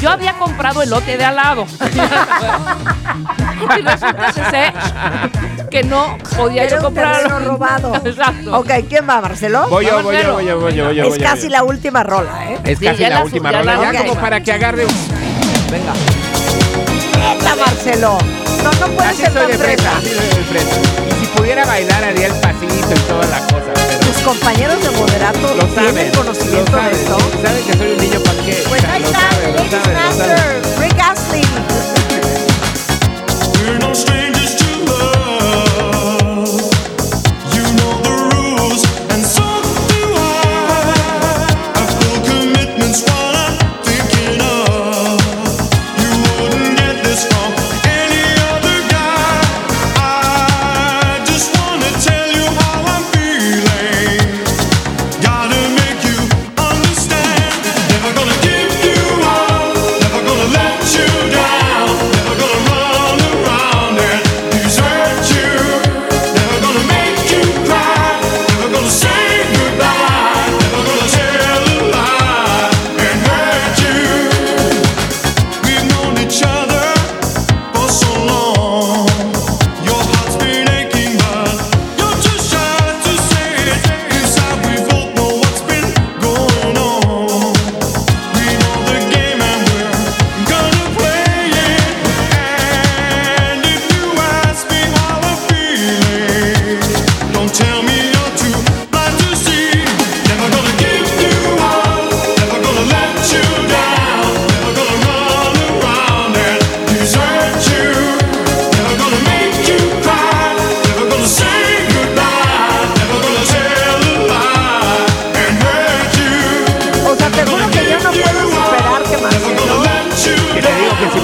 Yo había comprado el lote de al lado. y resulta que sé que no podía Era yo un comprarlo. terreno robado. Exacto. Ok, ¿quién va, Marcelo? Voy yo, voy yo, voy yo, voy yo, voy yo. Es voy casi yo. la última rola, ¿eh? Es Sí, casi la, la- última rola, la- ya ok. como para que agarre un... Venga. Venga, Marcelo. No, no puedes Así ser soy tan de fresa, fresa. así soy de fresa. Y si pudiera bailar haría el pasito y toda la cosa, compañeros de moderato Lo tienen saben, conocimiento lo de saben. esto. Saben que soy un niño panque. Pues ahí está, saben. Master, Rick Astley.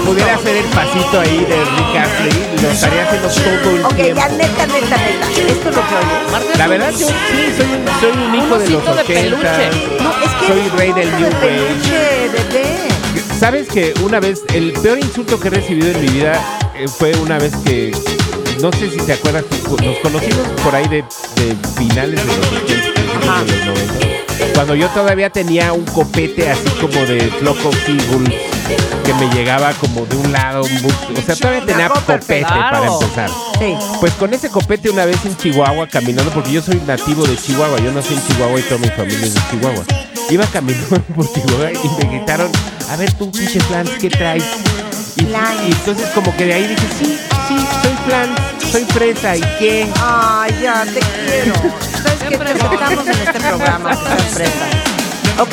Pudiera hacer el pasito ahí de Rick Astley, lo estaría haciendo todo el Ok, tiempo. ya neta, neta, neta. Esto es lo que oyes. La verdad, yo sí, soy un, soy un hijo de los osito de 80. peluche. No, es que soy rey del de New Wave. peluche, bebé. ¿Sabes que una vez, el peor insulto que he recibido en mi vida eh, fue una vez que, no sé si te acuerdas, nos conocimos por ahí de, de finales de los 80, principios de los 90, cuando yo todavía tenía un copete así como de Flock of Eagles que me llegaba como de un lado, o sea, todavía tenía copete para empezar. Sí. Pues con ese copete una vez en Chihuahua caminando, porque yo soy nativo de Chihuahua, yo nací en Chihuahua y toda mi familia es de Chihuahua. Iba caminando por Chihuahua y me gritaron, a ver tú, pinche Flans, ¿qué traes? Y, y entonces como que de ahí dije, sí, sí, soy Flans, soy fresa, ¿y qué? Ay, ya, te quiero. ¿Sabes qué? Te aceptamos en este programa, que seas fresa. Ok,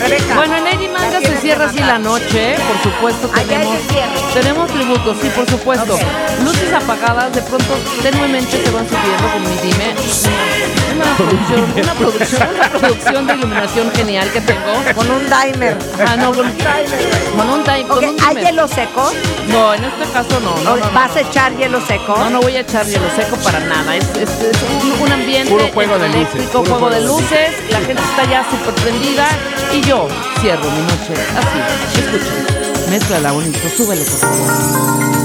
Rebeca. Bueno, en Lady Manga se cierra así la noche, por supuesto. Tenemos, tenemos tributos, sí, por supuesto. Luces apagadas, de pronto tenuemente se van subiendo con mi dime. Una producción, una producción, una producción de iluminación genial que tengo. Con un dimer. Ah, no, con, con un time, con un ¿hay dimmer. hielo seco? No, en este caso no, no, ¿O no, no. ¿Vas a echar hielo seco? No, no voy a echar hielo seco para nada. Es, es- es un, un ambiente Puro juego de luces, eléctrico, puro juego de juego de luces. La gente está ya súper prendida y yo cierro mi noche así. Escuchen, mézclala bonito, súbele por favor.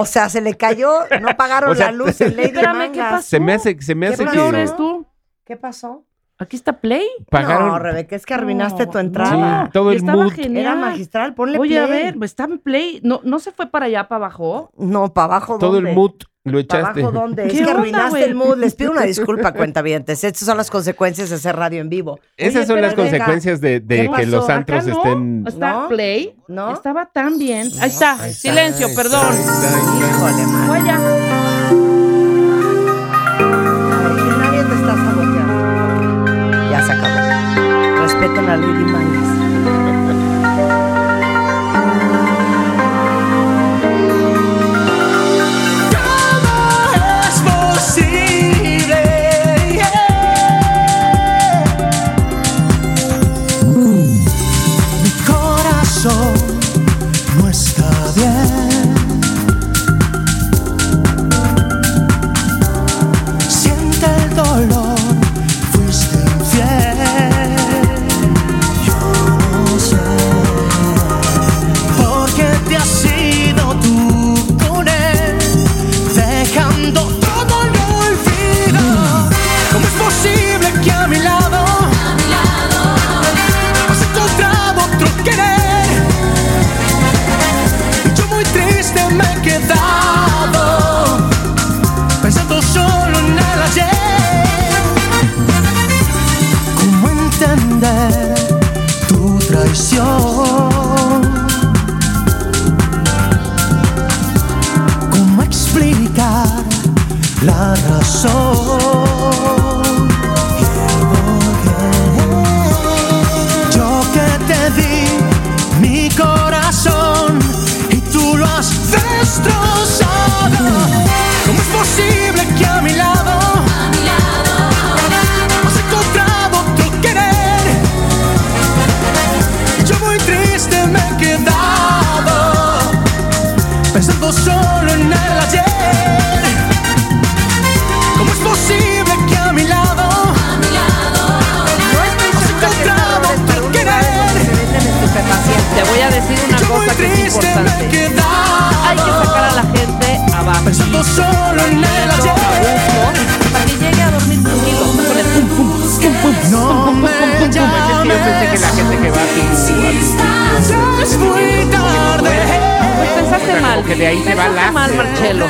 O sea, se le cayó, no pagaron O sea, la luz en Lady Espérame, ¿qué pasó? Se me hace, se me ¿Qué hace pasó? ¿Qué que es tú? ¿Qué pasó? ¿Aquí está Play? pagaron No, Rebeca, es que arruinaste No, tu entrada. Sí, todo el estaba mood. genial. Era magistral, ponle Oye, a play. ver, está en Play. ¿No, ¿No se fue para allá, para abajo? No, para abajo, todo el mood Lo ¿Para echaste. abajo dónde? Es ¿Qué que onda, arruinaste el mood. Les pido una disculpa, cuentavientes. Estas son las consecuencias de hacer radio en vivo. Esas Oye, son las consecuencias de, de ¿qué que los antros no. estén. Está ¿No? play. ¿No? Estaba tan bien. Ahí está. Silencio, perdón. Híjole, man. Fue se acabó. Respeten a Lady Mangas. La razón? Y el porqué. Yo que te di mi corazón y tú lo has destrozado. ¿Cómo es posible que a mi lado has encontrado que es triste me he importante. Hay que sacar a la gente abajo. pensando solo en el ayer. Para que llegue a dormir tranquilo. no con el pum, pum, pum, pum, No me Es que yo pensé que la gente que va a tu- Ya es muy tarde. Pues pensaste mal. que de ahí se va pensaste la- mal, Marcelo.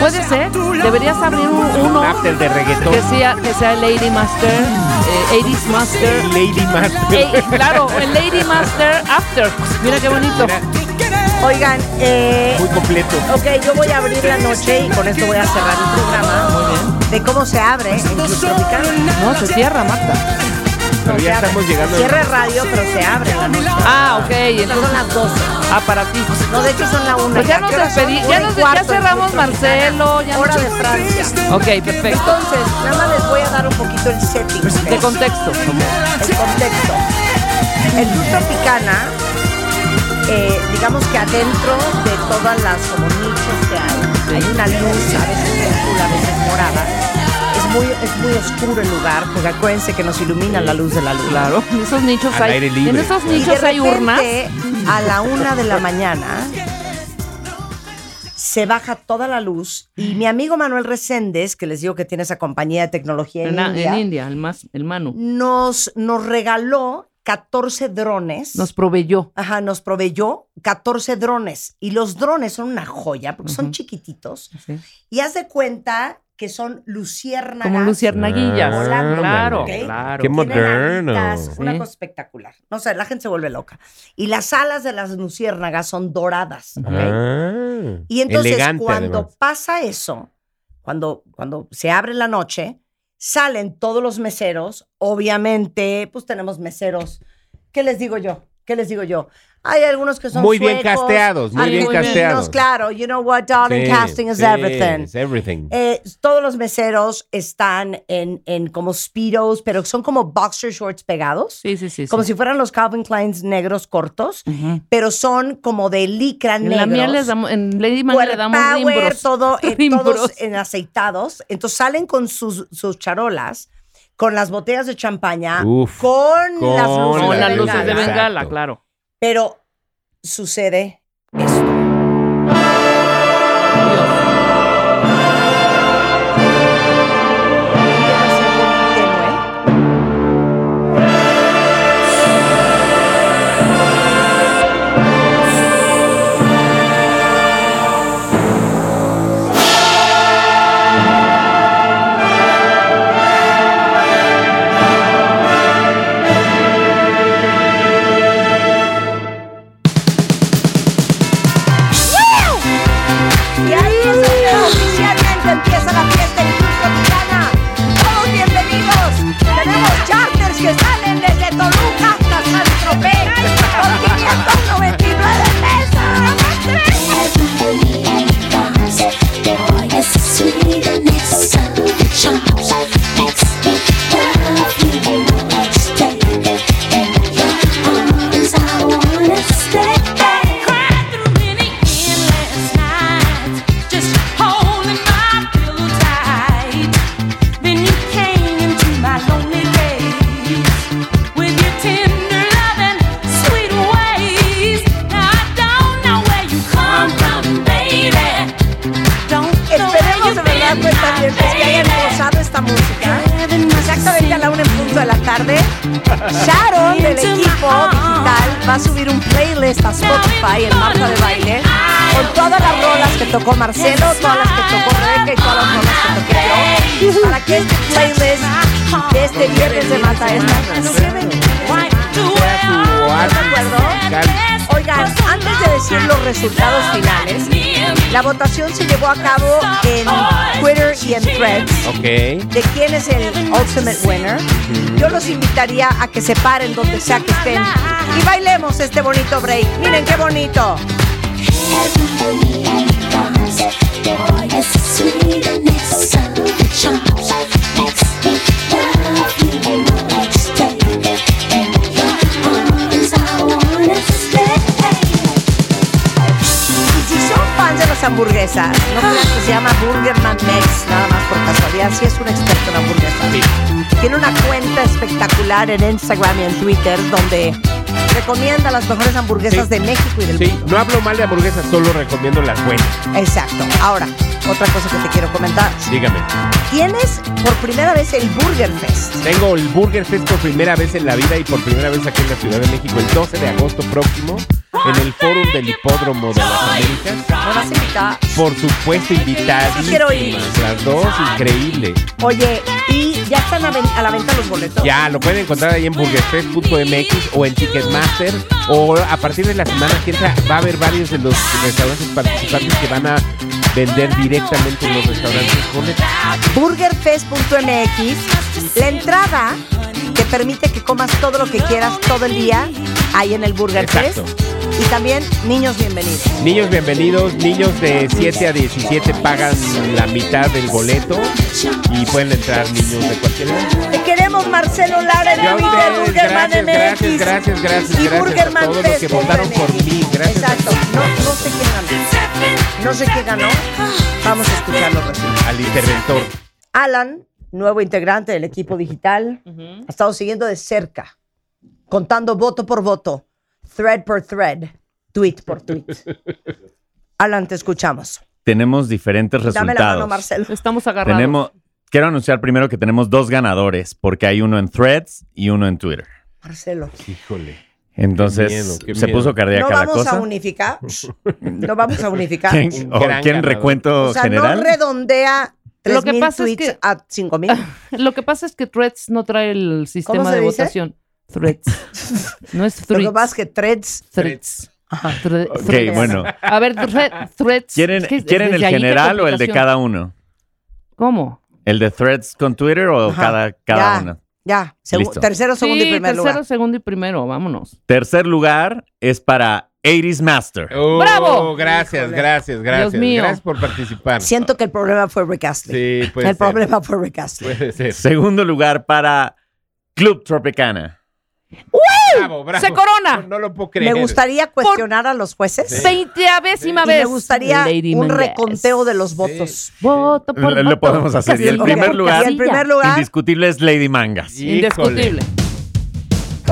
Puede ser. Deberías abrir un, uno Un after de reggaetón. que sea, que sea Lady Master, eh, 80s Master. Lady Master. Eh, claro, el Lady Master After. Mira qué bonito. Oigan, eh, Muy completo. ok, yo voy a abrir la noche y con esto voy a cerrar el programa. Muy bien. De cómo se abre en Club Tropicana. No, se cierra, Marta. Pero ya estamos llegando. Cierra radio, pero se abre la noche. Ah, ok. Estas Entonces, son las 12. Ah, para ti. No, de hecho son la 1. Pues ya nos despedí, ya, nos, ya cerramos Marcelo, ya Hora de Francia. Ok, perfecto. Entonces, nada más les voy a dar un poquito el setting. De contexto. el contexto. El Club Tropicana, eh, digamos que adentro de todas las como nichos que hay, hay una luz, a veces azul, a veces morada. Es muy, es muy oscuro el lugar, porque acuérdense que nos ilumina la luz de la luz. Claro, en esos nichos Al hay. aire libre. En esos Y de nichos hay urnas. A la una de la mañana se baja toda la luz y mi amigo Manuel Reséndez, que les digo que tiene esa compañía de tecnología en, En, India, en India, el, más, el Manu. nos, nos regaló 14 drones. Nos proveyó. Ajá, nos proveyó 14 drones. Y los drones son una joya porque son chiquititos. Sí. Y haz de cuenta que son luciérnagas. Como luciérnaguillas. volando, claro, ¿ok? claro. Qué Tienen moderno. alitas, Una Sí. cosa espectacular. No sé, la gente se vuelve loca. Y las alas de las luciérnagas son doradas. ¿ok? Ah, Y entonces elegante, cuando además. pasa eso, cuando, cuando se abre la noche, salen todos los meseros. Obviamente, pues tenemos meseros. ¿Qué les digo yo? ¿Qué les digo yo? Hay algunos que son Muy bien suecos, casteados, muy bien casteados. Claro, you know what, darling, Sí, casting is sí, everything. it's everything. Eh, todos los meseros están en, en como speedos, pero son como boxer shorts pegados. Sí, sí, sí. Como sí. si fueran los Calvin Kleins negros cortos, Ujú. pero son como de licra En negros. la mía les damos, en Lady Man le damos rimbros. todo, eh, Rimbros. todos en aceitados. Entonces salen con sus, sus charolas, con las botellas de champaña, Uf, con, con las luces, Con de las la luces de bengala, claro. Pero sucede esto. Va a subir un playlist a Spotify en Marta de Baile con todas las rolas que tocó Marcelo, todas las que tocó Rebeca y todas las rolas que toqué yo. Para que este playlist de este viernes de Baile nos lleven ¿De acuerdo? Oigan, antes de decir los resultados finales, la votación se llevó a cabo en Twitter y en Threads Ok. de quién es el ultimate winner. Yo los invitaría a que se paren donde sea que estén y bailemos este bonito break. Miren qué bonito. Hamburguesas, no que se llama Burgerman Mex, nada más por casualidad, sí es un experto en hamburguesas. Tiene una cuenta espectacular en Instagram y en Twitter donde recomienda las mejores hamburguesas de México y del Sí, mundo. no hablo mal de hamburguesas, solo recomiendo las buenas. Exacto. Ahora, otra cosa que te quiero comentar. Dígame. Tienes por primera vez el Burger Fest. Tengo el Burger Fest por primera vez en la vida y por primera vez aquí en la Ciudad de México el 12 de agosto próximo en el Fórum del Hipódromo de las Américas. ¿Me vas a invitar? Por supuesto, invitadísimas. Quiero ir. Las dos, increíble. Oye, y ya están a, a la venta los boletos. Ya, lo pueden encontrar ahí en burgerfest.mx o en Ticketmaster. O a partir de la semana que entra va a haber varios de los restaurantes participantes que van a vender directamente en los restaurantes burgerfest.mx. La entrada te permite que comas todo lo que quieras todo el día ahí en el Burger Exacto. Fest. Y también niños bienvenidos. Niños bienvenidos, niños de 7 a 17 pagan la mitad del boleto y pueden entrar niños de cualquier edad. Marcelo Lara, en Twitter, Burgerman gracias, MX. gracias, gracias, gracias, y gracias a Burgerman todos los que votaron por mí. Gracias Exacto. No, no sé quién ganó. No sé quién ganó. Vamos a escuchar los resultados. al interventor. Alan, nuevo integrante del equipo digital, ha estado siguiendo de cerca, contando voto por voto, thread por thread, tweet por tweet. Alan, te escuchamos. Tenemos diferentes Dame resultados. la mano, Marcelo. Estamos agarrados. Tenemos, quiero anunciar primero que tenemos dos ganadores, porque hay uno en Threads y uno en Twitter. Marcelo. Híjole. Entonces, Qué miedo, qué se miedo. puso cardíaca No la vamos a unificar. No vamos a unificar. ¿Quién, o quién recuento O sea, general? no redondea Lo que 3,000 pasa es que- a 5 mil. Lo que pasa es que Threads no trae el sistema se de dice? votación. Threads. No es Lo threads. que pasa es que threads. Threads. Thre- Ok, threads. bueno. A ver, thre- threads. ¿Quieren. ¿quieren el ¿Desde ahí qué general o el de cada uno? ¿Cómo? ¿El de Threads con Twitter o Ajá. cada, cada ya, uno? ya. Segu- Listo. tercero, segundo sí, y primer tercero, lugar. segundo y primero. Vámonos. Tercer lugar es para 80s Master. Oh, ¡Bravo! Gracias, gracias, gracias. Dios mío. Gracias por participar. Siento que el problema fue Rick Astley. Sí, puede el ser. problema fue Rick Astley. Puede ser. Segundo lugar para Club Tropicana. Bravo, bravo. ¡Se corona! No, no lo puedo creer. Me gustaría cuestionar a los jueces. Veinteavésima Y vez. me gustaría Lady un Mendes. reconteo de los votos. Voto por Lo, lo voto. podemos hacer. Y el primer lugar, Y el primer lugar, indiscutible es Lady Mangas. Híjole. Indiscutible.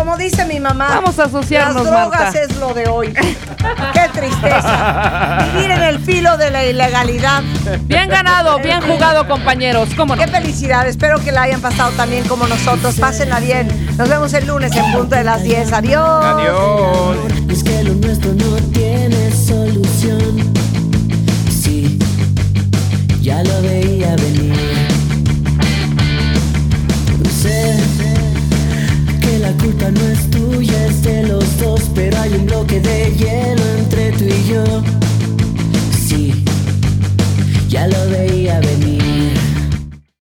Como dice mi mamá, Vamos a asociarnos, las drogas Marta. es lo de hoy. Qué tristeza. Vivir en el filo de la ilegalidad. Bien ganado, bien jugado, compañeros. ¿Cómo no? Qué felicidad. Espero que la hayan pasado también como nosotros. Pásenla bien. Nos vemos el lunes en punto de las 10. Adiós. Adiós. Es que lo nuestro no tiene solución. Sí, ya lo veía venir. no es tuya, es de los dos, pero hay un bloque de hielo entre tú y yo. Sí, ya lo veía venir.